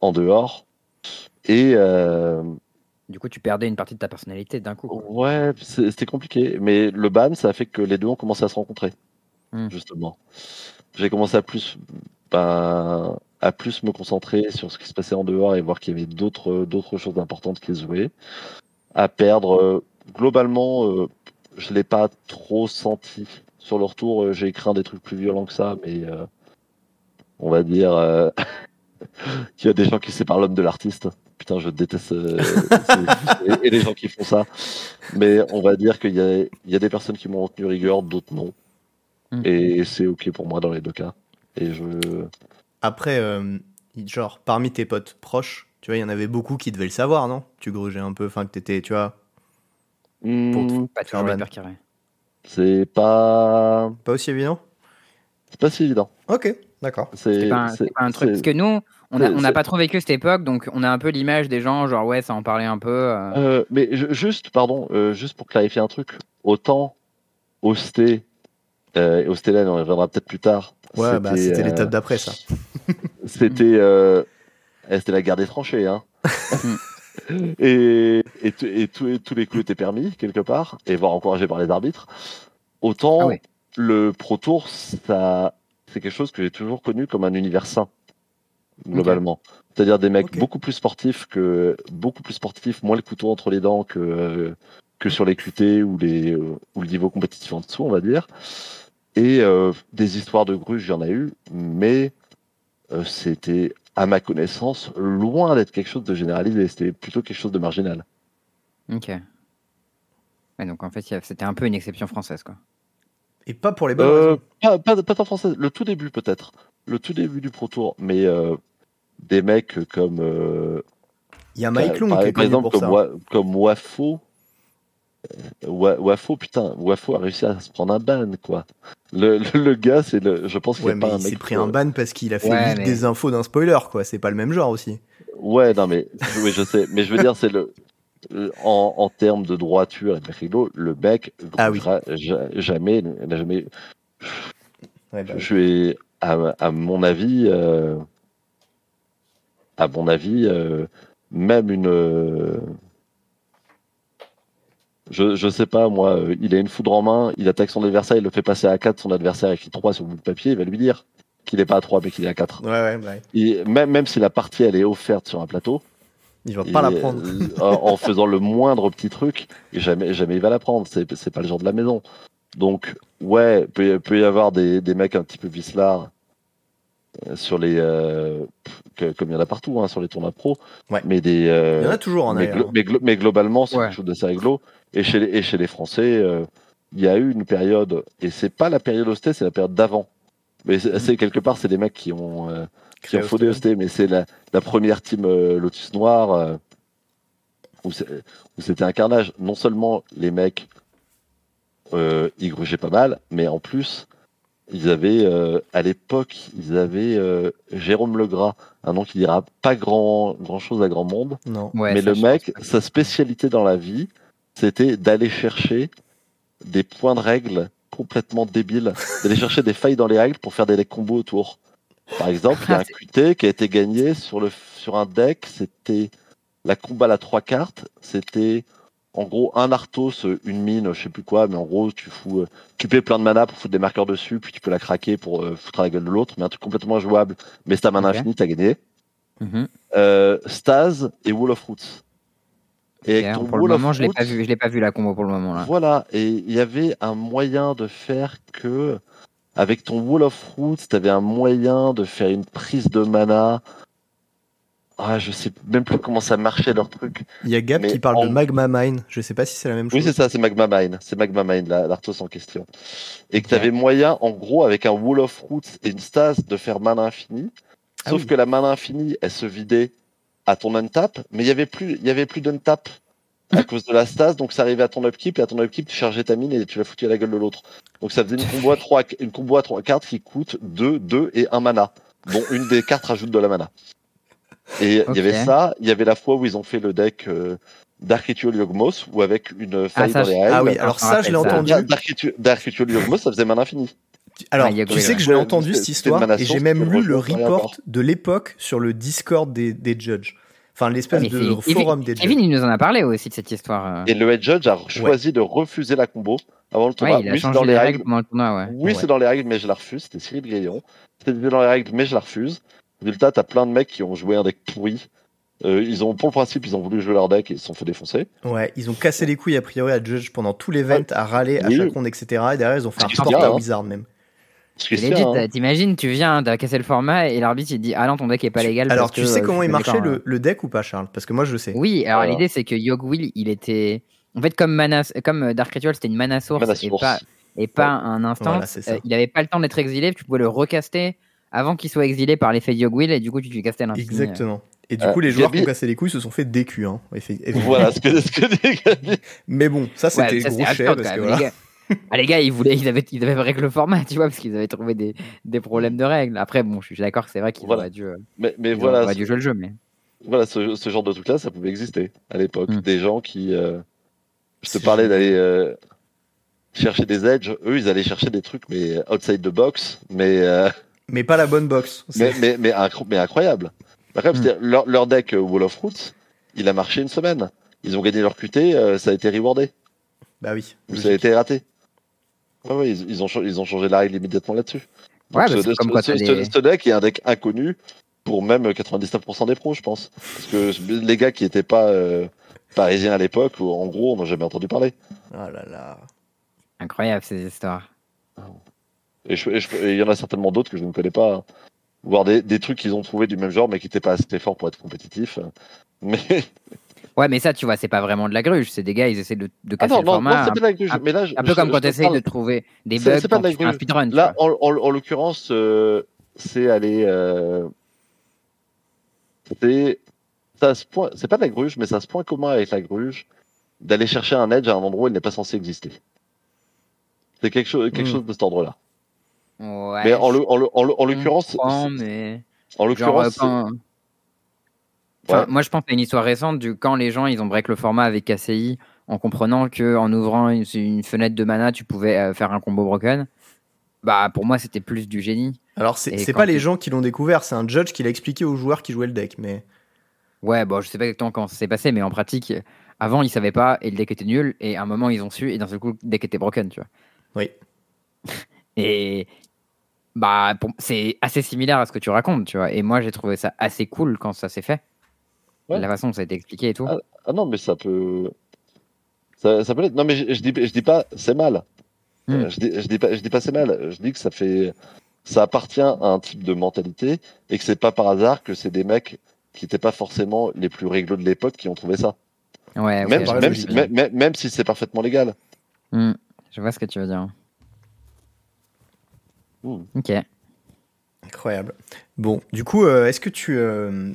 en dehors. Et du coup, tu perdais une partie de ta personnalité d'un coup. Ouais, c'était compliqué. Mais le ban, ça a fait que les deux ont commencé à se rencontrer, hmm. justement. J'ai commencé à plus, ben, à plus me concentrer sur ce qui se passait en dehors et voir qu'il y avait d'autres, d'autres choses importantes qui se jouaient. À perdre, globalement, euh, je l'ai pas trop senti. Sur le retour, euh, j'ai craint des trucs plus violents que ça, mais euh, on va dire qu'il y a des gens qui séparent l'homme de l'artiste. Putain, je déteste euh, et, les gens qui font ça. Mais on va dire qu'il y a, y a des personnes qui m'ont retenu rigueur, d'autres non. Hmm. Et c'est ok pour moi dans les deux cas. Et je. Après, euh, genre, parmi tes potes proches, tu vois, il y en avait beaucoup qui devaient le savoir, non? Tu grugeais un peu, enfin que t'étais, tu vois. Hmm. pas toujours carré. C'est pas. Pas aussi évident? C'est pas si évident. Ok, d'accord. C'est pas, pas, un truc. Parce que nous, on n'a pas trop vécu cette époque, donc on a un peu l'image des gens, genre ouais, ça en parlait un peu. Euh. Euh, mais juste, pardon, euh, juste pour clarifier un truc, autant Osté, et Ostélène, on reviendra peut-être plus tard. Ouais, bah, c'était l'étape d'après ça. c'était eh, c'était la guerre des tranchées, hein. et, et, et, tous les coups étaient permis quelque part, et voire encouragés par les arbitres. Autant ah le Pro Tour, ça, c'est quelque chose que j'ai toujours connu comme un univers sain globalement. C'est-à-dire des mecs beaucoup plus sportifs que beaucoup plus sportifs, moins le couteau entre les dents que que sur les QT ou les ou le niveau compétitif en dessous, on va dire. Et euh, des histoires de gruges, il y en a eu, mais euh, c'était à ma connaissance loin d'être quelque chose de généralisé. C'était plutôt quelque chose de marginal. Ok. donc en fait, c'était un peu une exception française, quoi. Et pas pour les bonnes euh, raisons. Pas, pas, pas tant française. Le tout début peut-être. Le tout début du Pro Tour, mais des mecs comme. Euh, Il y a Mike Long par, exemple, comme, comme Wafo. Euh, Wafo, putain, Wafo a réussi à se prendre un ban, quoi. Le, le, gars, c'est le, je pense qu'il ouais, pas un mec. Il s'est pris un ban parce qu'il a fait des infos d'un spoiler, quoi. C'est pas le même genre aussi. Ouais, non, mais oui, je sais. Mais je veux dire, c'est le, en, en, termes de droiture et de rigolo, le mec ah, oui. jamais, n'a jamais. Ouais, bah, je vais, à, à, mon avis, euh, à mon avis, euh, même une. Euh, je, je sais pas, moi, euh, il a une foudre en main, il attaque son adversaire, il le fait passer à 4, son adversaire écrit 3 sur le bout de papier, il va lui dire qu'il n'est pas à 3 mais qu'il est à 4. Ouais, ouais, ouais. Et même, même si la partie elle est offerte sur un plateau, il va pas la prendre. en, faisant le moindre petit truc, jamais, jamais il va la prendre. C'est, c'est pas le genre de la maison. Donc, ouais, peut, peut y avoir des, des mecs un petit peu vislards euh, sur les euh, comme il y en a partout hein, sur les tournois pro ouais. mais des euh, il y en a toujours en mais, glo mais, glo mais, globalement c'est ouais. quelque chose d'assez réglo et chez les, et chez les français euh, il y a eu une période et c'est pas la période hostée c'est la période d'avant mais c'est quelque part c'est des mecs qui ont euh, qui ont fondé hosté mais c'est la, la, première team euh, Lotus Noir où c'était un carnage non seulement les mecs ils grugeaient pas mal mais en plus ils avaient euh, à l'époque, ils avaient euh, Jérôme Legras, un nom qui dira pas grand grand chose à grand monde. Non. Ouais, mais le mec, sa spécialité dans la vie, c'était d'aller chercher des points de règle complètement débiles, d'aller chercher des failles dans les règles pour faire des combos autour. Par exemple, il y a un QT qui a été gagné sur le sur un deck, c'était la combat à trois cartes, c'était en gros un Arthos, une mine, je sais plus quoi, mais en gros tu fous, euh, tu payes plein de mana pour foutre des marqueurs dessus, puis tu peux la craquer pour euh, foutre à la gueule de l'autre, mais un truc complètement jouable. Mais c'est ta mana Ok. infinie, t'as gagné. Mhm. Euh, Staz et Wall of Roots. Et Ok, avec ton pour le moment, je l'ai pas vu, je l'ai pas vu la combo pour le moment là. voilà, et il y avait un moyen de faire que, avec ton Wall of Roots, tu avais un moyen de faire une prise de mana. Ah, je sais même plus comment ça marchait leur truc. Il y a Gap Mais qui parle en- de Magma Mine. Je sais pas si c'est la même Oui, chose. c'est ça, c'est Magma Mine. C'est Magma Mine, la- l'Arthos en question. Et que tu avais moyen, en gros, avec un Wall of Roots et une stase, de faire mana infini. Ah Sauf oui. que la mana infinie, elle se vidait à ton untap, mais il y avait plus, il y avait plus d'untap à cause de la stase, donc ça arrivait à ton upkeep, et à ton upkeep, tu chargeais ta mine et tu la foutais à la gueule de l'autre. Donc ça faisait une combo à trois, une combo à trois cartes qui coûte 2, 2 et 1 mana, dont une des cartes rajoute de la mana. Et il y avait ça, il y avait la fois où ils ont fait le deck euh, Dark Ritual Yogmos, où avec une faille ça, dans les je- règles, Ah oui, alors je me ça, je l'ai entendu. Dark Ritual, Dark Ritual Yogmos, ça faisait mana infini. Alors, tu sais que je l'ai entendu cette histoire et j'ai même lu le report de l'époque sur le Discord des, des judges. Enfin, l'espèce Mais de forum des Kevin, il nous en a parlé aussi de cette histoire. euh. Et le head judge a choisi de refuser la combo avant le tournoi. Ouais, il a oui, c'est changé dans les les règles règles. tournoi, ouais. Oui, Ouais. c'est dans les règles, mais je la refuse. C'était Cyril Gaillon. C'était dans les règles, mais je la refuse. Résultat, t'as plein de mecs qui ont joué un deck pourri. Euh, ils ont, pour le principe, ils ont voulu jouer leur deck et ils se sont fait défoncer. Ouais, ils ont cassé les couilles a priori à Judge pendant tout l'event, à râler à Oui. chaque ronde, etc. Et derrière, ils ont fait un tient, à hein. Wizard même. T'imagines, tu viens, t'as cassé le format et l'arbitre il dit Ah non, ton deck est pas légal. Alors, parce tu que, sais euh, comment il marchait d'accord, le, le deck ou pas, Charles? Parce que moi, je le sais. Oui, alors l'idée c'est que Yog Will, il était. En fait, comme, mana... comme euh, Dark Ritual, c'était une mana source, Mana et pas, et pas un instant. Voilà, il avait pas le temps d'être exilé, tu pouvais le recaster avant qu'il soit exilé par l'effet de Yog Will, et du coup, tu lui castais à l'infini. Exactement. Et du Euh, coup, les joueurs Gabi- qui ont cassé les couilles se sont fait décu. Hein. Voilà ce que, ce que dit Gabi. Mais bon, ça, Ouais, c'était ça, gros absurde, parce que voilà. Les gars. Ah, les gars, ils, voulaient, ils, avaient, ils avaient le format, tu vois, parce qu'ils avaient trouvé des, des problèmes de règles. Après, bon, je suis d'accord que c'est vrai qu'ils Voilà. auraient dû, euh, Mais, mais ils voilà, auraient dû jouer le jeu, mais. voilà ce, ce genre de truc-là, ça pouvait exister à l'époque. Mm. Des gens qui. euh, je te parlais d'aller euh, chercher des edges. Eux, ils allaient chercher des trucs, mais outside the box. Mais. euh, Mais pas la bonne box. mais, mais, mais, incro- mais incroyable. Incroyable, Mm. c'est-à-dire, leur, leur deck Wall of Roots, il a marché une semaine. Ils ont gagné leur QT, euh, ça a été rewardé. Bah oui. Ou ça a été raté. Ouais, ouais, ils, ils ont, ils ont changé la règle immédiatement là-dessus. Ouais, Donc, ce, comme ce- ce- deck est un deck inconnu pour même 99% des pros, je pense. Parce que les gars qui n'étaient pas euh, parisiens à l'époque, en gros, on n'a jamais entendu parler. Oh là là. Incroyable ces histoires. Et je- et il y en a certainement d'autres que je ne connais pas. hein. Voire des, des trucs qu'ils ont trouvé du même genre, mais qui n'étaient pas assez forts pour être compétitifs. Mais Ouais, mais ça, tu vois, c'est pas vraiment de la gruge. C'est des gars, ils essaient de, de Ah casser non, le non, format. non, c'est un, pas de la gruge. un- Mais là, je- un peu je- comme quand tu essayes parle- de trouver des bugs c'est pas de la fais un gruge. speedrun. Là, en, en- en l'occurrence, euh, c'est aller. euh, c'est ça a ce point- c'est pas de la gruge, mais ça a ce point commun avec la gruge d'aller chercher un edge à un endroit où il n'est pas censé exister. C'est quelque chose, quelque Hmm. chose de cet ordre-là. mais en, l'occurrence. Mais... En l'occurrence. Moi, je pense à une histoire récente du quand les gens ils ont break le format avec KCI en comprenant que en ouvrant une, fenêtre de mana, tu pouvais euh, faire un combo broken. Bah, pour moi, c'était plus du génie. Alors, c'est pas les gens qui l'ont découvert, c'est un judge qui l'a expliqué aux joueurs qui jouaient le deck. Mais ouais, bon, je sais pas exactement comment ça s'est passé, mais en pratique, avant, ils savaient pas et le deck était nul. Et à un moment, ils ont su et d'un seul coup, le deck était broken, tu vois. Oui. et bah, c'est assez similaire à ce que tu racontes, tu vois. Et moi, j'ai trouvé ça assez cool quand ça s'est fait. La façon dont ça a été expliqué et tout. Ah, ah non, mais ça peut. Ça, peut être. Non, mais je, dis, je dis pas c'est mal. Hmm. Euh, je, dis, je, dis pas, je dis pas c'est mal. Je dis que ça fait. Ça appartient à un type de mentalité et que c'est pas par hasard que c'est des mecs qui n'étaient pas forcément les plus réglo de l'époque qui ont trouvé ça. Ouais, même, même, si, même, même, si c'est parfaitement légal. Hmm. Je vois ce que tu veux dire. Hmm. Ok. Incroyable. Bon, du coup, euh, est-ce que tu, euh,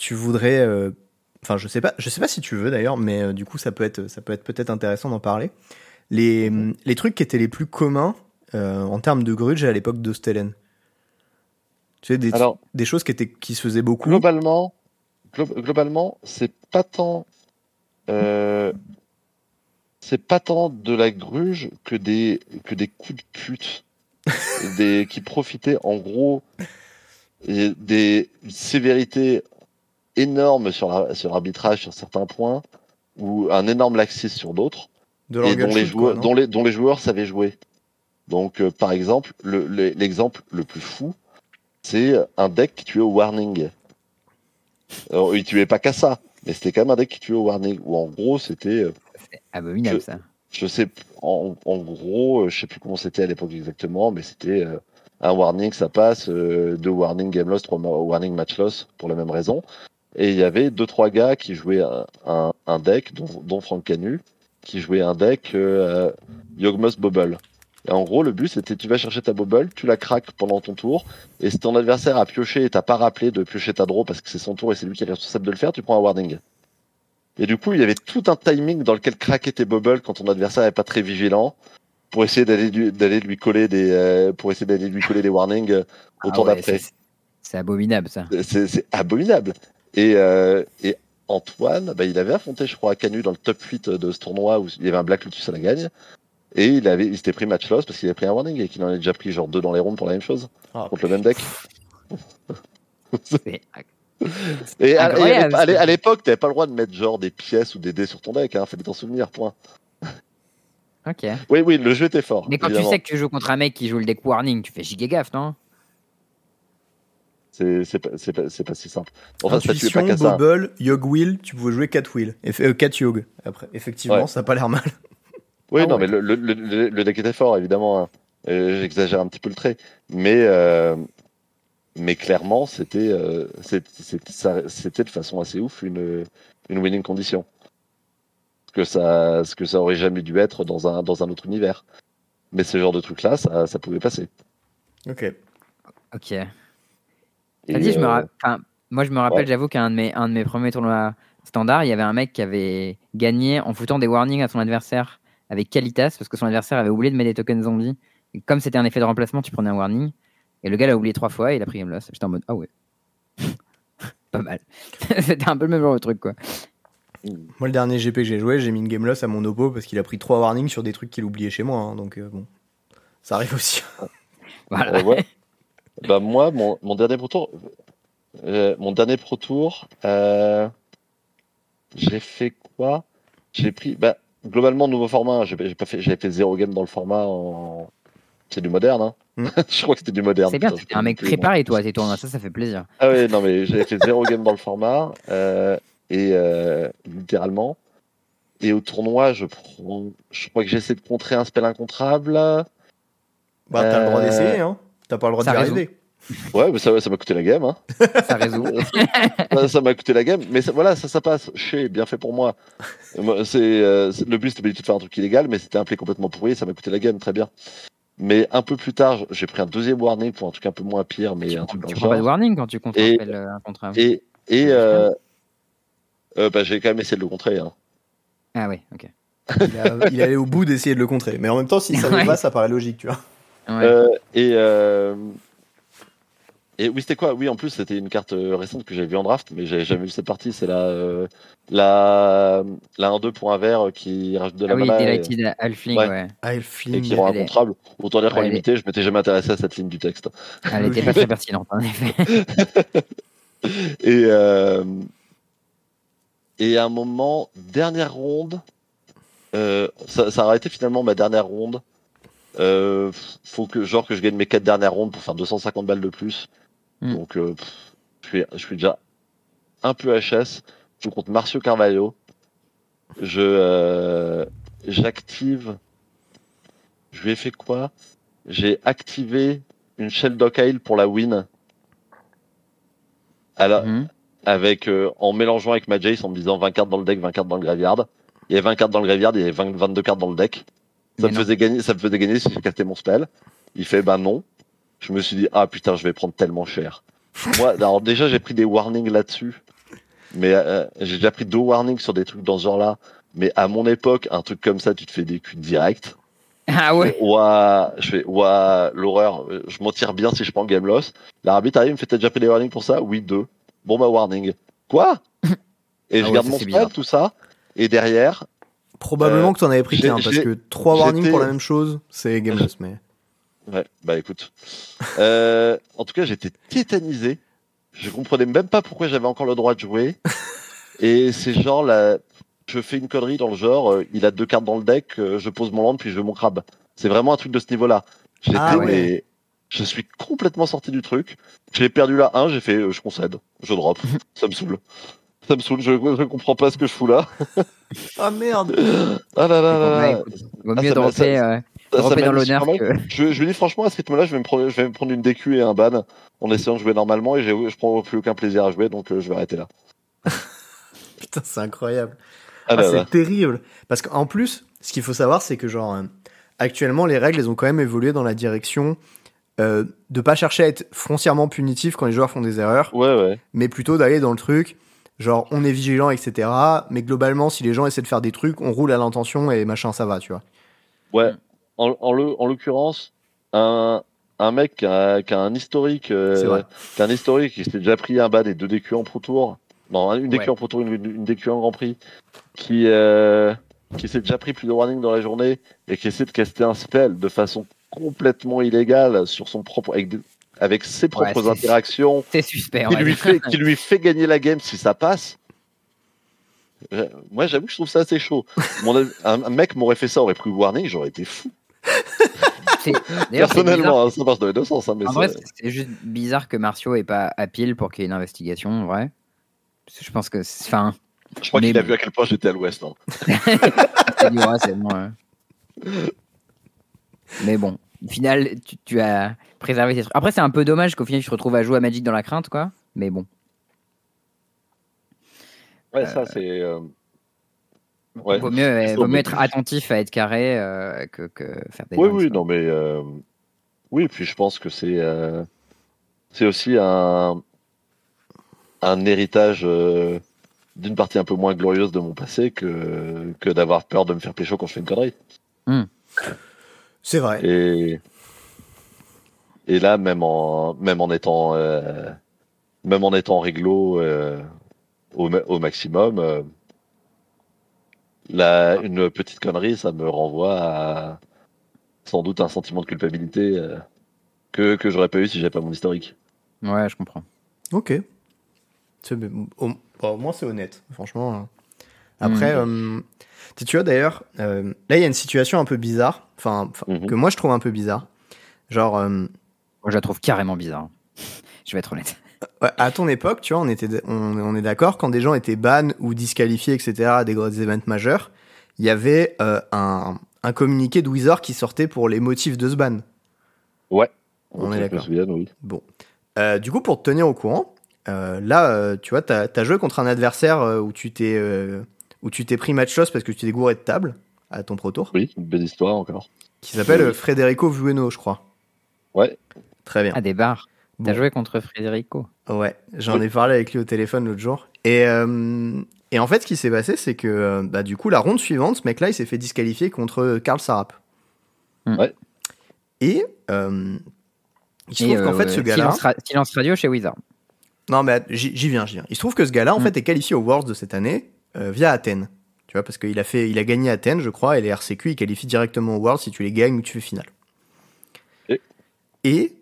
tu voudrais, euh, enfin, je sais pas, je sais pas si tu veux d'ailleurs, mais du coup, ça peut être, ça peut être peut-être intéressant d'en parler. Les, les trucs qui étaient les plus communs en termes de grudge à l'époque d'Ostelen. Tu sais, des, des choses qui étaient, qui se faisaient beaucoup. Globalement, globalement, c'est pas tant, c'est pas tant de la gruge que des, que des coups de pute des, qui profitaient en gros des sévérités énormes sur, sur l'arbitrage sur certains points ou un énorme laxisme sur d'autres et dont les, joueurs, dont, les, dont les joueurs savaient jouer. Donc, euh, par exemple, l'exemple le, plus fou, c'est un deck qui tuait au warning. Alors, il tuait pas qu'à ça, mais c'était quand même un deck qui tuait au warning, où en gros, c'était. Euh, abominable ça je sais, en, gros, euh, je sais plus comment c'était à l'époque exactement, mais c'était euh, un warning, ça passe, euh, deux warning game loss, trois warning match loss pour la même raison. Et il y avait deux trois gars qui jouaient un, un deck, dont, dont, Franck Canu, qui jouait un deck euh, Yogmus Bubble. Et en gros, le but c'était tu vas chercher ta bubble, tu la craques pendant ton tour, et si ton adversaire a pioché et t'as pas rappelé de piocher ta draw parce que c'est son tour et c'est lui qui est responsable de le faire, tu prends un warning. Et du coup, il y avait tout un timing dans lequel craquer tes bubbles quand ton adversaire n'est pas très vigilant pour essayer d'aller lui, d'aller lui coller des, euh, pour essayer d'aller lui coller des warnings euh, au ah tour d'après. C'est abominable ça. C'est abominable. Et, euh, et Antoine, bah, il avait affronté, je crois, Canu dans le top 8 de ce tournoi où il y avait un Black Lotus à la gagne. Et il avait, il s'était pris match loss parce qu'il avait pris un warning et qu'il en a déjà pris genre deux dans les rondes pour la même chose. Ah, contre le même deck. Et à, l'époque, t'avais pas le droit de mettre genre des pièces ou des dés sur ton deck, hein, fallait t'en souvenir, point. Ok. Oui, oui, le jeu était fort. Mais quand tu sais que tu joues contre un mec qui joue le deck warning, tu fais giga gaffe, non? C'est pas, pas, pas, si simple. Enfin, Intuition, ça pas Bobble, Yog Will, tu pouvais jouer 4 Will. Euh, 4 Yog. Après, effectivement, ça a pas l'air mal. Oui, ah non, mais le, le, le, deck était fort, évidemment. Hein. J'exagère un petit peu le trait. Mais, euh, mais clairement, c'était euh, c'était de façon assez ouf une, une winning condition. Ce que, ça, ce que ça aurait jamais dû être dans un, dans un autre univers. Mais ce genre de truc-là, ça, ça pouvait passer. Ok. Ok. Dit, je me euh, moi, je me rappelle, j'avoue qu'un de, mes, un de mes premiers tournois standard, il y avait un mec qui avait gagné en foutant des warnings à son adversaire avec Qualitas, parce que son adversaire avait oublié de mettre des tokens zombies. Et comme c'était un effet de remplacement, tu prenais un warning. Et le gars l'a oublié trois fois et il a pris game loss. J'étais en mode, ah ouais. pas mal. C'était un peu le même genre de truc, quoi. Moi, le dernier GP que j'ai joué, j'ai mis une game loss à mon oppo parce qu'il a pris trois warnings sur des trucs qu'il oubliait chez moi. Hein, donc, euh, bon, ça arrive aussi. voilà. Bah, moi, mon, mon dernier pro tour, euh, mon dernier pro tour, euh, j'ai fait quoi? J'ai pris, bah, globalement, nouveau format. J'ai pas fait, j'avais fait zéro game dans le format en, c'est du moderne, hein hmm. Je crois que c'était du moderne. C'est bien, t'es un mec préparé, toi, tes tournois, ça, ça fait plaisir. Ah oui, non, mais j'avais fait zéro game dans le format, euh, et euh, littéralement. Et au tournoi, je prends, je crois que j'essaie de contrer un spell incontrable. Bah, t'as le droit d'essayer, hein. T'as pas le droit d'y arriver. Ouais, mais ça m'a coûté la game. Hein. Ça résout. ça m'a coûté la game, mais voilà, ça, ça passe. Chez, bien fait pour moi. C'est euh, le but, c'était de faire un truc illégal, mais c'était un play complètement pourri, ça m'a coûté la game, très bien. Mais un peu plus tard, j'ai pris un deuxième warning pour un truc un peu moins pire. Mais tu un truc prends pas de warning quand tu contre euh, un contrat. Et, et euh, euh, bah, j'ai quand même essayé de le contrer. Hein. Ah oui, ok. Il, allait au bout d'essayer de le contrer. Mais en même temps, si ça ne va pas, ça paraît logique, tu vois. Et et oui, c'était quoi? Oui, en plus, c'était une carte euh, récente que j'avais vue en draft, mais j'avais jamais vu cette partie. C'est la, euh, la, la 1-2 pour un vert qui rajoute de la ah oui, Delighted Halfling, ouais. Halfling. Et qui rend incontrable. Autant dire qu'en limité, je m'étais jamais intéressé à cette ligne du texte. Elle était pas très pertinente, en effet. et, euh, et à un moment, dernière ronde, euh, ça, ça aurait été finalement ma dernière ronde. Euh, faut que genre que je gagne mes quatre dernières rondes pour faire 250 balles de plus. Hmm. Donc, euh, je, suis, je suis déjà un peu HS. Je compte Marcio Carvalho. Je euh, j'active. Je lui ai fait quoi? J'ai activé une Shell Dock pour la win. Alors, hmm. avec euh, en mélangeant avec ma Jace en me disant 20 cartes dans le deck, 20 cartes dans le graveyard. Il y avait 20 cartes dans le graveyard, il y avait 20, 22 cartes dans le deck. Ça me, faisait gagner, ça me faisait gagner si j'ai casté mon spell. Il fait bah non je me suis dit ah putain je vais prendre tellement cher. Moi alors déjà j'ai pris des warnings là-dessus, mais euh, j'ai déjà pris deux warnings sur des trucs dans ce genre-là. Mais à mon époque un truc comme ça tu te fais des culs direct. Ah ouais. Ouah, je fais ouah l'horreur. Je m'en tire bien si je prends game loss. L'arbitre arrive me fait t'as déjà pris des warnings pour ça? Oui deux. Bon bah warning. Quoi? Et ah je garde mon spell tout ça. Et derrière. Probablement euh, que tu en avais pris qu'un parce que trois warnings pour la même chose c'est game loss mais. Ouais, bah écoute. Euh, en tout cas, j'étais tétanisé. Je comprenais même pas pourquoi j'avais encore le droit de jouer. Et c'est genre, là, je fais une connerie dans le genre, euh, il a deux cartes dans le deck, euh, je pose mon land, puis je veux mon crabe. C'est vraiment un truc de ce niveau-là. J'étais, ah mais je suis complètement sorti du truc. J'ai perdu la 1, j'ai fait, je concède, je drop. ça me saule. Ça me saoule, je, je comprends pas ce que je fous là. ah merde Ah là là là là Vaut mieux ah, dropper, dans l'honneur je, je lui dis franchement, à ce rythme-là, je, vais me prendre, je vais me prendre une DQ et un ban en essayant de jouer normalement et je prends plus aucun plaisir à jouer, donc euh, je vais arrêter là. Putain, c'est incroyable. Ah, ah c'est terrible. Parce qu'en plus, ce qu'il faut savoir, c'est que genre, euh, actuellement, les règles, elles ont quand même évolué dans la direction euh, de pas chercher à être foncièrement punitif quand les joueurs font des erreurs. Ouais, ouais. Mais plutôt d'aller dans le truc, genre, on est vigilant, etc. Mais globalement, si les gens essaient de faire des trucs, on roule à l'intention et machin, ça va, tu vois. Ouais. En, en l'occurrence, un, un mec qui a, qui a un historique, euh, qui a un historique, qui s'est déjà pris un bas des deux DQ en Pro Tour, non, une DQ en Pro Tour, une, une, DQ en Grand Prix, qui, euh, qui s'est déjà pris plus de warning dans la journée et qui essaie de caster un spell de façon complètement illégale sur son propre, avec, avec ses propres interactions. C'est suspect. Qui, lui fait, qui lui fait gagner la game si ça passe. Euh, moi, j'avoue que je trouve ça assez chaud. Mon, un, mec m'aurait fait ça, aurait pris warning, j'aurais été fou. Personnellement, hein, ça marche dans les deux sens. Hein, en vrai, c'est juste bizarre que Marcio ait pas à pile pour qu'il y ait une investigation, en vrai. Je pense que. Enfin. Je crois qu'il a vu à quel point j'étais à l'ouest. Hein. Mais bon, au final, tu, as préservé tes trucs. Après, c'est un peu dommage qu'au final, tu te retrouves à jouer à Magic dans la crainte, quoi. Mais bon. Ouais, ça, c'est. Euh, Ouais. Vaut mieux, vaut mieux être attentif à être carré euh, que, que, faire des. Oui, oui, non, mais euh, oui, puis je pense que c'est euh, c'est aussi un un héritage d'une partie un peu moins glorieuse de mon passé que que d'avoir peur de me faire pécho quand je fais une connerie. Hmm. C'est vrai. Et et là, même en même en étant même en étant réglo au, au maximum une petite connerie, ça me renvoie à sans doute un sentiment de culpabilité euh, que, que j'aurais pas eu si j'avais pas mon historique. Ouais, je comprends. Ok. Au, au moins, c'est honnête, franchement. Hein. Après, mm. Euh, tu vois d'ailleurs, euh, là, il y a une situation un peu bizarre, enfin, mhm. que moi je trouve un peu bizarre. Genre. moi, je la trouve carrément bizarre. je vais être honnête à ton époque, tu vois, on, était, on, est d'accord, quand des gens étaient ban ou disqualifiés, etc., à des gros événements majeurs, il y avait euh, un, un, communiqué de Wizard qui sortait pour les motifs de ce ban. Ouais, on, est d'accord. Oui. Bon. Euh, du coup, pour te tenir au courant, euh, là, tu vois, tu as, joué contre un adversaire où tu t'es où tu t'es pris match loss parce que tu t'es gouré de table à ton pro tour. Oui, une belle histoire encore. Qui s'appelle Federico Vueno, je crois. Ouais. Très bien. À des bars. T'as joué contre Frédérico Ouais, j'en ai parlé avec lui au téléphone l'autre jour. Et, euh, et en fait, ce qui s'est passé, c'est que euh, bah, du coup, la ronde suivante, ce mec-là, il s'est fait disqualifier contre Karl Sarap. Hmm. Ouais. Et euh, il se trouve qu'en fait, ce gars-là. Silence, radio chez Wizard. Non, mais j'y viens, j'y viens. Il se trouve que ce gars-là, en mm. fait, est qualifié aux Worlds de cette année via Athènes. Tu vois, parce qu'il a, fait, il a gagné Athènes, je crois, et les RCQ, ils qualifient directement aux Worlds si tu les gagnes ou tu fais finale. Et, et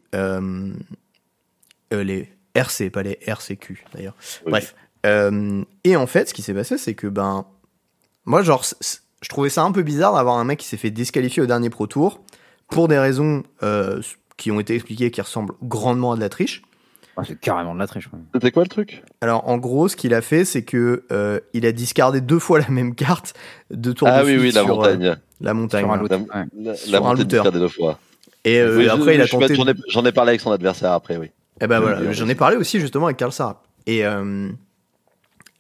les RC, pas les RCQ d'ailleurs. Bref. et en fait, ce qui s'est passé, c'est que ben, moi, genre, je trouvais ça un peu bizarre d'avoir un mec qui s'est fait disqualifier au dernier Pro Tour pour des raisons euh, qui ont été expliquées qui ressemblent grandement à de la triche. Ah, c'est carrément de la triche. C'était quoi le truc? Alors en gros, ce qu'il a fait, c'est que euh, il a discardé deux fois la même carte de tour ah, de oui, oui, la sur, montagne. Euh, la montagne. Sur un la, la, la montagne deux fois. Et après, il a tenté. J'en ai, parlé avec son adversaire après, oui. Et eh ben voilà, j'en ai parlé aussi justement avec Karl Sarap. Et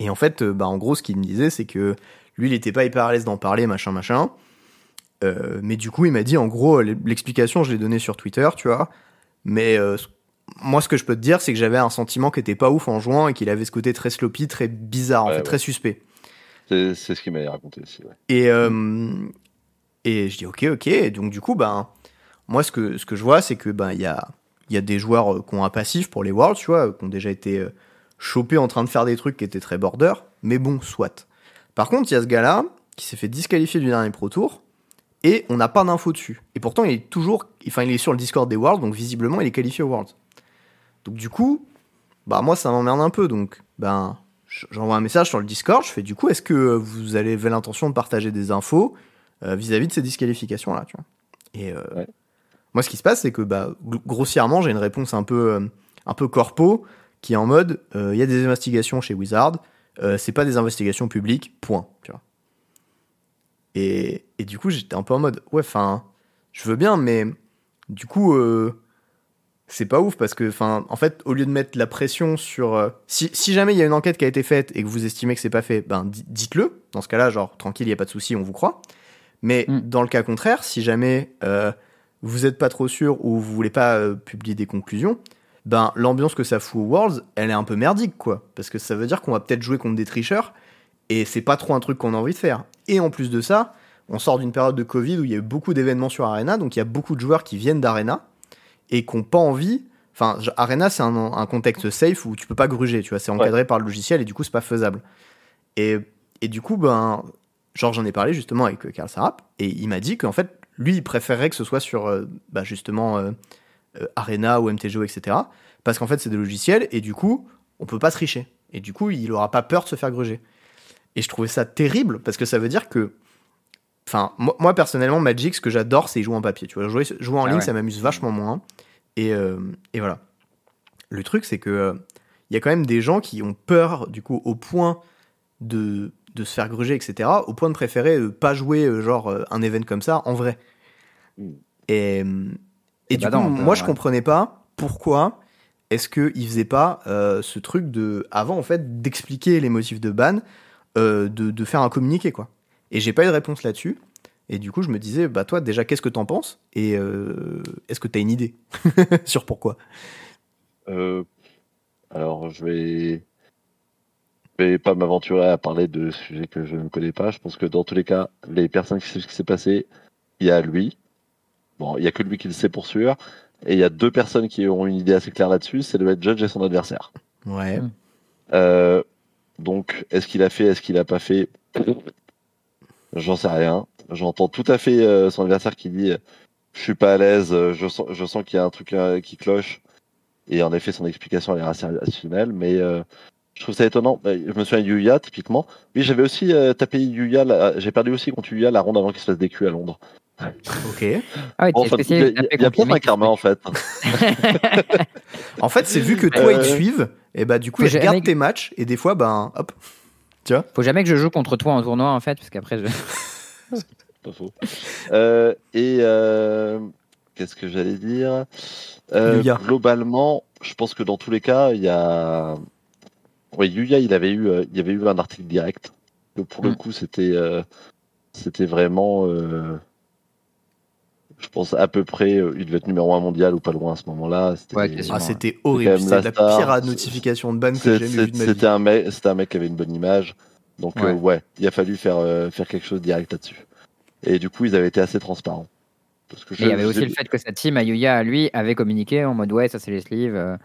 et en fait, bah en gros, ce qu'il me disait, c'est que lui, il était pas hyper à l'aise d'en parler, machin, machin. Euh, mais du coup, il m'a dit, en gros, l'explication, je l'ai donnée sur Twitter, tu vois. Mais euh, moi, ce que je peux te dire, c'est que j'avais un sentiment qui était pas ouf en jouant et qu'il avait ce côté très sloppy, très bizarre, en fait, très suspect. C'est ce qu'il m'avait raconté aussi, ouais. Et, euh, et je dis, ok, ok. Et donc, du coup, ben, moi, ce que, ce que je vois, c'est que ben, il y a, y a des joueurs qui ont un passif pour les Worlds, tu vois, qui ont déjà été chopés en train de faire des trucs qui étaient très border. Mais bon, soit. Par contre, il y a ce gars-là qui s'est fait disqualifier du dernier Pro Tour et on n'a pas d'infos dessus. Et pourtant, il est toujours, enfin, il est sur le Discord des Worlds, donc visiblement, il est qualifié aux Worlds. Donc du coup, bah moi, ça m'emmerde un peu. Donc, ben, j'envoie un message sur le Discord. Je fais du coup, est-ce que vous avez l'intention de partager des infos euh, vis-à-vis de ces disqualifications là, tu vois? Et euh, moi, ce qui se passe, c'est que bah, grossièrement, j'ai une réponse un peu, euh, un peu corpo qui est en mode, il y a des investigations chez Wizard. Euh, c'est pas des investigations publiques, point. Tu vois. Et, et du coup, j'étais un peu en mode, ouais, enfin, je veux bien, mais du coup, euh, c'est pas ouf parce que, enfin, en fait, au lieu de mettre la pression sur. Euh, si, si, jamais il y a une enquête qui a été faite et que vous estimez que c'est pas fait, ben dites-le. Dans ce cas-là, genre, tranquille, il y a pas de souci, on vous croit. Mais mm. dans le cas contraire, si jamais vous êtes pas trop sûr ou vous voulez pas publier des conclusions, ben l'ambiance que ça fout aux Worlds, elle est un peu merdique, quoi. Parce que ça veut dire qu'on va peut-être jouer contre des tricheurs, et c'est pas trop un truc qu'on a envie de faire. Et en plus de ça, on sort d'une période de Covid où il y a eu beaucoup d'événements sur Arena, donc il y a beaucoup de joueurs qui viennent d'Arena, et qui n'ont pas envie... Enfin, Arena, c'est un, contexte safe où tu peux pas gruger, tu vois, c'est encadré par le logiciel, et du coup, c'est pas faisable. Et, et du coup, ben... Genre, j'en ai parlé justement avec euh, Karl Sarap, et il m'a dit qu'en fait, lui, il préférerait que ce soit sur, euh, bah, justement... Euh, euh, Arena ou MTGO, etc. Parce qu'en fait, c'est des logiciels et du coup, on peut pas tricher. Et du coup, il aura pas peur de se faire gruger. Et je trouvais ça terrible parce que ça veut dire que. Enfin, moi, personnellement, Magic, ce que j'adore, c'est jouer en papier. Tu vois, jouer, jouer en ah ligne, ça m'amuse vachement moins. Et, euh, et, voilà. Le truc, c'est que euh, il y a quand même des gens qui ont peur, du coup, au point de, de se faire gruger, etc., au point de préférer pas jouer, genre, un event comme ça en vrai. Mm. Et, et du coup, moi, je comprenais pas pourquoi est-ce qu'il faisait pas euh, ce truc de, avant, en fait, d'expliquer les motifs de ban, euh, de, de, faire un communiqué, quoi. Et j'ai pas eu de réponse là-dessus. Et du coup, je me disais, bah toi, déjà, qu'est-ce que t'en penses? Et euh, est-ce que t'as une idée sur pourquoi? Alors, je vais... je vais pas m'aventurer à parler de sujets que je ne connais pas. Je pense que dans tous les cas, les personnes qui savent ce qui s'est passé, il y a lui, Bon, il n'y a que lui qui le sait pour sûr. Et il y a deux personnes qui ont une idée assez claire là-dessus, c'est le head judge et son adversaire. Ouais. Euh, donc, est-ce qu'il a fait, est-ce qu'il n'a pas fait? J'en sais rien. J'entends tout à fait euh, son adversaire qui dit Je suis pas à l'aise, je sens, je sens qu'il y a un truc euh, qui cloche. Et en effet, son explication elle est assez rationnelle, mais je trouve ça étonnant. Bah, je me souviens de Yuya, typiquement. Oui, j'avais aussi tapé Yuya, j'ai perdu aussi contre Yuya la ronde avant qu'il se fasse des culs à Londres. Ok. Ah il y a, plein karma en fait. en fait, c'est vu que toi ils te euh, suivent, et bah du coup ils regardent tes matchs et des fois ben hop, tu vois. Faut jamais que je joue contre toi en tournoi en fait, parce qu'après je. Pas faux. Euh, et euh, qu'est-ce que j'allais dire Globalement, je pense que dans tous les cas, il y a. Oui, Yuya, il avait eu, il y avait eu un article direct. pour le mm. coup, c'était, c'était vraiment je pense à peu près, euh, il devait être numéro 1 mondial ou pas loin à ce moment-là. C'était ah, horrible, c'était la pire notification de ban que j'ai jamais vue de ma vie. C'était un, mec, un mec qui avait une bonne image, donc ouais, euh, il a fallu faire, euh, faire quelque chose direct là-dessus. Et du coup, ils avaient été assez transparents. il y avait aussi le fait que sa team, Ayuya, lui, avait communiqué en mode ouais, ça c'est les sleeves. Euh,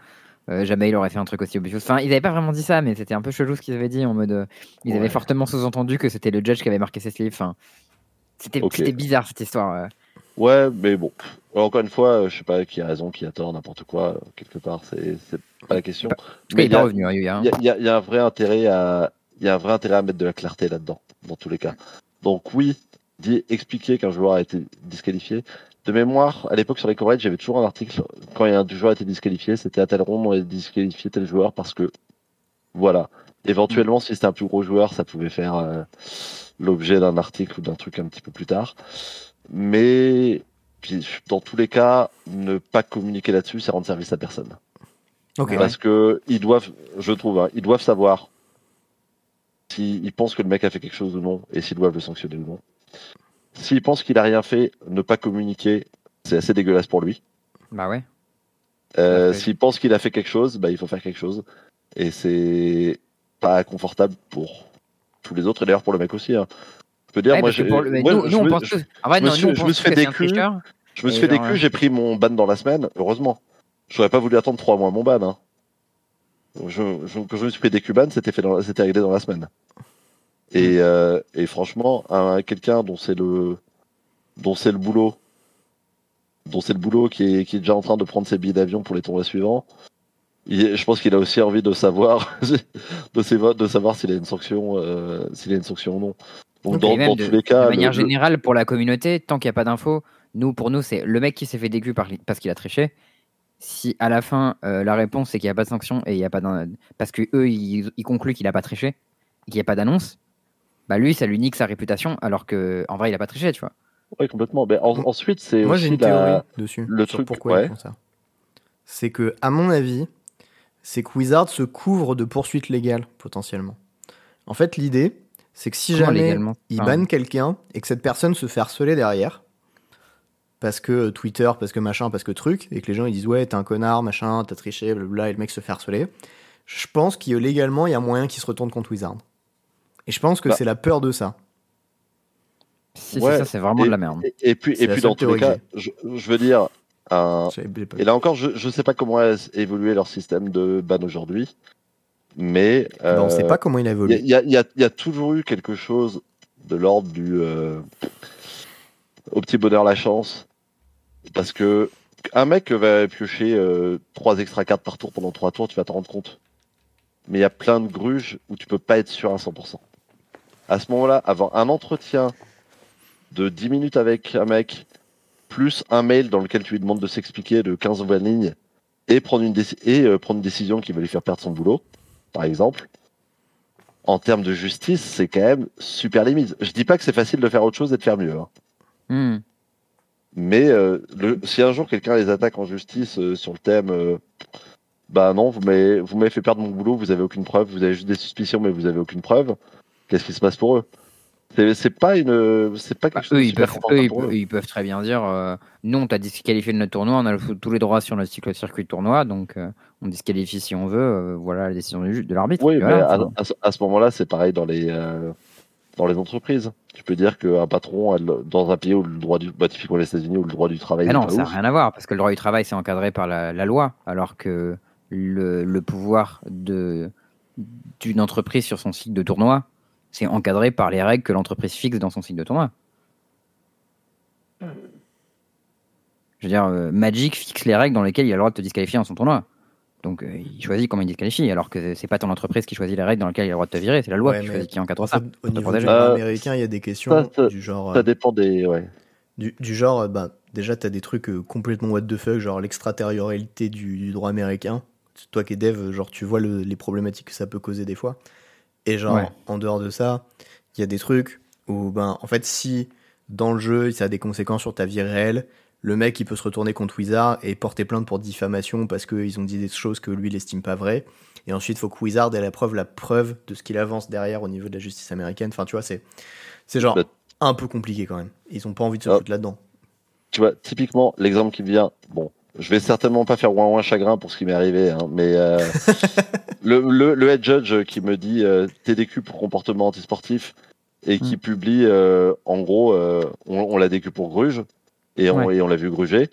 euh, jamais il aurait fait un truc aussi obvious. Enfin, ils n'avaient pas vraiment dit ça, mais c'était un peu chelou ce qu'ils avaient dit en mode. ils avaient fortement sous-entendu que c'était le judge qui avait marqué ses sleeves. Enfin, c'était bizarre cette histoire. Ouais, mais bon. Encore une fois, je sais pas qui a raison, qui a tort, n'importe quoi. Quelque part, c'est pas la question. mais il est revenu. Il y, y, a un vrai intérêt à, il y a un vrai intérêt à mettre de la clarté là-dedans, dans tous les cas. Donc oui, dit expliquer qu'un joueur a été disqualifié. De mémoire, à l'époque sur les coverages, j'avais toujours un article quand un joueur a été disqualifié, c'était à tel rond on a disqualifié tel joueur parce que voilà. Éventuellement, si c'était un plus gros joueur, ça pouvait faire euh, l'objet d'un article ou d'un truc un petit peu plus tard. Mais dans tous les cas, ne pas communiquer là-dessus, c'est rendre service à personne. Parce que ils doivent, je trouve, hein, ils doivent savoir s'ils pensent que le mec a fait quelque chose ou non et s'ils doivent le sanctionner ou non. S'il pense qu'il a rien fait, ne pas communiquer, c'est assez dégueulasse pour lui. Bah ouais. Euh, s'il pense qu'il a fait quelque chose, bah il faut faire quelque chose. Et c'est pas confortable pour tous les autres, et d'ailleurs pour le mec aussi. Hein. Je peux dire, moi, j'ai. Nous, on pense Je me suis fait des culs. Je me suis fait des culs, j'ai pris mon ban dans la semaine, heureusement. J'aurais pas voulu attendre trois mois mon ban. Hein. Je, je, quand je me suis pris des cubanes, c'était fait c'était réglé dans la semaine. Et, euh, et franchement, quelqu'un dont c'est le dont c'est le boulot, dont c'est le boulot qui est, qui est déjà en train de prendre ses billets d'avion pour les tournois suivants, je pense qu'il a aussi envie de savoir de, de savoir s'il a une sanction euh, s'il a une sanction ou non. Donc, dans, dans tous les cas, de manière générale, pour la communauté, tant qu'il n'y a pas d'infos, nous, pour nous, c'est le mec qui s'est fait décu parce qu'il a triché si à la fin euh, la réponse c'est qu'il n'y a pas de sanction et il y a pas parce que eux ils, concluent qu'il n'a pas triché, qu'il n'y a pas d'annonce, bah lui ça lui nique sa réputation alors que en vrai il n'a pas triché, tu vois. Oui complètement. Mais ensuite c'est moi j'ai une théorie dessus. Le truc pourquoi ils font ça. C'est que à mon avis c'est que Wizard se couvre de poursuites légales potentiellement. En fait l'idée c'est que si jamais ils bannent quelqu'un et que cette personne se fait harceler derrière, parce que Twitter, parce que machin, parce que truc, et que les gens ils disent ouais, t'es un connard, machin, t'as triché, blablabla, et le mec se fait harceler. Je pense qu'il légalement, il y a moyen qu'il se retourne contre Wizard. Et je pense que bah. c'est la peur de ça. Si c'est ça, c'est vraiment de la merde. Et, puis, et puis dans tous les cas, je, veux dire, et là encore, je ne sais pas comment a évolué leur système de ban aujourd'hui, mais on ne sait pas comment il a évolué. Il y, a, toujours eu quelque chose de l'ordre du euh, au petit bonheur la chance. Parce que un mec va piocher euh, trois extra cartes par tour pendant trois tours, tu vas t'en rendre compte. Mais il y a plein de gruges où tu peux pas être sûr à 100%. À ce moment-là, avoir un entretien de 10 minutes avec un mec, plus un mail dans lequel tu lui demandes de s'expliquer de 15 ou 20 lignes, et prendre une, et, euh, prendre une décision qui va lui faire perdre son boulot, par exemple, en termes de justice, c'est quand même super limite. Je dis pas que c'est facile de faire autre chose et de faire mieux. Hein. Hmm. Mais euh, si un jour quelqu'un les attaque en justice euh, sur le thème, euh, bah non, vous m'avez fait perdre mon boulot, vous avez aucune preuve, vous avez juste des suspicions, mais vous avez aucune preuve. Qu'est-ce qui se passe pour eux? C'est pas une, c'est pas quelque bah, chose eux, ils peuvent, ils, peuvent, très bien dire, nous on t'a disqualifié de notre tournoi, on a tous les droits sur notre cycle circuit tournoi, donc on disqualifie si on veut, voilà la décision de l'arbitre. Oui, mais à, à, ce moment-là, c'est pareil dans les, dans les entreprises. Tu peux dire qu'un patron, dans un pays où le droit du, bah, typiquement les États-Unis, où le droit du travail. Ah non, ça n'a rien à voir, parce que le droit du travail, c'est encadré par la, loi, alors que le, le pouvoir d'une entreprise sur son site de tournoi, c'est encadré par les règles que l'entreprise fixe dans son site de tournoi. Je veux dire, euh, Magic fixe les règles dans lesquelles il a le droit de te disqualifier dans son tournoi. Donc euh, il choisit comment il disqualifie, alors que c'est pas ton entreprise qui choisit les règles dans lesquelles il a le droit de te virer, c'est la loi qui, choisit, qui encadre ça. Au niveau du américain, il y a des questions du genre. Ça dépend des. Ouais. Du, du, genre, bah, déjà, tu as des trucs euh, complètement what the fuck, genre l'extraterritorialité du, du, droit américain. Toi qui es dev, genre, tu vois les problématiques que ça peut causer des fois. Et genre, en dehors de ça, il y a des trucs où, ben, en fait, si dans le jeu, ça a des conséquences sur ta vie réelle, le mec il peut se retourner contre Wizard et porter plainte pour diffamation parce qu'ils ont dit des choses que lui il estime pas vraies. Et ensuite, il faut que Wizard ait la preuve, la preuve de ce qu'il avance derrière au niveau de la justice américaine. Enfin, tu vois, c'est, c'est genre bah, un peu compliqué quand même. Ils ont pas envie de se ah. foutre là-dedans. Tu vois, typiquement, l'exemple qui me vient, bon, je vais certainement pas faire ouin ouin chagrin pour ce qui m'est arrivé, hein, mais euh, le, le, head judge qui me dit euh, TDQ pour comportement antisportif et qui hmm. publie, euh, en gros, on, on l'a DQ pour Gruge et on, et on l'a vu gruger.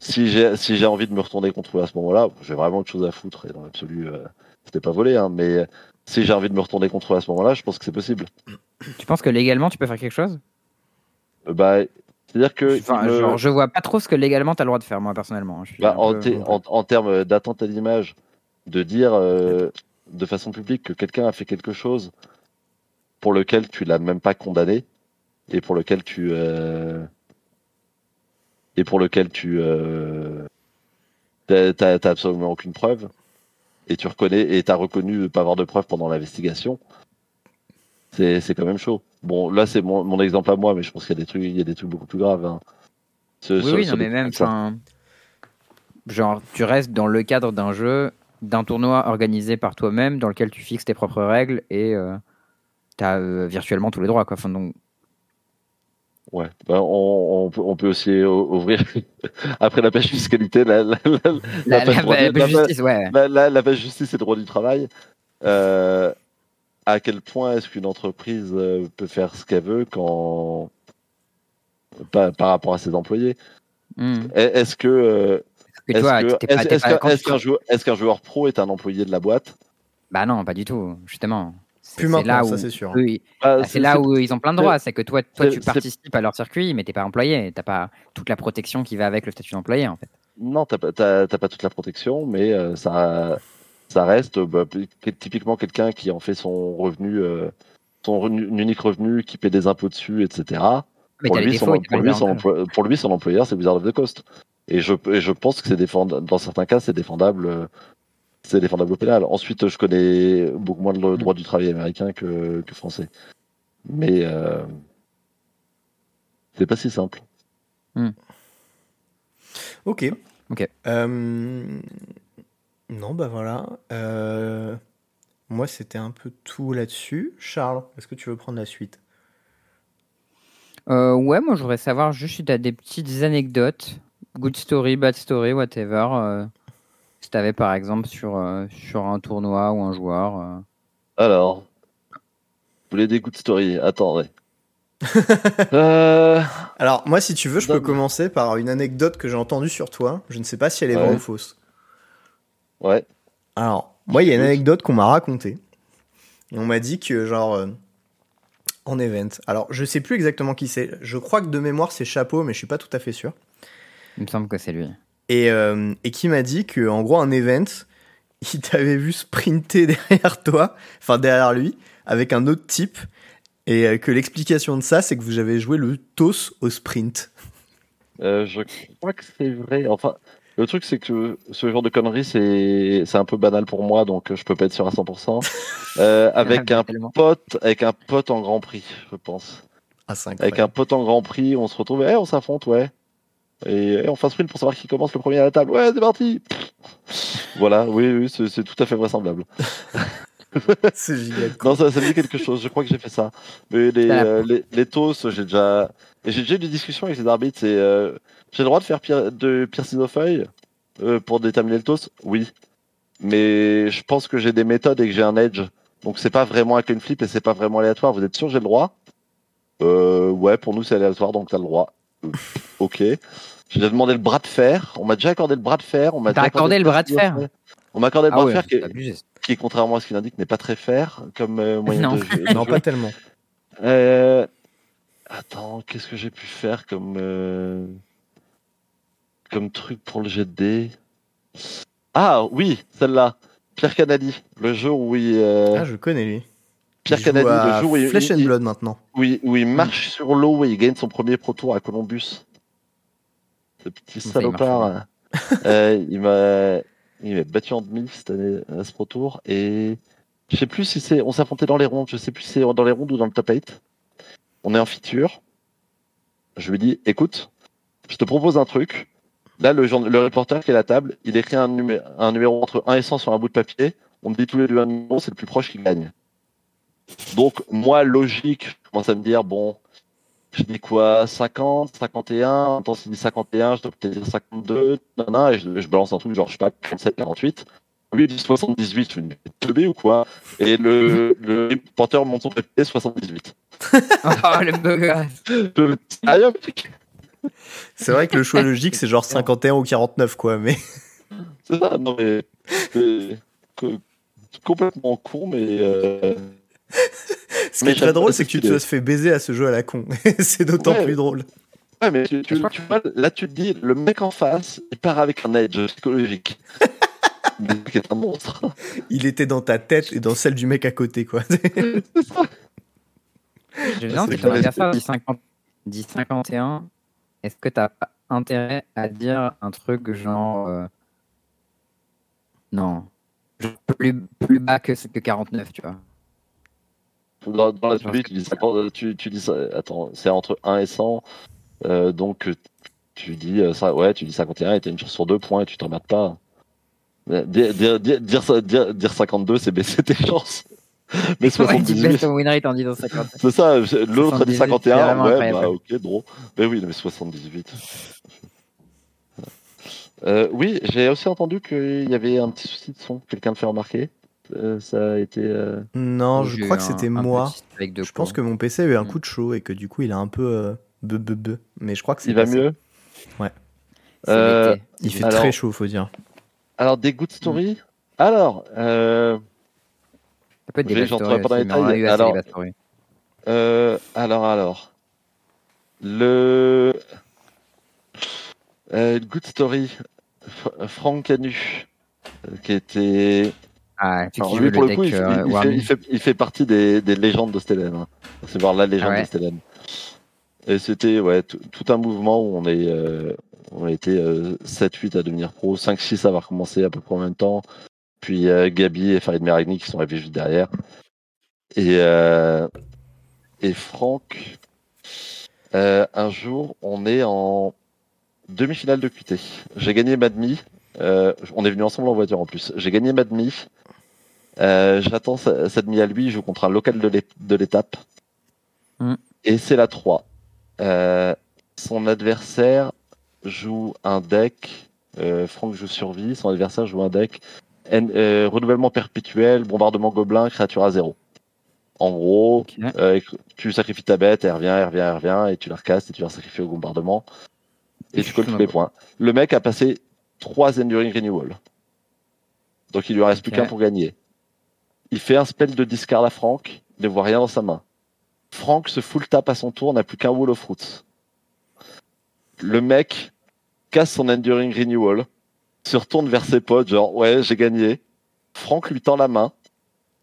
Si j'ai si j'ai envie de me retourner contre eux à ce moment-là, j'ai vraiment autre chose à foutre et dans l'absolu, euh, c'était pas volé, hein, mais si j'ai envie de me retourner contre eux à ce moment-là, je pense que c'est possible. Tu penses que légalement tu peux faire quelque chose? Euh, Bah, c'est-à-dire que. Enfin, je vois pas trop ce que légalement tu as le droit de faire, moi personnellement. Bah, en, en, termes d'atteinte à l'image, de dire euh, de façon publique que quelqu'un a fait quelque chose pour lequel tu l'as même pas condamné et pour lequel tu euh, et pour lequel tu euh, t'as absolument aucune preuve et tu reconnais et t'as reconnu ne pas avoir de preuves pendant l'investigation c'est quand même chaud bon là c'est mon, mon, exemple à moi mais je pense qu'il y a des trucs il y a des trucs beaucoup plus graves hein. oui, oui non, mais même genre tu restes dans le cadre d'un jeu d'un tournoi organisé par toi-même dans lequel tu fixes tes propres règles et euh, tu as euh, virtuellement tous les droits. Quoi. Enfin, donc... Ouais, bah, on, on, peut, aussi ouvrir après la page fiscalité la, la, la, page justice, ouais. la, page justice et droit du travail. Euh, à quel point est-ce qu'une entreprise peut faire ce qu'elle veut quand par, par, rapport à ses employés? Hmm. Est-ce que est-ce qu'un joueur, pro est un employé de la boîte? Bah non, pas du tout, justement. Plus maintenant, là où, ça c'est sûr. Bah, c'est là où ils ont plein de droits. C'est que toi, toi tu participes à leur circuit, mais t'es pas employé. T'as pas toute la protection qui va avec le statut d'employé, en fait. Non, t'as pas, pas toute la protection, mais euh, ça, ça reste bah, typiquement quelqu'un qui en fait son revenu, euh, son unique revenu, qui paie des impôts dessus, etc. pour, lui, son, pour, lui, son, employeur, c'est Wizard of the Coast. Et je, je pense que c'est défendable, dans certains cas, c'est défendable, c'est défendable au pénal. Ensuite, je connais beaucoup moins le droit du travail américain que, que français. Mais euh, c'est pas si simple. Hmm. Ok. Ok. Euh, non, bah voilà. Euh, moi, c'était un peu tout là-dessus. Charles, est-ce que tu veux prendre la suite? Ouais, moi, je voudrais savoir juste si tu as des petites anecdotes good story, bad story, whatever. Euh, si tu avais par exemple sur, euh, sur un tournoi ou un joueur. Euh. Alors, vous voulez des good story Attendez. Alors, moi, si tu veux, je peux commencer par une anecdote que j'ai entendue sur toi. Je ne sais pas si elle est vraie ou fausse. Ouais. Alors, moi, il y a une anecdote qu'on m'a racontée. Et on m'a dit que, genre, en event. Alors, je sais plus exactement qui c'est. Je crois que de mémoire, c'est Chapeau, mais je suis pas tout à fait sûr. Il me semble que c'est lui. Et, euh, et qui m'a dit que en gros un event, il t'avait vu sprinter derrière toi, enfin derrière lui, avec un autre type, et euh, que l'explication de ça, c'est que vous avez joué le TOS au sprint. Euh, je crois que c'est vrai. Enfin, le truc, c'est que ce genre de conneries, c'est, c'est un peu banal pour moi, donc je peux pas être sûr à 100%. avec un pote, avec un pote en Grand Prix, je pense. Ah, avec un pote en Grand Prix, on se retrouve, eh, on s'affronte, ouais. Et, on fait un sprint pour savoir qui commence le premier à la table. Ouais, c'est parti Voilà, oui, oui c'est tout à fait vraisemblable. c'est génial. Non, ça, ça me dit quelque chose. Je crois que j'ai fait ça. Mais les, euh, les, les TOS, j'ai déjà, j'ai déjà eu des discussions avec les arbitres. C'est, euh, j'ai le droit de faire pire, de pire feuille euh, pour déterminer le TOS Oui. Mais je pense que j'ai des méthodes et que j'ai un edge. Donc c'est pas vraiment un clean flip et c'est pas vraiment aléatoire. Vous êtes sûr que j'ai le droit? Euh, Ouais, pour nous c'est aléatoire, donc t'as le droit. Ok. J'ai demandé le bras de fer. On m'a déjà accordé le bras de fer. On m'a accordé, le bras de fer. On m'a accordé le bras de fer qui, contrairement à ce qu'il indique, n'est pas très fer comme euh, moyen non. de non, pas tellement. Euh... Attends, qu'est-ce que j'ai pu faire comme euh... comme truc pour le jet de dés Ah oui, celle-là. Pierre Canadi, le jeu où il. Euh... Ah, je connais lui. Pierre Canadi, le jour où il, Flesh and Blood maintenant. Oui, où il marche sur l'eau et il gagne son premier Pro Tour à Columbus. Ce petit salopard. euh, il m'a il m'a battu en demi cette année à ce Pro Tour et je sais plus si c'est on s'est affronté dans les rondes, je sais plus si c'est dans les rondes ou dans le top 8. On est en feature. Je lui dis écoute, je te propose un truc. Là, le, le reporter qui est à la table, il écrit un, un numéro entre 1 et 100 sur un bout de papier. On me dit tous les deux un numéro, c'est le plus proche qui gagne. Donc, moi, logique, je commence à me dire, bon, je dis quoi 50, 51, attends, s'il dit 51, je dois peut-être dire 52, non, et je, balance un truc genre, je sais pas, 47, 48. Lui, il dit 78, je me dis, teubé ou quoi? Et le, le porteur monte son papier 78. oh, le beau gars Sérieux, mec C'est vrai que le choix logique, c'est genre 51 ou 49, quoi, mais. C'est ça, non, mais. complètement con, mais. Euh, ce qui est très drôle, c'est que tu te fais baiser à ce jeu à la con. c'est d'autant plus drôle. Ouais, mais tu, vois, là, tu te dis, le mec en face, il part avec un edge psychologique. le mec est un monstre. Il était dans ta tête et dans celle du mec à côté, quoi. Je viens que ton adversaire dit, 51. Est-ce que tu as intérêt à dire un truc genre. Euh, non. Plus, plus bas que, que 49, tu vois. Dans, la suite, tu dis, tu, tu dis attends, c'est entre 1 et 100. Euh, donc, tu dis, euh, ça, ouais, tu dis 51 et t'as une chance sur deux points et tu t'en remettes pas. Dire, dire, dire, dire, dire 52, c'est baisser tes chances. Mais 78. Ouais, win rate en disant 50. C'est ça, l'autre a dit 51. Ouais, bah, ok, drôle. Mais oui, mais 78. Euh, oui, j'ai aussi entendu qu'il y avait un petit souci de son. Quelqu'un le fait remarquer euh, Ça a été. Euh... Non, je crois que c'était moi. Je pense que mon PC a eu un mm. coup de chaud et que du coup il a un peu euh, be, be, be. Mais je crois que c'est. Il va mieux Ouais. Euh, il fait très chaud, faut dire. Alors, des good stories mm. Alors, euh, ça peut être des stories pas dans les alors, euh, alors, alors, le euh, Good Story, Franck Canu, qui était. Ah, lui, pour le, coup, euh, il, fait, il, fait, partie des, des légendes de Stellan. Hein. C'est voir la légende de Stellan. Et c'était ouais, tout un mouvement où on, est, euh, on a été 7-8 à devenir pro, 5-6 à avoir commencé à peu près en même temps. Puis euh, Gabi et Farid Meragni qui sont arrivés juste derrière. Et, euh, et Franck, euh, un jour, on est en demi-finale de QT. J'ai gagné Madmi. on est venu ensemble en voiture en plus. J'ai gagné Madmi. J'attends cette demi à lui. Il joue contre un local de l'étape. Mm. Et c'est la 3. son adversaire joue un deck. Franck joue survie. Son adversaire joue un deck euh, renouvellement perpétuel, bombardement gobelin, créature à zéro. En gros, euh, tu sacrifies ta bête, elle revient, elle revient, elle revient, et tu la recastes et tu la sacrifies au bombardement. Et, tu colles tous les points. Le mec a passé 3 Enduring Renewal. Donc il lui reste plus qu'un pour gagner. Il fait un spell de discard à Franck, il ne voit rien dans sa main. Franck se full tap à son tour, n'a plus qu'un Wall of Roots. Le mec casse son Enduring Renewal, se retourne vers ses potes, genre ouais, j'ai gagné. Franck lui tend la main.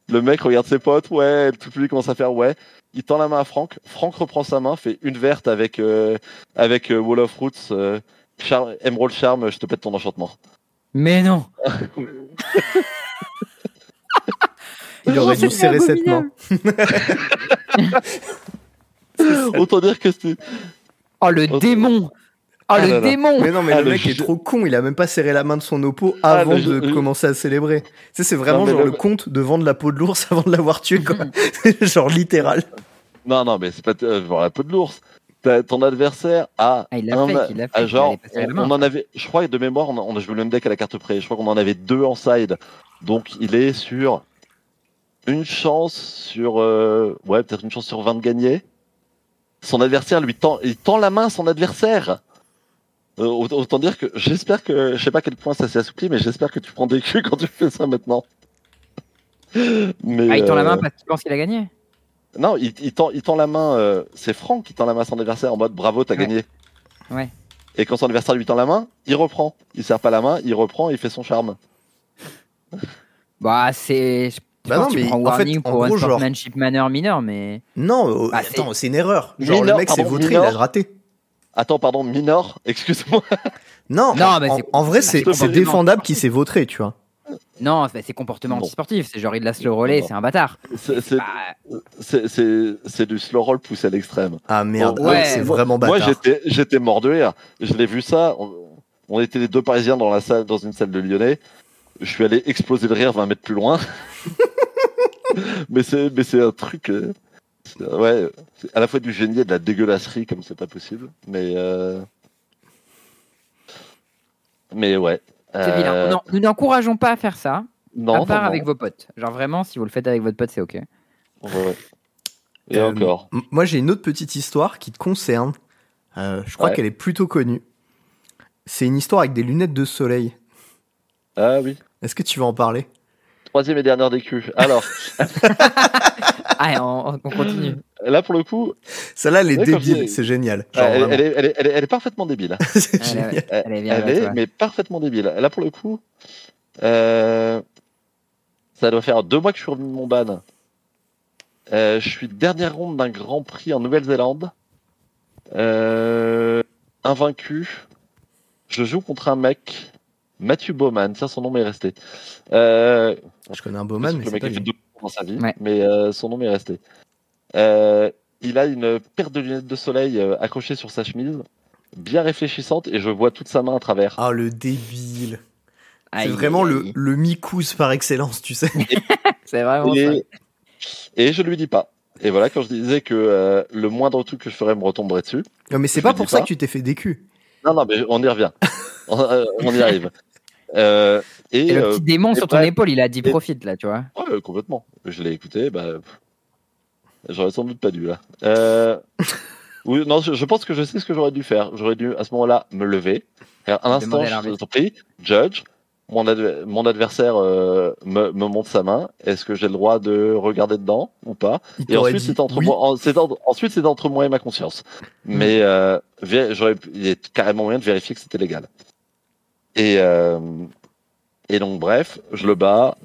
Le mec regarde ses potes, ouais, tout le public commence à faire ouais. Il tend la main à Franck. Franck reprend sa main, fait une verte avec euh, avec euh, Wall of Roots, euh, Emerald Charm, je te pète ton enchantement. Mais non. Il aurait dû serrer cette main. Autant dire que c'est. Oh le démon ah, le démon Mais non, mais ah, le, mec est trop con, il a même pas serré la main de son oppo ah, avant de commencer à célébrer. Tu sais, c'est vraiment genre le... conte de vendre la peau de l'ours avant de l'avoir tué, quoi. genre littéral. Non, non, mais c'est pas euh, la peau de l'ours. Ton adversaire a ah, il a fait, il a fait, genre, on, en avait, je crois de mémoire, on a, joué le même deck à la carte près. Je crois qu'on en avait deux en side, donc il est sur une chance sur, euh, ouais, peut-être une chance sur 20 de gagner. Son adversaire lui tend, il tend la main à son adversaire. Euh, autant dire que j'espère que, je sais pas à quel point ça s'est assoupli, mais j'espère que tu prends des culs quand tu fais ça maintenant. mais, ah, il tend la main euh, parce qu'il pense qu'il a gagné? Non, il, il, tend, il tend la main, c'est Franck qui tend la main à son adversaire en mode bravo, t'as gagné. Ouais. Et quand son adversaire lui tend la main, il reprend. Il serre pas la main, il reprend, il fait son charme. Bah, c'est. Bah non, mais en fait, pour en gros, un sportsmanship manner mineur, mais. Non, bah, attends, c'est une erreur. Genre, le mec s'est vautré, il a raté. Attends, pardon, Minor, excuse-moi. Non, non mais en, vrai, c'est défendable qu'il s'est vautré, tu vois. Non, c'est comportement anti-sportif. C'est genre, il a slow roller, c'est un bâtard. C'est du slow roll poussé à l'extrême. Ah merde, c'est vraiment bâtard. Moi, j'étais mort de rire. Je l'ai vu ça. On, était les deux Parisiens dans, la salle, dans une salle de Lyonnais. Je suis allé exploser de rire 20 mètres plus loin. mais c'est un truc. Euh, ouais, à la fois du génie et de la dégueulasserie comme c'est pas possible. Mais euh... mais ouais. Euh... Non, nous n'encourageons pas à faire ça. Non, à part avec vos potes. Genre vraiment, si vous le faites avec votre pote, c'est ok. Ouais. Et euh, encore. Moi, j'ai une autre petite histoire qui te concerne. Euh, je crois qu'elle est plutôt connue. C'est une histoire avec des lunettes de soleil. Ah oui. Est-ce que tu veux en parler? Troisième et dernière des culs. Alors. ah, on, continue. Là, pour le coup. Celle-là, elle est débile, c'est génial. elle, est, parfaitement débile. c'est génial. Elle, est, mais parfaitement débile. Là, pour le coup, euh, ça doit faire deux mois que je suis revenu de mon ban. Euh, je suis dernière ronde d'un Grand Prix en Nouvelle-Zélande. Euh, invaincu. Je joue contre un mec, Mathieu Bowman. Tiens, son nom m'est resté. je connais un Bowman, mais le mec a fait deux dans sa vie, mais son nom m'est resté. il a une paire de lunettes de soleil accrochées sur sa chemise, bien réfléchissante, et je vois toute sa main à travers. Ah, le débile. C'est vraiment le, le par excellence, tu sais. c'est vraiment et, ça. Et je lui dis pas. Et voilà, quand je disais que euh, le moindre truc que je ferais me retomberait dessus. Non, mais c'est pas pour ça que tu t'es fait des culs. Non, non, mais on y revient. Euh, on, y arrive. Euh, et, le petit démon sur ton épaule, il a dit profite là, tu vois. Ouais, complètement. Je l'ai écouté, bah. J'aurais sans doute pas dû là. oui, non, je, pense que je sais ce que j'aurais dû faire. J'aurais dû à ce moment-là me lever. Un instant, je t'en prie, judge, mon, adversaire euh, me, montre sa main, est-ce que j'ai le droit de regarder dedans ou pas? Et ensuite, c'est entre, moi, ensuite, c'est entre moi et ma conscience. Mm. Mais euh, j'aurais, il est carrément moyen de vérifier que c'était légal. Et, euh, et donc, bref, je le bats,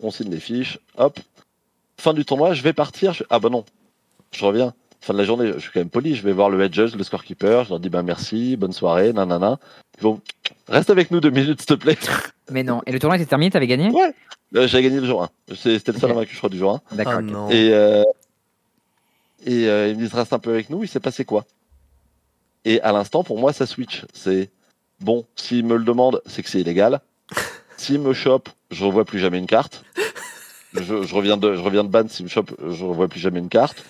on signe les fiches, hop, fin du tournoi, je vais partir. ah bah non, je reviens. Fin de la journée, je suis quand même poli, je vais voir le head judge, le scorekeeper, je leur dis bah merci, bonne soirée, nanana. Bon, reste avec nous deux minutes, s'il te plaît. Mais non. Et le tournoi était terminé, t'avais gagné? Ouais. Euh, j'ai gagné le jour 1. C'était le seul vaincu, je crois, du jour 1. D'accord. Ah, et, euh, et euh, il me dit reste un peu avec nous, il s'est passé quoi Et à l'instant, pour moi, ça switch. C'est bon, s'il me le demande, c'est que c'est illégal. S'il me chope, je revois plus jamais une carte. Je, reviens de, je reviens de ban, s'il me chope, je revois plus jamais une carte.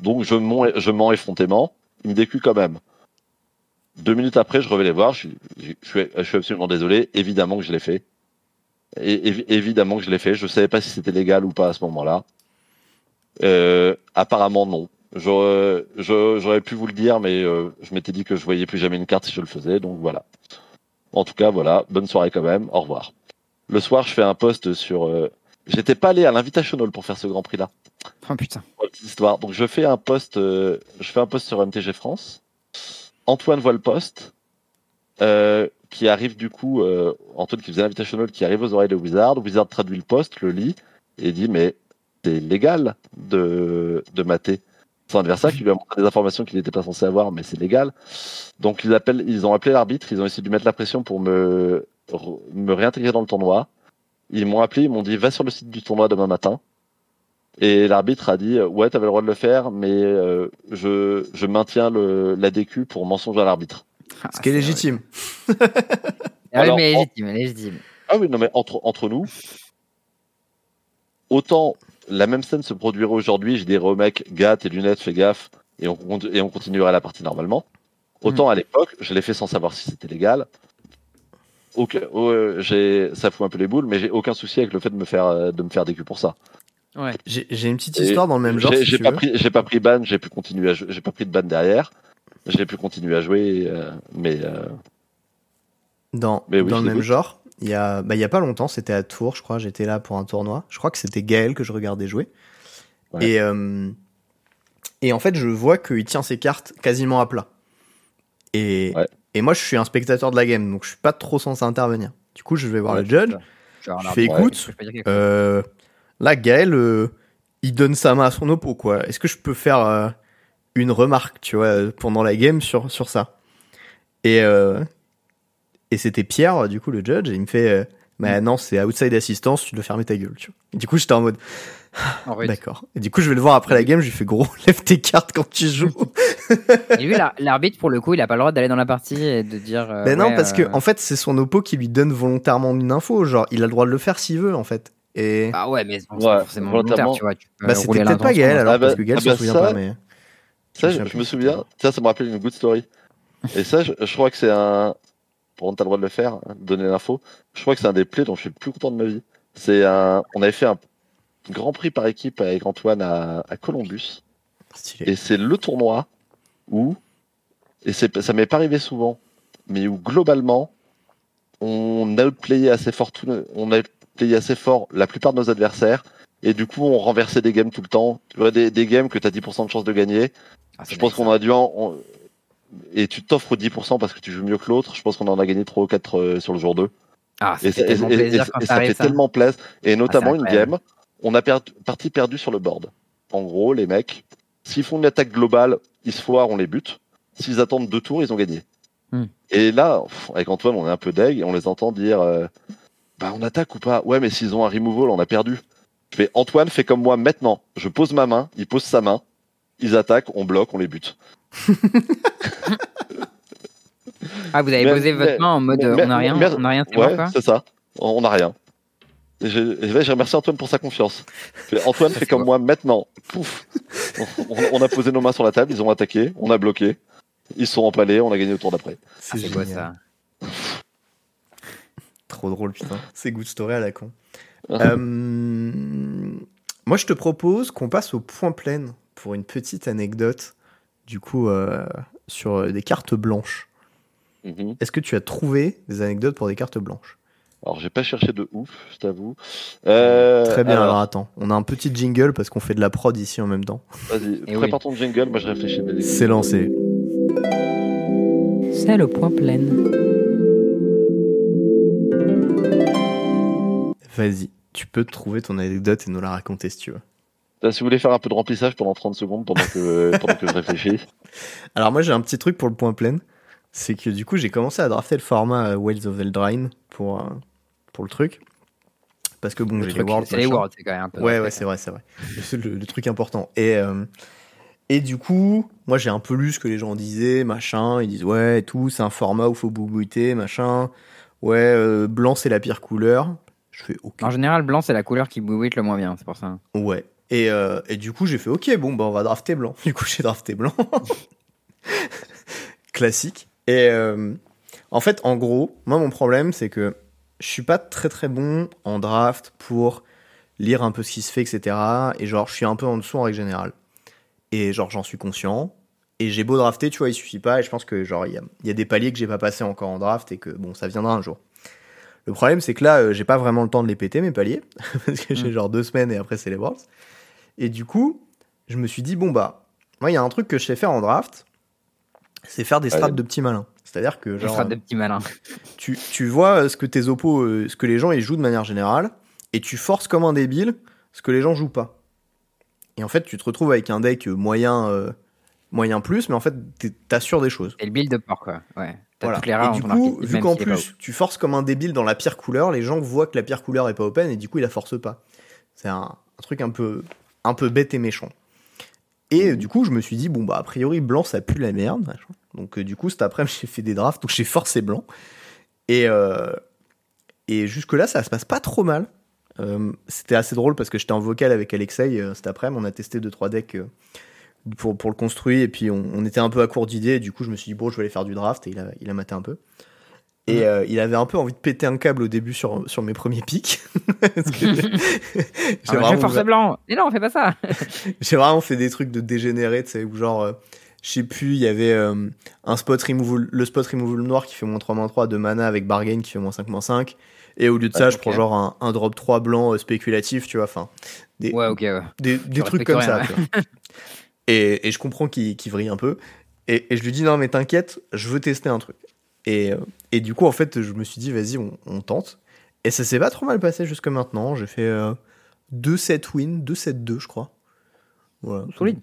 Donc je mens, je effrontément. Il me décule quand même. Deux minutes après, je reviens les voir. Je suis, je absolument désolé. Évidemment que je l'ai fait. Évidemment que je l'ai fait. Je ne savais pas si c'était légal ou pas à ce moment-là. Euh, apparemment, non. J'aurais pu vous le dire, mais euh, je m'étais dit que je voyais plus jamais une carte si je le faisais. Donc voilà. En tout cas, voilà. Bonne soirée quand même. Au revoir. Le soir, je fais un post sur. Euh, j'étais pas allé à l'invitational pour faire ce Grand Prix-là. Oh putain. histoire. Donc je fais un post. je fais un post sur MTG France Antoine voit le poste, euh, qui arrive du coup, euh, Antoine qui faisait l'invitational, qui arrive aux oreilles de Wizard. Wizard traduit le poste, le lit, et dit Mais c'est légal de, de mater son adversaire qui lui a montré des informations qu'il n'était pas censé avoir, mais c'est légal. Donc ils, appellent, ils ont appelé l'arbitre, ils ont essayé de lui mettre la pression pour me, me réintégrer dans le tournoi. Ils m'ont appelé, ils m'ont dit Va sur le site du tournoi demain matin. Et l'arbitre a dit ouais, t'avais le droit de le faire, mais euh, je, je maintiens le, la DQ pour mensonge à l'arbitre. Ah, Ce qui est légitime. ah oui, mais légitime, légitime. Ah oui, non, mais entre, entre nous, autant la même scène se produirait aujourd'hui, je dirais au mec, gars, tes lunettes, fais gaffe, et on, et on continuerait la partie normalement. Autant mm. à l'époque, je l'ai fait sans savoir si c'était légal. Aucun, j'ai, ça fout un peu les boules, mais j'ai aucun souci avec le fait de me faire, de me faire DQ pour ça. J'ai une petite histoire dans le même genre. J'ai pas, pris, pas pris ban, j'ai pu continuer à J'ai pas pris de ban derrière. J'ai pu continuer à jouer, euh, mais. Euh, dans, dans le même genre, il y, a, bah, il y a pas longtemps, c'était à Tours, je crois, j'étais là pour un tournoi. Je crois que c'était Gaël que je regardais jouer. Et, euh, et en fait, je vois qu'il tient ses cartes quasiment à plat. Et, et moi, je suis un spectateur de la game, donc je suis pas trop censé intervenir. Du coup, je vais voir le judge. Je fais écoute, euh, Là, Gaël, euh, il donne sa main à son oppo, quoi. Est-ce que je peux faire une remarque, tu vois, pendant la game sur, sur ça? Et, et c'était Pierre, du coup, le judge, et il me fait, mais mm. non, c'est outside assistance, tu dois fermer ta gueule, tu vois. Et du coup, j'étais en mode, D'accord. Et du coup, je vais le voir après la game. Je lui fais gros, lève tes cartes quand tu joues. et lui, l'arbitre, pour le coup, il a pas le droit d'aller dans la partie et de dire. ben non, parce que en fait, c'est son oppo qui lui donne volontairement une info. Genre, il a le droit de le faire s'il veut, en fait. Et... Ah ouais, mais c'est forcément volontaire, tu vois. bah, c'était peut-être pas Gaël alors, ah bah, parce que Gaël ah bah, se souvient pas, mais. Ça, je, me souviens, ça, ça me rappelle une good story. Et ça, je, crois que c'est un. Pour t'as le droit de le faire, hein, donner l'info. Je crois que c'est un des plays dont je suis le plus content de ma vie. C'est un. On avait fait un grand prix par équipe avec Antoine à, à Columbus. Et c'est le tournoi où et ça m'est pas arrivé souvent, mais où globalement, on a outplayé assez fort, on a outplayé assez fort la plupart de nos adversaires, et du coup, on renversait des games tout le temps. Tu vois, des, des games que tu as 10% de chance de gagner. Ah, je pense qu'on a dû en, et tu t'offres 10% parce que tu joues mieux que l'autre. Je pense qu'on en a gagné 3 ou 4 euh, sur le jour 2. Ah, et, ça, fait tellement plaisir. Et notamment une game, on a perdu, partie perdue sur le board. En gros, les mecs, s'ils font une attaque globale, ils se foirent, on les bute. S'ils attendent deux tours, ils ont gagné. Hmm. Et là, avec Antoine, on est un peu deg et on les entend dire euh, bah on attaque ou pas? Ouais, mais s'ils ont un removal, on a perdu. Je fais Antoine, fais comme moi maintenant. Je pose ma main, il pose sa main, ils attaquent, on bloque, on les bute. Ah, vous avez posé votre main en mode on n'a rien, on n'a rien, c'est ouais, c'est ça, on n'a rien. Et je, remercie Antoine pour sa confiance. Antoine fait comme moi maintenant. Pouf. On, a posé nos mains sur la table, ils ont attaqué, on a bloqué, ils sont empalés, on a gagné au tour d'après. C'est ah, quoi ça Trop drôle, putain. C'est good story à la con. Euh, moi, je te propose qu'on passe au point plein pour une petite anecdote, du coup, euh, sur des cartes blanches. Mhm. Est-ce que tu as trouvé des anecdotes pour des cartes blanches? Alors, j'ai pas cherché de ouf, je t'avoue. Euh, Très bien, alors... attends. On a un petit jingle parce qu'on fait de la prod ici en même temps. Vas-y, eh prépare ton jingle, moi je réfléchis. C'est lancé. C'est le point plein. Vas-y tu peux trouver ton anecdote et nous la raconter si tu veux. Si vous voulez faire un peu de remplissage pendant 30 secondes pendant que, pendant que je réfléchis. Alors moi j'ai un petit truc pour le point plein. C'est que du coup j'ai commencé à drafter le format euh, Wells of Eldraine pour, euh, pour le truc. Parce que bon, j'ai les Worlds. C'est les Worlds, c'est quand même un peu. Ouais, ouais, c'est vrai, c'est vrai. C'est le, truc important. Et, euh, et du coup, moi j'ai un peu lu ce que les gens disaient, machin. Ils disent ouais, et tout, c'est un format où faut boubouiter, machin. Ouais, blanc c'est la pire couleur. En général, blanc, c'est la couleur qui bouillite le moins bien, c'est pour ça. Ouais. Et, euh, et du coup, j'ai fait, ok, bon, bah, on va drafter blanc. Du coup, j'ai drafté blanc. Classique. Et euh, en fait, en gros, moi, mon problème, c'est que je suis pas très très bon en draft pour lire un peu ce qui se fait, etc. Et genre, je suis un peu en dessous en règle générale. Et genre, j'en suis conscient. Et j'ai beau drafter, tu vois, il suffit pas. Et je pense que genre, il y a, y a, des paliers que j'ai pas passé encore en draft et que bon, ça viendra un jour. Le problème, c'est que là, euh, j'ai pas vraiment le temps de les péter, mes paliers, parce que j'ai mm. genre deux semaines et après, c'est les Worlds. Et du coup, je me suis dit, bon, bah, moi, il y a un truc que je sais faire en draft, c'est faire des strats de petits malins. C'est-à-dire que genre. de petits malins. Tu, tu vois euh, ce que tes oppos, euh, ce que les gens ils jouent de manière générale, et tu forces comme un débile ce que les gens jouent pas. Et en fait, tu te retrouves avec un deck moyen, moyen plus, mais en fait, t'assures des choses. Et le build de port, quoi. Ouais. Et du coup, vu qu'en plus, tu forces comme un débile dans la pire couleur, les gens voient que la pire couleur est pas open et du coup, ils la forcent pas. C'est un, truc un peu, un peu bête et méchant. Et du coup, je me suis dit, bon, bah, a priori, blanc, ça pue la merde. Donc, euh, du coup, cet après-midi, j'ai fait des drafts où j'ai forcé blanc. Et, euh, et jusque-là, ça se passe pas trop mal. Euh, c'était assez drôle parce que j'étais en vocal avec Alexei cet après-midi. On a testé 2-3 decks pour, pour le construire. Et puis, on, était un peu à court d'idées. Du coup, je me suis dit, bon, je vais aller faire du draft. Et il a, il a maté un peu. Et euh, il avait un peu envie de péter un câble au début sur, sur mes premiers pics. j'ai ah, vraiment force blanc. Mais non, on fait pas ça. j'ai vraiment fait des trucs de dégénéré, tu sais, où genre, euh, je sais plus, il y avait euh, un spot removal, le spot removal noir qui fait moins 3 3 de mana avec bargain qui fait moins 5 5. Et au lieu de ça, je prends genre un, un, drop 3 blanc spéculatif, tu vois, enfin. Des, ouais, ok, ouais. Des, des trucs comme ça. Et, je comprends qu'il vrille un peu. Et, je lui dis non mais t'inquiète, je veux tester un truc. Et, euh, et, du coup en fait je me suis dit vas-y on, tente. Et ça s'est pas trop mal passé jusque maintenant. J'ai fait 2-7 euh, wins, 2-7-2 je crois. Voilà. Solide.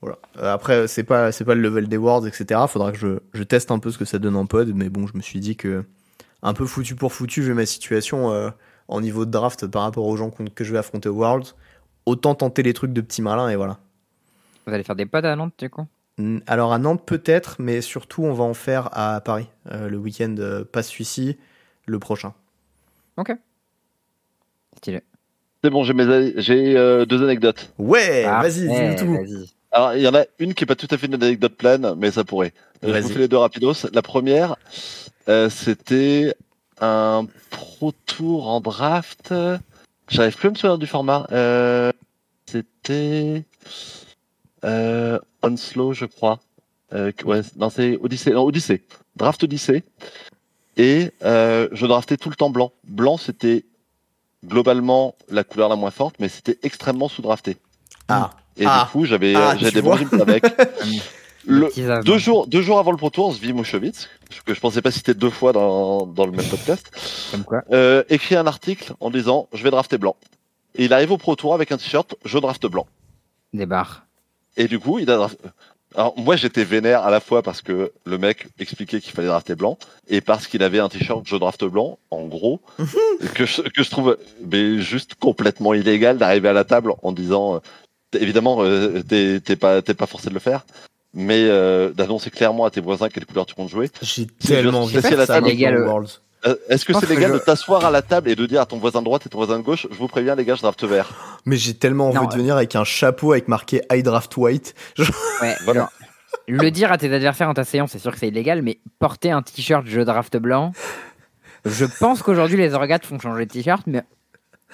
Voilà. Après c'est pas c'est pas le level des worlds etc. Faudra que je, je, teste un peu ce que ça donne en pod. Mais bon je me suis dit que un peu foutu pour foutu vu ma situation euh, en niveau de draft par rapport aux gens que je vais affronter aux worlds. Autant tenter les trucs de petits malins et voilà. Vous allez faire des pods à Nantes, du coup? Alors à Nantes peut-être, mais surtout on va en faire à Paris euh, le week-end, euh, pas celui-ci, le prochain. Ok. Stylé. C'est bon, j'ai euh, deux anecdotes. Ouais, ah, vas-y, dis-nous tout. Alors, il y en a une qui est pas tout à fait une anecdote pleine, mais ça pourrait. Je vous fais les deux rapidos. La première, c'était un Pro Tour en draft. J'arrive plus à me souvenir du format. c'était euh, Onslow, je crois. Euh, ouais, non, c'est Odyssey. Non, Odyssey. Draft Odyssey. Et euh, je draftais tout le temps blanc. Blanc, c'était globalement la couleur la moins forte, mais c'était extrêmement sous-drafté. Ah. Et Ah. du coup, j'avais Ah, des bons avec. Le- deux, jours, deux jours avant le Pro Tour, on se vit Mouchevitz, que je pensais pas citer deux fois dans, dans le même podcast, Comme quoi. euh, écrit un article en disant je vais drafter blanc. Et il arrive au Pro Tour avec un t-shirt je draft blanc. Des barres. Et du coup, il a drafté. Alors moi j'étais vénère à la fois parce que le mec expliquait qu'il fallait drafter blanc et parce qu'il avait un t-shirt je draft blanc en gros que je, que je trouve mais juste complètement illégal d'arriver à la table en disant euh, évidemment euh, t'es t'es pas t'es pas forcé de le faire mais euh, d'annoncer clairement à tes voisins quelle couleur tu comptes jouer. J'ai tellement si ça légal, euh, Worlds. Euh, Est-ce que c'est légal je- de t'asseoir à la table et de dire à ton voisin de droite et ton voisin de gauche je vous préviens les gars je draft vert. Mais j'ai tellement envie Non, de venir avec un chapeau avec marqué I draft white. Ouais, Voilà. genre, le dire à tes adversaires en t'asseyant, c'est sûr que c'est illégal, mais porter un t-shirt je draft blanc, je pense qu'aujourd'hui les orgates font changer de t-shirt, mais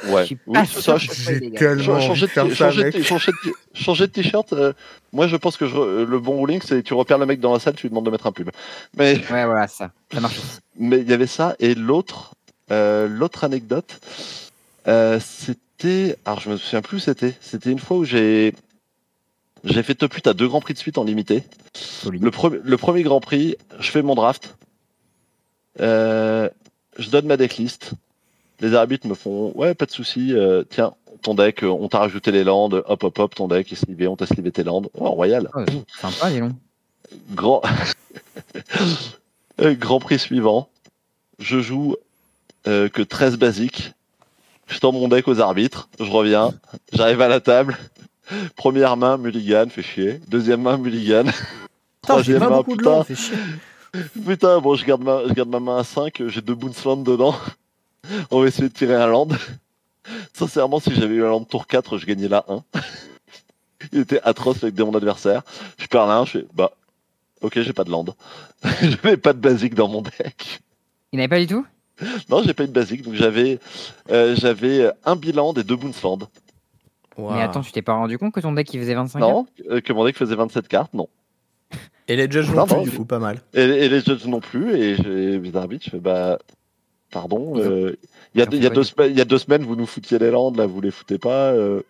Ouais. je suis pas ça. J'ai tellement Changer de, t-shirt, euh, moi je pense que je, euh, le bon ruling c'est tu repères le mec dans la salle, tu lui demandes de mettre un pub. Mais Ouais, voilà, ça. Ça marche mais il y avait ça et l'autre euh, l'autre anecdote euh, c'était alors je me souviens plus où c'était c'était une fois où j'ai j'ai fait top 8 à deux grands prix de suite en limité. Solide. Le, pre- le premier grand prix, je fais mon draft. Euh, je donne ma decklist. Les arbitres me font ouais pas de souci. euh, tiens ton deck, euh, on t'a rajouté les landes. Hop hop hop ton deck est slivé, on t'a slivé tes landes. Oh royal. Oh, sympa, dis. Grand grand prix suivant. Je joue euh, que 13 basiques. Je tends mon deck aux arbitres. Je reviens. J'arrive à la table. Première main, Mulligan, fait chier. Deuxième main, Mulligan. Troisième main, de putain. langue, fait chier. Putain, bon, je garde ma, je garde ma main à 5, j'ai deux Boonsland dedans. On va essayer de tirer un land. Sincèrement, si j'avais eu un land tour 4, je gagnais la 1. Il était atroce avec mon adversaire. Je perds la 1, je fais, bah, ok, j'ai pas de land. je n'avais pas de basique dans mon deck. Il n'avait pas du tout? Non, j'ai pas eu de basique, donc j'avais, euh, j'avais un bilan et deux Boonsland. Waouh. Mais attends, tu t'es pas rendu compte que ton deck il faisait 25 Non, euh, que mon deck faisait 27 cartes, non. Et les judges Non, non plus, non, du coup, pas mal. Et, et les judges non plus, et j'ai les arbitres, je fais bah pardon, euh, il y, a, y, deux semaines- il y a deux semaines vous nous foutiez les landes, là vous les foutez pas. euh.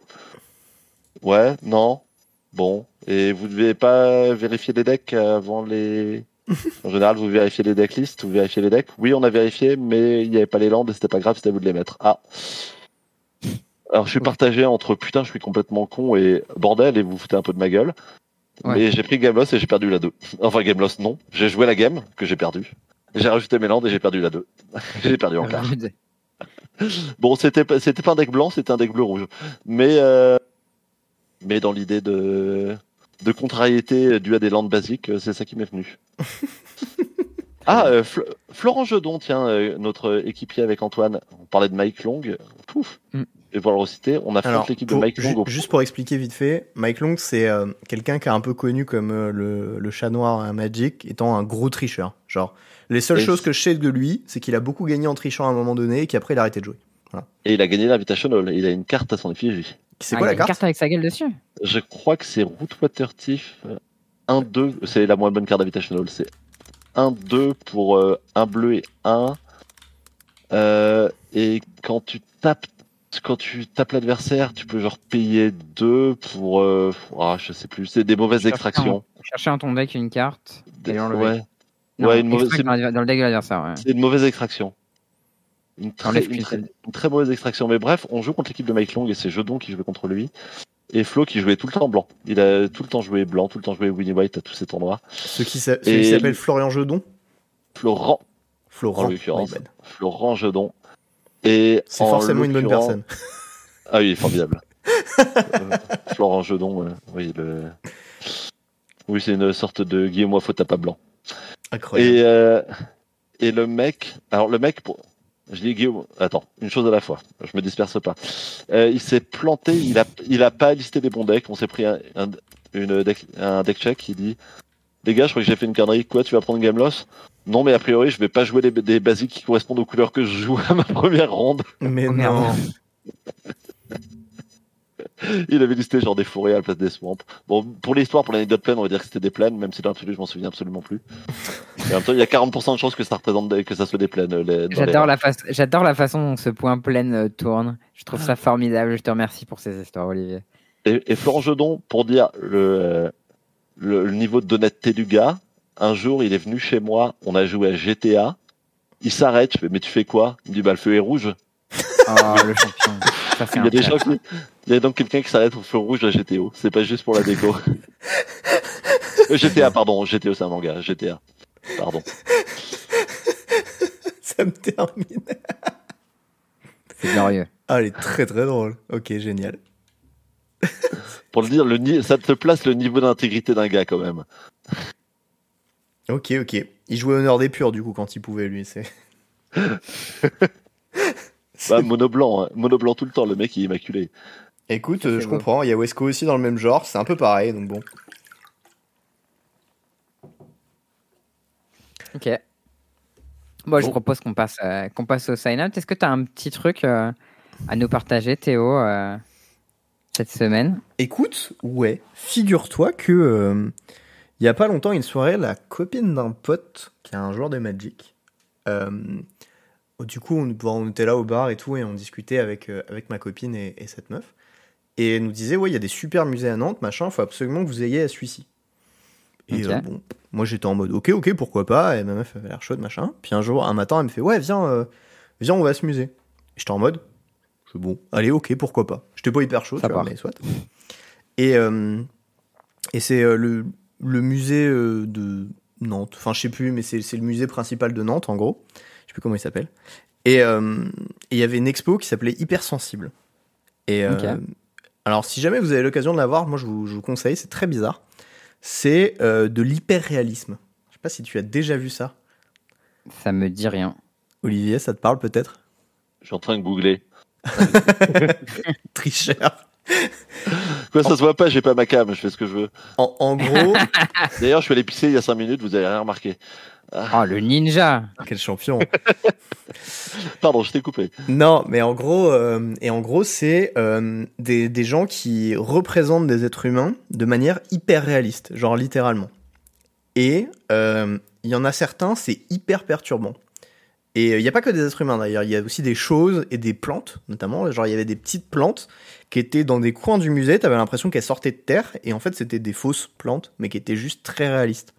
Ouais, non, bon, et vous devez pas vérifier les decks avant les. En général, vous vérifiez les decklists, vous vérifiez les decks. Oui, on a vérifié, mais il n'y avait pas les landes et c'était pas grave, c'était à vous de les mettre. Ah. Alors je suis partagé entre putain, je suis complètement con et bordel et vous vous foutez un peu de ma gueule. Ouais. Mais j'ai pris Game Loss et j'ai perdu la 2. Enfin, Game Loss, non. J'ai joué la game que j'ai perdu. J'ai rajouté mes landes et j'ai perdu la 2. j'ai perdu en quart. Rude. Bon, c'était pas, c'était pas un deck blanc, c'était un deck bleu-rouge. Mais, euh, mais dans l'idée de, de contrariété due à des landes basiques, euh, c'est ça qui m'est venu. ah, euh, Fl- Florent Jedon, tiens, euh, notre équipier avec Antoine, on parlait de Mike Long. Pouf. Mm. Et pour le reciter, on a fait Alors, l'équipe de Mike ju- Long. au- juste pour expliquer vite fait, Mike Long, c'est euh, quelqu'un qui est un peu connu comme euh, le, le chat noir à Magic, étant un gros tricheur. Genre, les seules Et choses que je sais de lui, c'est qu'il a beaucoup gagné en trichant à un moment donné et qu'après il a arrêté de jouer. Et il a gagné l'Invitational. Il a une carte à son effigie. C'est Ah, quoi il y a la une carte carte avec sa gueule dessus Je crois que c'est Rootwater Thief 1-2. C'est la moins bonne carte d'Invitational. C'est 1-2 pour euh, un bleu et un. Euh, et quand tu tapes. Quand tu tapes l'adversaire, tu peux genre payer 2 pour. euh, ah, je sais plus. C'est des mauvaises extractions. Chercher dans ton deck une carte et ouais, Non, Ouais, une mauvaise- dans le deck de l'adversaire. Ouais. c'est une mauvaise extraction. Une très, Enlève une, qu'une très, seule. une très mauvaise extraction. Mais bref, on joue contre l'équipe de Mike Long et c'est Jedon qui jouait contre lui. Et Flo qui jouait tout le temps blanc. Il a tout le temps joué blanc, tout le temps joué Winnie White à tous ces tournois. Ce qui s'appelle Florian Jedon Florent, Florent, en l'occurrence. my bad. Florent Jedon. Et C'est en forcément une bonne personne. Ah oui, formidable. Euh, Florent Jedon, euh, oui, le... oui, c'est une sorte de Guillaume faute à pas blanc. Incroyable. Et, euh, et le mec, alors le mec, pour... je dis Guillaume, attends, une chose à la fois, je me disperse pas. Euh, il s'est planté, il a, il a pas listé les bons decks, on s'est pris un, un, une deck, un deck check, il dit, les gars, je crois que j'ai fait une connerie, quoi, tu vas prendre game loss? Non, mais a priori, je vais pas jouer les, des basiques qui correspondent aux couleurs que je joue à ma première ronde. Mais non. il avait listé genre des forêts à la place des swamps. Bon, pour l'histoire, pour l'anecdote pleine, on va dire que c'était des plaines, même si dans l'absolu, je m'en souviens absolument plus. Et en même temps, il y a 40% de chances que ça représente que ça soit des plaines. J'adore la, J'adore la façon dont ce point plein euh, tourne. Je trouve ça formidable. Je te remercie pour ces histoires, Olivier. Et, et Florent Jedon, pour dire le, le, niveau d'honnêteté du gars, un jour, il est venu chez moi, on a joué à GTA. Il s'arrête, je fais, mais tu fais quoi? Il me dit, bah, le feu est rouge. Oh, le champion. il, y a des gens il y a donc quelqu'un qui s'arrête au feu rouge à GTO. C'est pas juste pour la déco. GTA, pardon. GTO, c'est un manga. GTA. Pardon. Ça me termine. C'est glorieux. Ah, elle est très très drôle. Ok, génial. Pour le dire, le, ça te place le niveau d'intégrité d'un gars quand même. Ok, ok. Il jouait honneur des purs du coup quand il pouvait lui. C'est. bah, mono blanc, hein. mono blanc tout le temps. Le mec il est immaculé. Écoute, je comprends. Il y a Wesco aussi dans le même genre. C'est un peu pareil, donc bon. Ok. Bon, je propose qu'on passe, euh, qu'on passe au sign-up. Est-ce que tu as un petit truc euh, à nous partager, Théo, euh, cette semaine? Écoute, ouais. Figure-toi que il y a pas longtemps, une soirée, la copine d'un pote qui est un joueur de Magic. du coup, on, était là au bar et tout, et on discutait avec, avec ma copine et, et cette meuf. Et elle nous disait, ouais, il y a des super musées à Nantes, machin, il faut absolument que vous ayez à celui-ci. Et euh, bon, moi j'étais en mode, ok, ok, pourquoi pas, et ma meuf avait l'air chaude, machin. Puis un jour, un matin, elle me fait, ouais, viens, euh, viens, on va à ce musée. J'étais en mode, je bon, allez, ok, pourquoi pas. J'étais pas hyper chaud, mais soit. Et, euh, et c'est le, le musée de Nantes, enfin je sais plus, mais c'est le musée principal de Nantes en gros. Je sais plus comment il s'appelle. Et il y avait une expo qui s'appelait Hypersensible. Et alors, si jamais vous avez l'occasion de la voir, moi je vous, conseille, c'est très bizarre. C'est euh, de l'hyperréalisme. Je sais pas si tu as déjà vu ça. Ça me dit rien. Olivier, ça te parle peut-être? Je suis en train de googler. Tricheur. Quoi, ça se voit pas, j'ai pas ma cam, je fais ce que je veux. En, gros. D'ailleurs, je suis allé pisser il y a 5 minutes, vous avez rien remarqué. Ah, le ninja Quel champion Pardon, je t'ai coupé. Non, mais en gros, euh, et en gros, c'est euh, des, des, gens qui représentent des êtres humains de manière hyper réaliste, genre littéralement. Et euh, il y en a certains, c'est hyper perturbant. Et il n'y a pas que des êtres humains d'ailleurs, il y a aussi des choses et des plantes, notamment. Genre, il y avait des petites plantes qui étaient dans des coins du musée, tu avais l'impression qu'elles sortaient de terre, et en fait, c'était des fausses plantes, mais qui étaient juste très réalistes.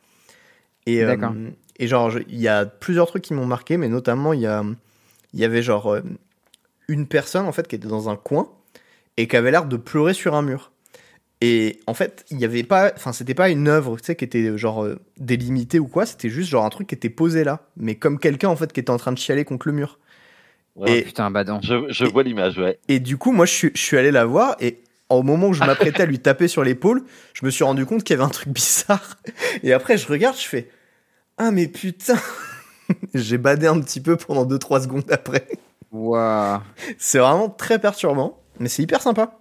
Et, et genre, il y a plusieurs trucs qui m'ont marqué, mais notamment, il y, a, il y avait genre euh, une personne, en fait, qui était dans un coin et qui avait l'air de pleurer sur un mur. Et en fait, il y avait pas, enfin, c'était pas une œuvre, tu sais, qui était genre euh, délimitée ou quoi, c'était juste genre un truc qui était posé là, mais comme quelqu'un en fait qui était en train de chialer contre le mur. et, putain, badon. Je, je vois l'image, ouais. Et du coup, moi, je suis, je suis allé la voir et au moment où je m'apprêtais à lui taper sur l'épaule, je me suis rendu compte qu'il y avait un truc bizarre. Et après, je regarde, je fais, ah mais putain J'ai badé un petit peu pendant 2-3 secondes après. Waouh C'est vraiment très perturbant, mais c'est hyper sympa.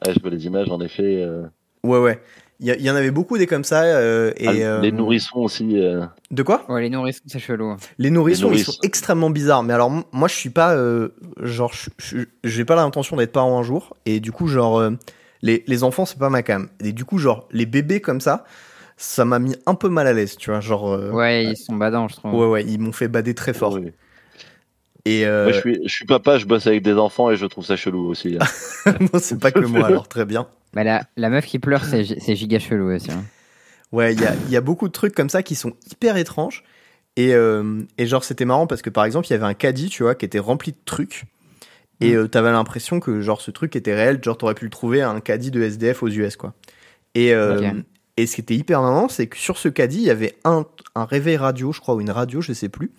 Ah, je vois les images en effet. Euh. Ouais, ouais. Il y, en avait beaucoup des comme ça. Euh, et, ah, les euh, nourrissons aussi. De quoi? Ouais, les nourrissons, c'est chelou. Les nourrissons, ils sont extrêmement bizarres. Mais alors, moi, je suis pas. genre, j'ai pas l'intention d'être parent un jour. Et du coup, genre, les, les enfants, c'est pas ma cam. Et du coup, genre, les bébés comme ça, ça m'a mis un peu mal à l'aise, tu vois, genre. Euh, ouais, ils sont badants, je trouve. Ouais, ouais, ils m'ont fait bader très fort. Et euh, moi, je suis, je suis papa, je bosse avec des enfants et je trouve ça chelou aussi. Hein. non, c'est pas que moi, alors très bien. Mais la, la meuf qui pleure, c'est giga chelou aussi. Hein. Ouais, il y a, y a, beaucoup de trucs comme ça qui sont hyper étranges. Et, euh, et genre, c'était marrant parce que par exemple, il y avait un caddie, tu vois, qui était rempli de trucs. Et mm. t'avais l'impression que genre ce truc était réel, genre t'aurais pu le trouver à un caddie de SDF aux US, quoi. Et, et ce qui était hyper marrant, c'est que sur ce caddie, il y avait un, un, réveil radio, je crois, ou une radio, je sais plus.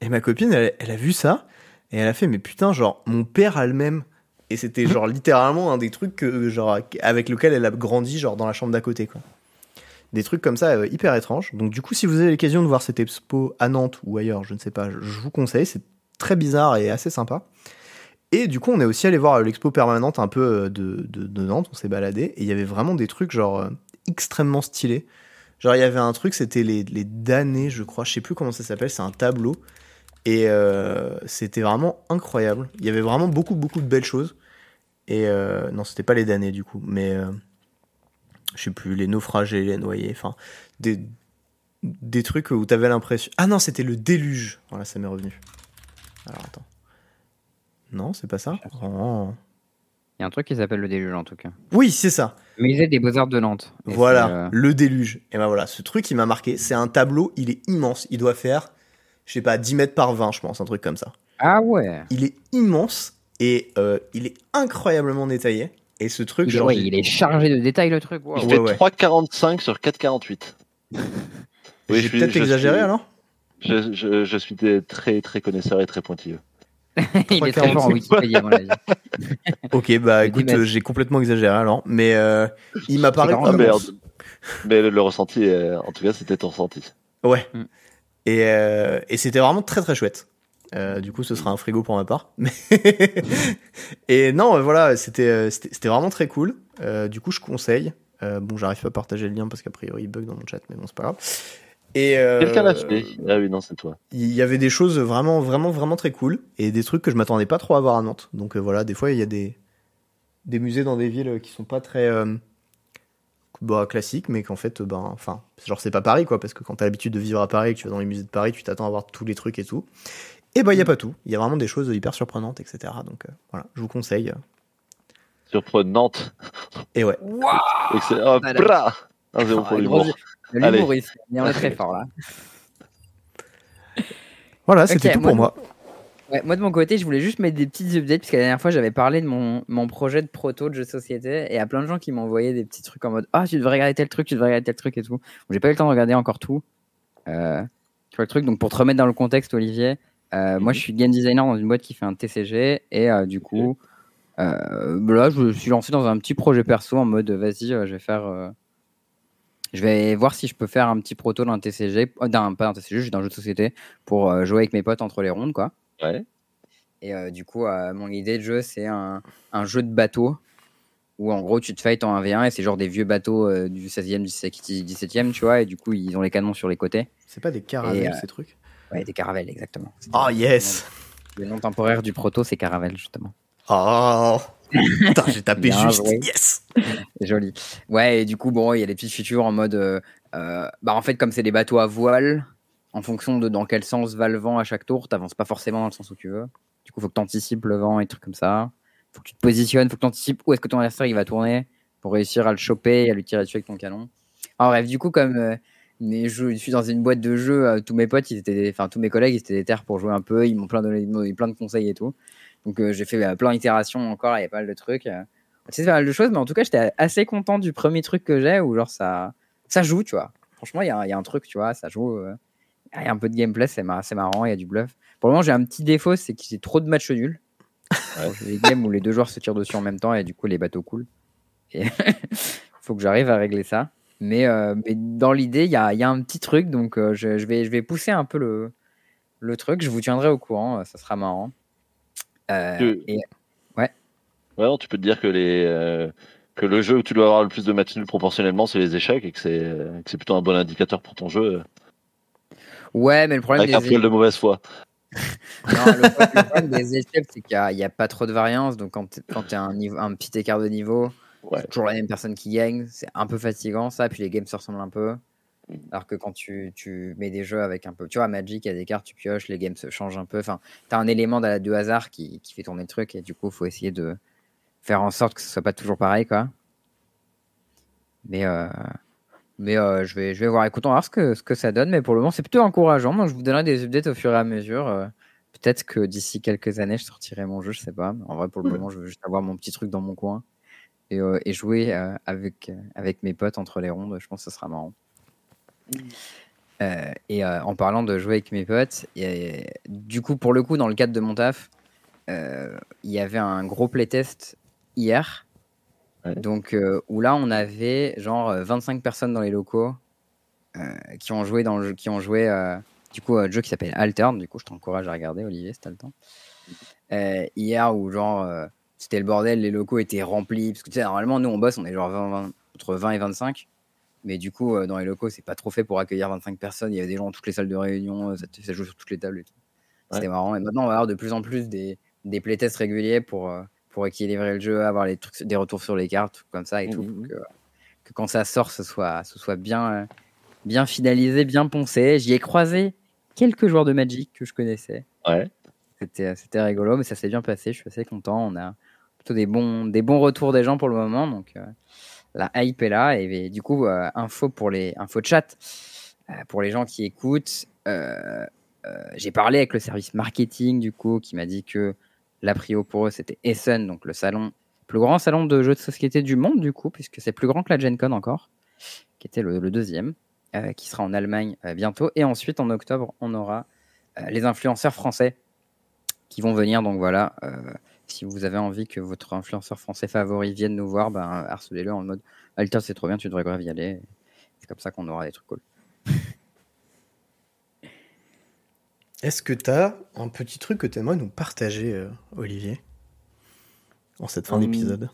Et ma copine, elle, a vu ça, et elle a fait, mais putain, genre, mon père a le même. Et c'était genre littéralement un des trucs que, genre, avec lequel elle a grandi, genre, dans la chambre d'à côté, quoi. Des trucs comme ça, euh, hyper étranges. Donc, du coup, si vous avez l'occasion de voir cette expo à Nantes ou ailleurs, je ne sais pas, je, vous conseille, c'est très bizarre et assez sympa. Et du coup, on est aussi allé voir l'expo permanente un peu euh, de, de, de Nantes, on s'est baladé, et il y avait vraiment des trucs genre euh, extrêmement stylé. Genre, il y avait un truc, c'était les, les damnés, je crois, je sais plus comment ça s'appelle, c'est un tableau. Et euh, c'était vraiment incroyable. Il y avait vraiment beaucoup, beaucoup de belles choses. Et non, c'était pas les damnés du coup, mais je sais plus, les naufragés, les noyés, enfin, des, des trucs où t'avais l'impression. Ah non, c'était le déluge. Voilà, ça m'est revenu. Alors attends. Non, c'est pas ça? Oh. Il y a un truc qui s'appelle le déluge en tout cas. Oui, c'est ça. Musée des Beaux-Arts de Nantes. voilà, euh, le déluge. Et ben voilà, ce truc qui m'a marqué, c'est un tableau, il est immense. Il doit faire, je sais pas, 10 mètres par 20, je pense, un truc comme ça. Ah ouais. Il est immense et euh, il est incroyablement détaillé. Et ce truc, il, il est chargé de détails le truc. Il fait 3,45 sur 4,48. oui, J'ai peut-être exagéré alors? je, je, suis très très connaisseur et très pointilleux. il est très fort en Wikipédia, mon avis. ok, bah écoute, j'ai complètement exagéré alors, mais euh, il m'apparaît comme. Ah, merde. Mais le, ressenti, euh, en tout cas, c'était ton ressenti. Ouais. Mm. Et, euh, et c'était vraiment très très chouette. du coup, ce sera un frigo pour ma part. et non, voilà, c'était c'était vraiment très cool. du coup, je conseille. bon, j'arrive pas à partager le lien parce qu'a priori il bug dans mon chat, mais bon, c'est pas grave. Euh, Quelqu'un l'a fait. Ah oui, non, c'est toi. Il y avait des choses vraiment, vraiment, vraiment très cool et des trucs que je m'attendais pas trop à voir à Nantes. Donc euh, voilà, des fois, il y a des, des musées dans des villes qui sont pas très euh, bah, classiques, mais qu'en fait, ben, enfin, genre, c'est pas Paris, quoi, parce que quand t'as l'habitude de vivre à Paris et que tu vas dans les musées de Paris, tu t'attends à voir tous les trucs et tout. Et bah, il y a mm. pas tout. Il y a vraiment des choses hyper surprenantes, etc. Donc voilà, je vous conseille. Surprenante. Et ouais. Waouh Excellent. Un zéro pour l'humour. L'humour ici, on est très fort là. Voilà, c'était tout pour moi. moi de mon côté, je voulais juste mettre des petites updates parce que la dernière fois j'avais parlé de mon, mon, projet de proto de jeu de société et il y a plein de gens qui m'ont envoyé des petits trucs en mode Ah, tu devrais regarder tel truc, tu devrais regarder tel truc et tout. J'ai pas eu le temps de regarder encore tout. Euh, tu vois le truc, donc pour te remettre dans le contexte, Olivier, euh, moi je suis game designer dans une boîte qui fait un TCG et euh, du coup, là je suis lancé dans un petit projet perso en mode Vas-y, je vais faire je vais voir si je peux faire un petit proto d'un TCG, euh, d'un, pas d'un TCG, juste d'un jeu de société pour euh, jouer avec mes potes entre les rondes, quoi. Ouais. Et euh, du coup, mon idée de jeu, c'est un, un, jeu de bateau où en gros tu te fights en 1v1 et c'est genre des vieux bateaux du 16e, du 17e, tu vois, et du coup ils ont les canons sur les côtés. C'est pas des caravelles ces trucs? Ouais, des caravelles, exactement. Oh yes Le nom temporaire du proto, c'est caravelle, justement. Oh j'ai tapé juste. Yes Joli. Ouais, et du coup, bon, il y a des petites features en mode. Euh, euh, bah, en fait, comme c'est des bateaux à voile, en fonction de dans quel sens va le vent à chaque tour, t'avances pas forcément dans le sens où tu veux. Du coup, faut que tu anticipes le vent et trucs comme ça. Faut que tu te positionnes, faut que tu anticipes où est-ce que ton adversaire il va tourner pour réussir à le choper et à lui tirer dessus avec ton canon. En bref, du coup, comme euh, je, suis dans une boîte de jeux, tous mes potes, ils étaient, enfin tous mes collègues, ils étaient des terres pour jouer un peu. Ils m'ont plein donné plein de conseils et tout. Donc euh, j'ai fait euh, plein d'itérations encore, il y a pas mal de trucs. Euh. C'est pas mal de choses, mais en tout cas, j'étais assez content du premier truc que j'ai où genre ça, ça joue, tu vois. Franchement, il y, a, un truc, tu vois, ça joue. Il y a un peu de gameplay, c'est marrant, il y a du bluff. Pour le moment, j'ai un petit défaut, c'est qu'il y a trop de matchs nuls. J'ai des games où les deux joueurs se tirent dessus en même temps et du coup les bateaux coulent. Et faut que j'arrive à régler ça. Mais, mais dans l'idée, il y a, y a, un petit truc, donc je, je, vais, je vais pousser un peu le, le truc. Je vous tiendrai au courant, ça sera marrant. Euh, ouais. Ouais, tu peux te dire que, les, euh, que le jeu où tu dois avoir le plus de matchs nuls proportionnellement, c'est les échecs et que c'est plutôt un bon indicateur pour ton jeu. Ouais, mais le problème. Avec un poil de mauvaise foi. non, le, problème des échecs, c'est qu'il n'y a, pas trop de variance. Donc, quand tu as un, un petit écart de niveau, c'est toujours la même personne qui gagne. C'est un peu fatigant, ça. Puis les games se ressemblent un peu. Alors que quand tu, tu, mets des jeux avec un peu. Tu vois, Magic, il y a des cartes, tu pioches, les games se changent un peu. Enfin, tu as un élément de, de hasard qui, qui, fait tourner le truc et du coup, il faut essayer de faire en sorte que ce soit pas toujours pareil, quoi. Mais, euh, mais euh, je, vais, je vais voir. Écoutons, voir ce que, ce que ça donne. Mais pour le moment, c'est plutôt encourageant. Moi, je vous donnerai des updates au fur et à mesure. Euh, peut-être que d'ici quelques années, je sortirai mon jeu, je sais pas. En vrai, pour le moment, je veux juste avoir mon petit truc dans mon coin et, et jouer avec, avec mes potes entre les rondes. Je pense que ce sera marrant. Euh, et euh, en parlant de jouer avec mes potes, et, du coup, pour le coup, dans le cadre de mon taf, euh, il y avait un gros playtest hier. Donc, où là, on avait genre 25 personnes dans les locaux qui ont joué dans le jeu, qui ont joué du coup un jeu qui s'appelle Altern. Du coup, je t'encourage à regarder, Olivier, si t'as le temps. hier, où genre c'était le bordel, les locaux étaient remplis. Parce que tu sais, normalement, nous on bosse, on est genre entre 20 et 25. Mais du coup, euh, dans les locaux, c'est pas trop fait pour accueillir 25 personnes. Il y avait des gens dans toutes les salles de réunion, euh, ça, ça joue sur toutes les tables. C'était marrant. Et maintenant, on va avoir de plus en plus des, des playtests réguliers pour, euh, pour équilibrer le jeu, avoir les trucs, des retours sur les cartes, comme ça et tout, mmh, mmh. que, quand ça sort, ce soit, ce soit bien, bien finalisé, bien poncé. J'y ai croisé quelques joueurs de Magic que je connaissais. Ouais. C'était, c'était rigolo, mais ça s'est bien passé. Je suis assez content. On a plutôt des bons, des bons retours des gens pour le moment, donc la hype est là. Et, du coup, info pour les info de chat pour les gens qui écoutent. j'ai parlé avec le service marketing du coup qui m'a dit que la prio pour eux, c'était Essen, donc le salon, plus grand salon de jeux de société du monde, du coup, puisque c'est plus grand que la Gen Con encore, qui était le, deuxième, euh, qui sera en Allemagne euh, bientôt. Et ensuite, en octobre, on aura euh, les influenceurs français qui vont venir. Donc voilà, si vous avez envie que votre influenceur français favori vienne nous voir, ben, harcelez-le en mode Alter, c'est trop bien, tu devrais grave y aller. C'est comme ça qu'on aura des trucs cool. Est-ce que tu as un petit truc que tu aimerais nous partager, euh, Olivier, en cette fin hum. d'épisode?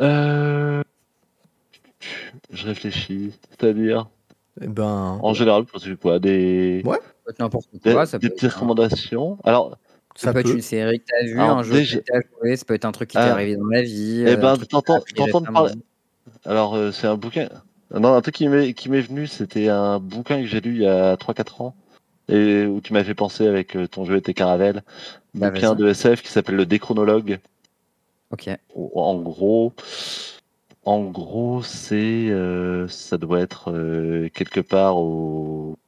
Euh... Je réfléchis, c'est-à-dire. Eh ben. En général, je sais quoi, des. Ouais. N'importe quoi, ça des petites recommandations. Alors. Ça, peut, être une série que tu as vue, un jeu que tu as joué, ça peut être un truc qui t'est ah. arrivé dans la vie. Eh ben, t'entends parler. Alors, euh, c'est un bouquin. Non, un truc qui m'est venu, c'était un bouquin que j'ai lu il y a 3-4 ans et où tu m'as fait penser avec euh, ton jeu et tes caravelles. Un bah, bouquin de SF qui s'appelle Le Déchronologue. Ok. En gros, en gros, c'est, euh, ça doit être euh, quelque part au,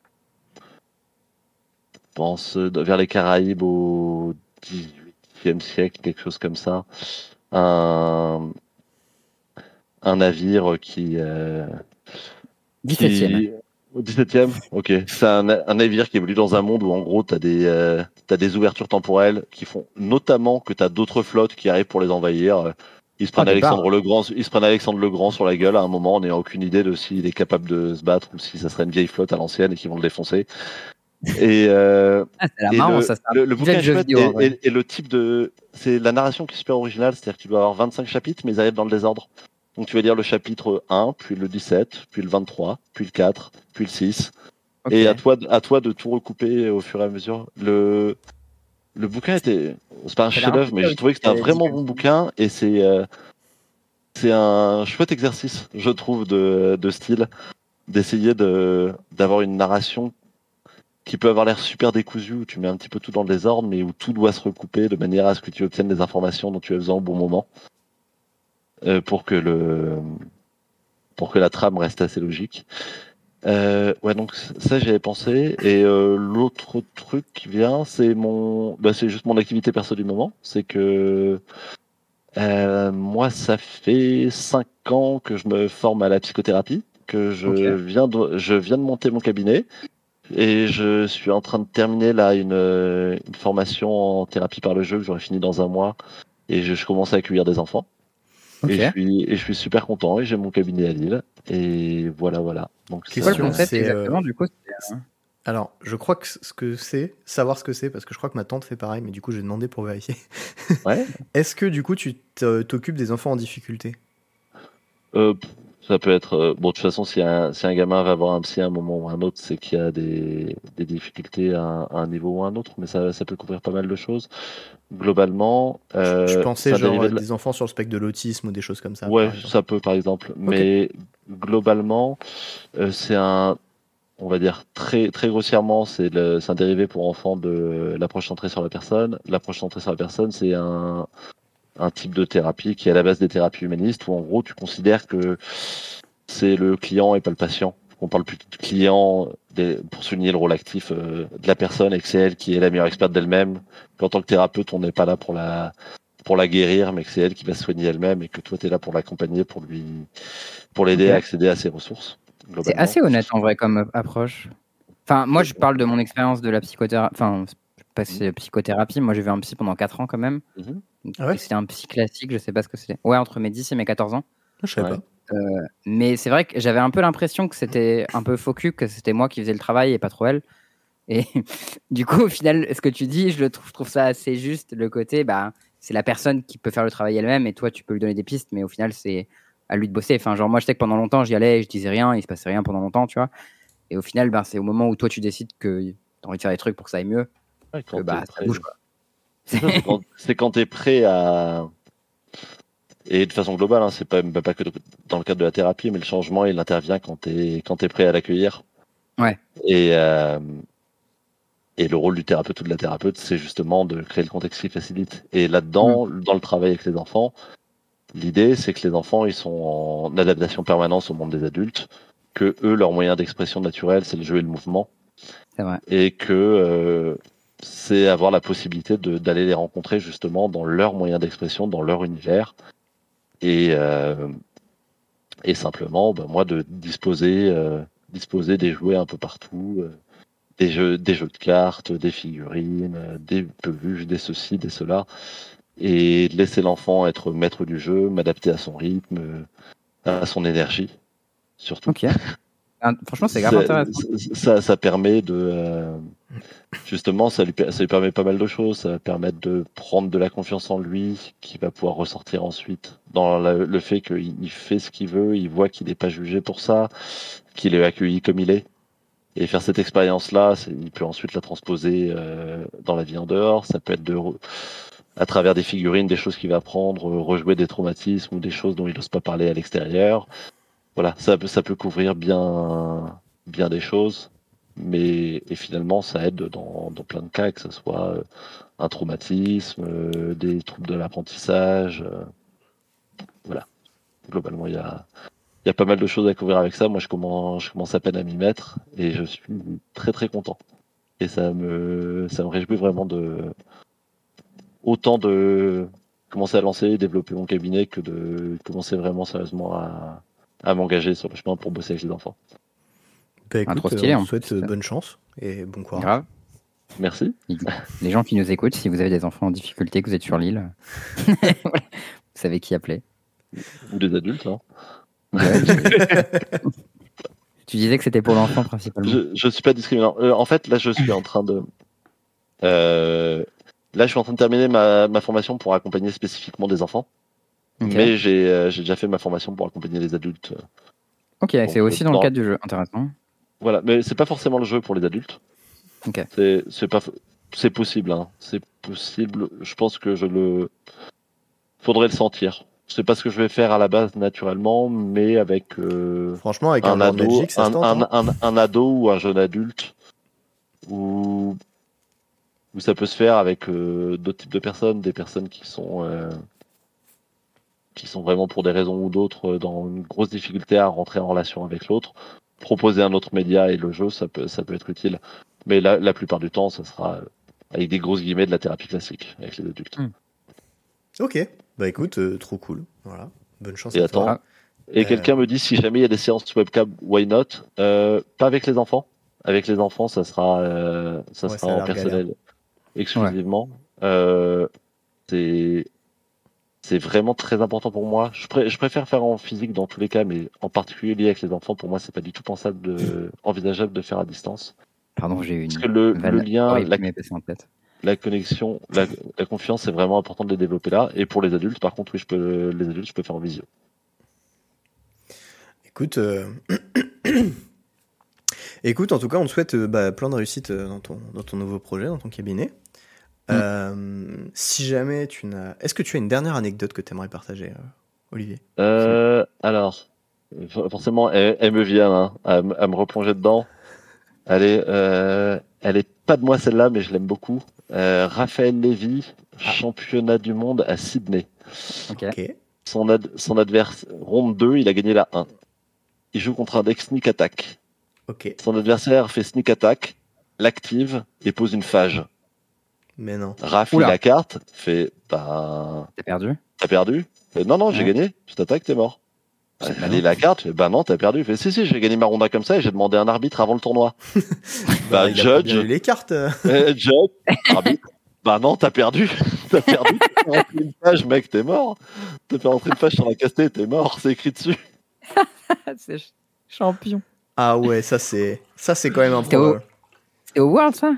pense, vers les Caraïbes au 18e siècle, quelque chose comme ça. Un, un navire qui. Euh, 17e. Au 17e Ok. C'est un, navire qui évolue dans un monde où, en gros, tu as, des, euh, des ouvertures temporelles qui font notamment que tu as d'autres flottes qui arrivent pour les envahir. Ils se prennent, ah, Alexandre le Grand, ils se prennent Alexandre le Grand sur la gueule à un moment, on n'a aucune idée de s'il est capable de se battre ou si ça serait une vieille flotte à l'ancienne et qu'ils vont le défoncer. Et, euh, ah, le, ça, le, bouquin est le type de. C'est la narration qui est super originale, c'est-à-dire que tu dois avoir 25 chapitres, mais ils arrivent dans le désordre. Donc tu vas lire le chapitre 1, puis le 17, puis le 23, puis le 4, puis le 6. Et à toi, à toi de tout recouper au fur et à mesure. Le, le bouquin était. C'est pas un chef-d'œuvre, mais j'ai trouvé que c'était un vraiment bon bouquin et c'est. Euh, c'est un chouette exercice, je trouve, de, de style, d'essayer de, d'avoir une narration qui peut avoir l'air super décousue, où tu mets un petit peu tout dans le désordre, mais où tout doit se recouper de manière à ce que tu obtiennes les informations dont tu as besoin au bon moment. Euh, pour que le pour que la trame reste assez logique. Euh, ouais, donc ça j'avais pensé. Et euh, l'autre truc qui vient, c'est mon, bah, c'est juste mon activité perso du moment. C'est que moi, ça fait cinq ans que je me forme à la psychothérapie, que je viens de, je viens de monter mon cabinet. Et je suis en train de terminer là une, une formation en thérapie par le jeu que j'aurai fini dans un mois. Et je, je commence à accueillir des enfants. Et, je suis, et je suis super content et j'ai mon cabinet à Lille. Et voilà, voilà. Donc, c'est quoi le concept exactement du coup alors, je crois que ce que c'est, savoir ce que c'est, parce que je crois que ma tante fait pareil, mais du coup, j'ai demandé pour vérifier. Ouais. Est-ce que du coup, tu t'occupes des enfants en difficulté? Euh, ça peut être. Euh, bon, de toute façon, si un, si un gamin va avoir un psy à un moment ou un autre, c'est qu'il y a des, des difficultés à, un niveau ou à un autre, mais ça, ça peut couvrir pas mal de choses. Globalement. Euh, je pensais genre des enfants sur le spectre de l'autisme ou des choses comme ça. Ouais, ça peut par exemple. Mais globalement, euh, c'est un. On va dire très, très grossièrement, c'est un dérivé pour enfants de l'approche centrée sur la personne. L'approche centrée sur la personne, c'est un, un type de thérapie qui est à la base des thérapies humanistes où en gros tu considères que c'est le client et pas le patient. On parle plus de client pour souligner le rôle actif euh, de la personne et que c'est elle qui est la meilleure experte d'elle-même. Qu'en tant que thérapeute, on n'est pas là pour la pour la guérir, mais que c'est elle qui va se soigner elle-même et que toi tu es là pour l'accompagner, pour lui pour l'aider à accéder à ses ressources. C'est assez honnête en vrai comme approche. Enfin, moi je parle de mon expérience de la psychothérapie. Enfin, passé psychothérapie. Moi j'ai vu un psy pendant 4 ans quand même. Mhm. Ah c'était un psy classique, je sais pas ce que c'était. Ouais, entre mes 10 et mes 14 ans. Je sais pas. Euh, mais c'est vrai que j'avais un peu l'impression que c'était un peu faux que c'était moi qui faisais le travail et pas trop elle. Et du coup, au final, ce que tu dis, je le trouve, trouve ça assez juste. Le côté, bah, c'est la personne qui peut faire le travail elle-même et toi, tu peux lui donner des pistes, mais au final, c'est à lui de bosser. Enfin, genre, moi, je sais que pendant longtemps, j'y allais, je disais rien, il se passait rien pendant longtemps, tu vois. Et au final, ben, c'est au moment où toi, tu décides que tu as envie de faire des trucs pour que ça aille mieux, que bah, ça bouge, quoi. C'est quand, tu es prêt à. Et de façon globale, hein, c'est pas, pas que dans le cadre de la thérapie, mais le changement, il intervient quand tu es, quand es prêt à l'accueillir. Ouais. Et, euh, et le rôle du thérapeute ou de la thérapeute, c'est justement de créer le contexte qui facilite. Et là-dedans, mm. dans le travail avec les enfants, l'idée, c'est que les enfants, ils sont en adaptation permanente au monde des adultes, que eux, leur moyen d'expression naturelle, c'est le jeu et le mouvement. Vrai. Et que euh, c'est avoir la possibilité d'aller les rencontrer justement dans leur moyen d'expression, dans leur univers. Et, euh, et simplement, ben, moi, de disposer, euh, disposer des jouets un peu partout, euh, des, jeux, des jeux de cartes, des figurines, des peluches, des ceci, des cela, et laisser l'enfant être maître du jeu, m'adapter à son rythme, à son énergie, surtout. Franchement, c'est grave intéressant. Ça, ça, permet de. Euh, justement, ça lui, permet pas mal de choses. Ça va permettre de prendre de la confiance en lui, qui va pouvoir ressortir ensuite dans le fait qu'il fait ce qu'il veut, il voit qu'il n'est pas jugé pour ça, qu'il est accueilli comme il est. Et faire cette expérience-là, il peut ensuite la transposer euh, dans la vie en dehors. Ça peut être de, à travers des figurines, des choses qu'il va apprendre, rejouer des traumatismes ou des choses dont il n'ose pas parler à l'extérieur voilà, ça peut, couvrir bien des choses, mais et finalement ça aide dans, plein de cas, que ce soit euh, un traumatisme, euh, des troubles de l'apprentissage. Euh, voilà, globalement il y a, y a pas mal de choses à couvrir avec ça. Moi je commence, je commence à peine à m'y mettre et je suis très très content. Et ça me, ça me réjouit vraiment de autant de commencer à lancer et développer mon cabinet que de commencer vraiment sérieusement à m'engager sur le chemin pour bosser avec les enfants. Bah, écoute, trop stylé, on souhaite bonne chance et bon courage. Grave. Merci. Les gens qui nous écoutent, si vous avez des enfants en difficulté, que vous êtes sur l'île, vous savez qui appeler. Ou des adultes. Hein. tu disais que c'était pour l'enfant principalement. Je ne suis pas discriminant. Euh, en fait, là, je suis en train de. Euh, là, je suis en train de terminer ma, ma formation pour accompagner spécifiquement des enfants. Mais euh, j'ai déjà fait ma formation pour accompagner les adultes. Ok, c'est aussi dans, le cadre du jeu, intéressant. Voilà, mais c'est pas forcément le jeu pour les adultes. Ok. C'est pas, c'est possible, hein. c'est possible. Je pense que je le, faudrait le sentir. C'est pas ce que je vais faire à la base naturellement, mais avec. Euh, Franchement, avec un, ado, hein. un, un, ado ou un jeune adulte, ou où ça peut se faire avec euh, d'autres types de personnes, des personnes qui sont qui sont vraiment pour des raisons ou d'autres euh, dans une grosse difficulté à rentrer en relation avec l'autre, proposer un autre média et le jeu, ça peut, ça peut être utile. Mais la, la plupart du temps, ça sera euh, avec des grosses guillemets de la thérapie classique avec les adultes. Hmm. Ok, bah écoute, euh, trop cool. Voilà, bonne chance et à toi. Et quelqu'un me dit si jamais il y a des séances webcam, why not? Pas avec les enfants. Avec les enfants, ça sera, ça sera en personnel exclusivement. c'est c'est vraiment très important pour moi. Je, préfère faire en physique dans tous les cas, mais en particulier avec les enfants, pour moi, c'est pas du tout pensable, de, envisageable de faire à distance. Pardon, j'ai une. Parce que le, lien, la, la, connexion, la, confiance, c'est vraiment important de les développer là. Et pour les adultes, par contre, oui, je peux, les adultes, je peux faire en visio. Écoute, euh, écoute, en tout cas, on te souhaite euh, bah, plein de réussite euh, dans ton, dans ton nouveau projet, dans ton cabinet. Mm. Euh, si jamais tu n'as. Est-ce que tu as une dernière anecdote que tu aimerais partager, euh, Olivier? Euh, Alors, forcément, elle, me vient hein, à, me replonger dedans. Elle est, elle est pas de moi celle-là, mais je l'aime beaucoup. Raphaël Lévy, ah. championnat du monde à Sydney. Son, son adversaire, ronde 2, il a gagné la 1. Il joue contre un deck sneak attack. Son adversaire fait sneak attack, l'active et pose une phage. Mais non. Raph, la carte, fait bah. T'as perdu? T'as perdu? Non, non, j'ai gagné. Je t'attaque, t'es mort. Elle la carte, fait, bah non, t'as perdu. Fait, si, si, j'ai gagné ma ronda comme ça et j'ai demandé un arbitre avant le tournoi. bah, Judge. les cartes. Eh, judge, arbitre. Bah non, t'as perdu. t'as perdu. T'as fait rentrer une page, mec, t'es mort. T'as fait rentrer une page sur la castée, t'es mort. C'est écrit dessus. c'est champion. Ah ouais, ça c'est ça c'est quand même un peu. C'était au World ça?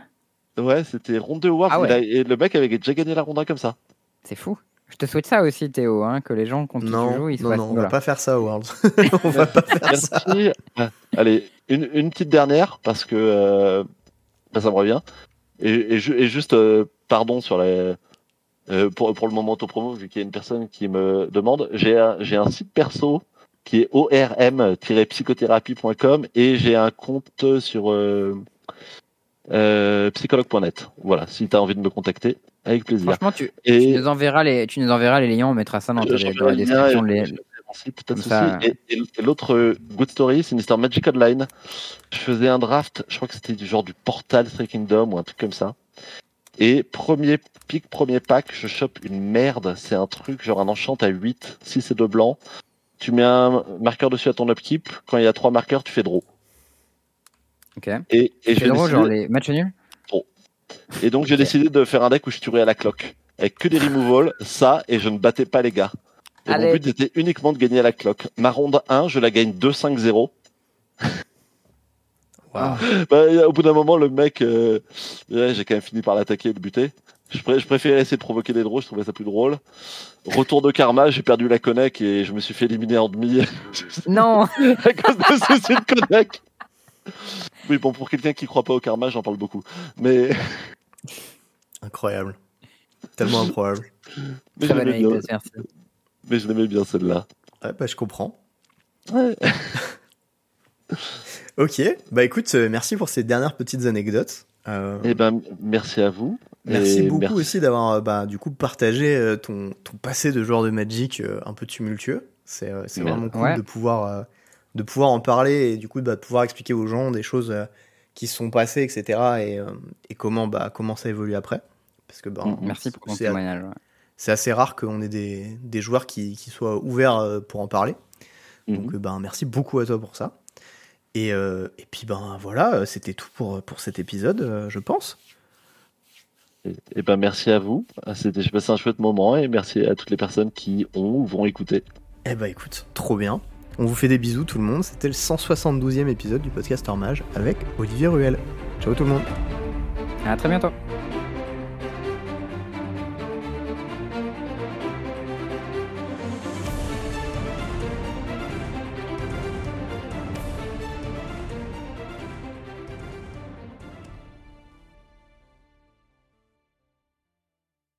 Ouais, c'était ronde de War. Ah et le mec avait déjà gagné la ronde comme ça. C'est fou. Je te souhaite ça aussi, Théo, hein, que les gens contre non, joues, ils Non, non, on va pas faire ça, World. on va pas faire ça. Allez, une, une, petite dernière, parce que euh, bah, ça me revient. Et, et, juste, euh, pardon sur les, euh, pour, pour le moment auto-promo, vu qu'il y a une personne qui me demande, j'ai un, j'ai un site perso qui est orm-psychothérapie.com et j'ai un compte sur euh, psychologue.net. Voilà, si tu as envie de me contacter, avec plaisir. Franchement, tu, tu, nous enverras les, tu nous enverras les liens, on mettra ça dans, dans la description. Les... Et, l'autre good story, c'est une histoire Magic Online. Je faisais un draft, je crois que c'était du genre du Portal Three Kingdom ou un truc comme ça. Et premier pic, premier pack, je chope une merde. C'est un truc genre un enchant à 8, 6 et 2 blancs. Tu mets un marqueur dessus à ton upkeep. Quand il y a trois marqueurs, tu fais draw. Et, et je draw, genre les matchs nuls Et donc j'ai décidé de faire un deck où je tuerais à la cloque. Avec que des removals, ça, et je ne battais pas les gars. Et mon but était uniquement de gagner à la cloque. Ma ronde 1, je la gagne 2-5-0. Bah, au bout d'un moment, le mec, euh, j'ai quand même fini par l'attaquer et le buter. Je, préférais essayer de provoquer des draws, je trouvais ça plus drôle. Retour de karma, j'ai perdu la connect et je me suis fait éliminer en demi. Non À cause de ce de connect. Oui, bon, pour quelqu'un qui croit pas au karma, j'en parle beaucoup. Mais. Incroyable. Tellement improbable. Mais Très bonne anecdote, merci. Mais je l'aimais bien celle-là. Ouais, bah je comprends. Ouais. Ok, bah écoute, euh, merci pour ces dernières petites anecdotes. Euh... Eh ben, merci à vous. Merci beaucoup aussi d'avoir euh, bah, du coup partagé euh, ton, ton passé de joueur de Magic un peu tumultueux. C'est vraiment cool de pouvoir de pouvoir en parler et du coup bah, de pouvoir expliquer aux gens des choses qui se sont passées, etc. et, et comment bah comment ça évolue après. Parce que bah, mm, merci pour ton témoignage. C'est assez rare qu'on ait des, des joueurs qui, qui, soient ouverts pour en parler. Mm-hmm. Donc ben merci beaucoup à toi pour ça. Et, euh, et puis ben voilà, c'était tout pour, pour cet épisode, euh, je pense. Et, ben merci à vous. Ah, c'était, j'ai passé un chouette moment et merci à toutes les personnes qui ont ou vont écouter. Eh ben écoute, trop bien. On vous fait des bisous tout le monde. C'était le 172e épisode du podcast Mage avec Olivier Ruel. Ciao tout le monde. À très bientôt.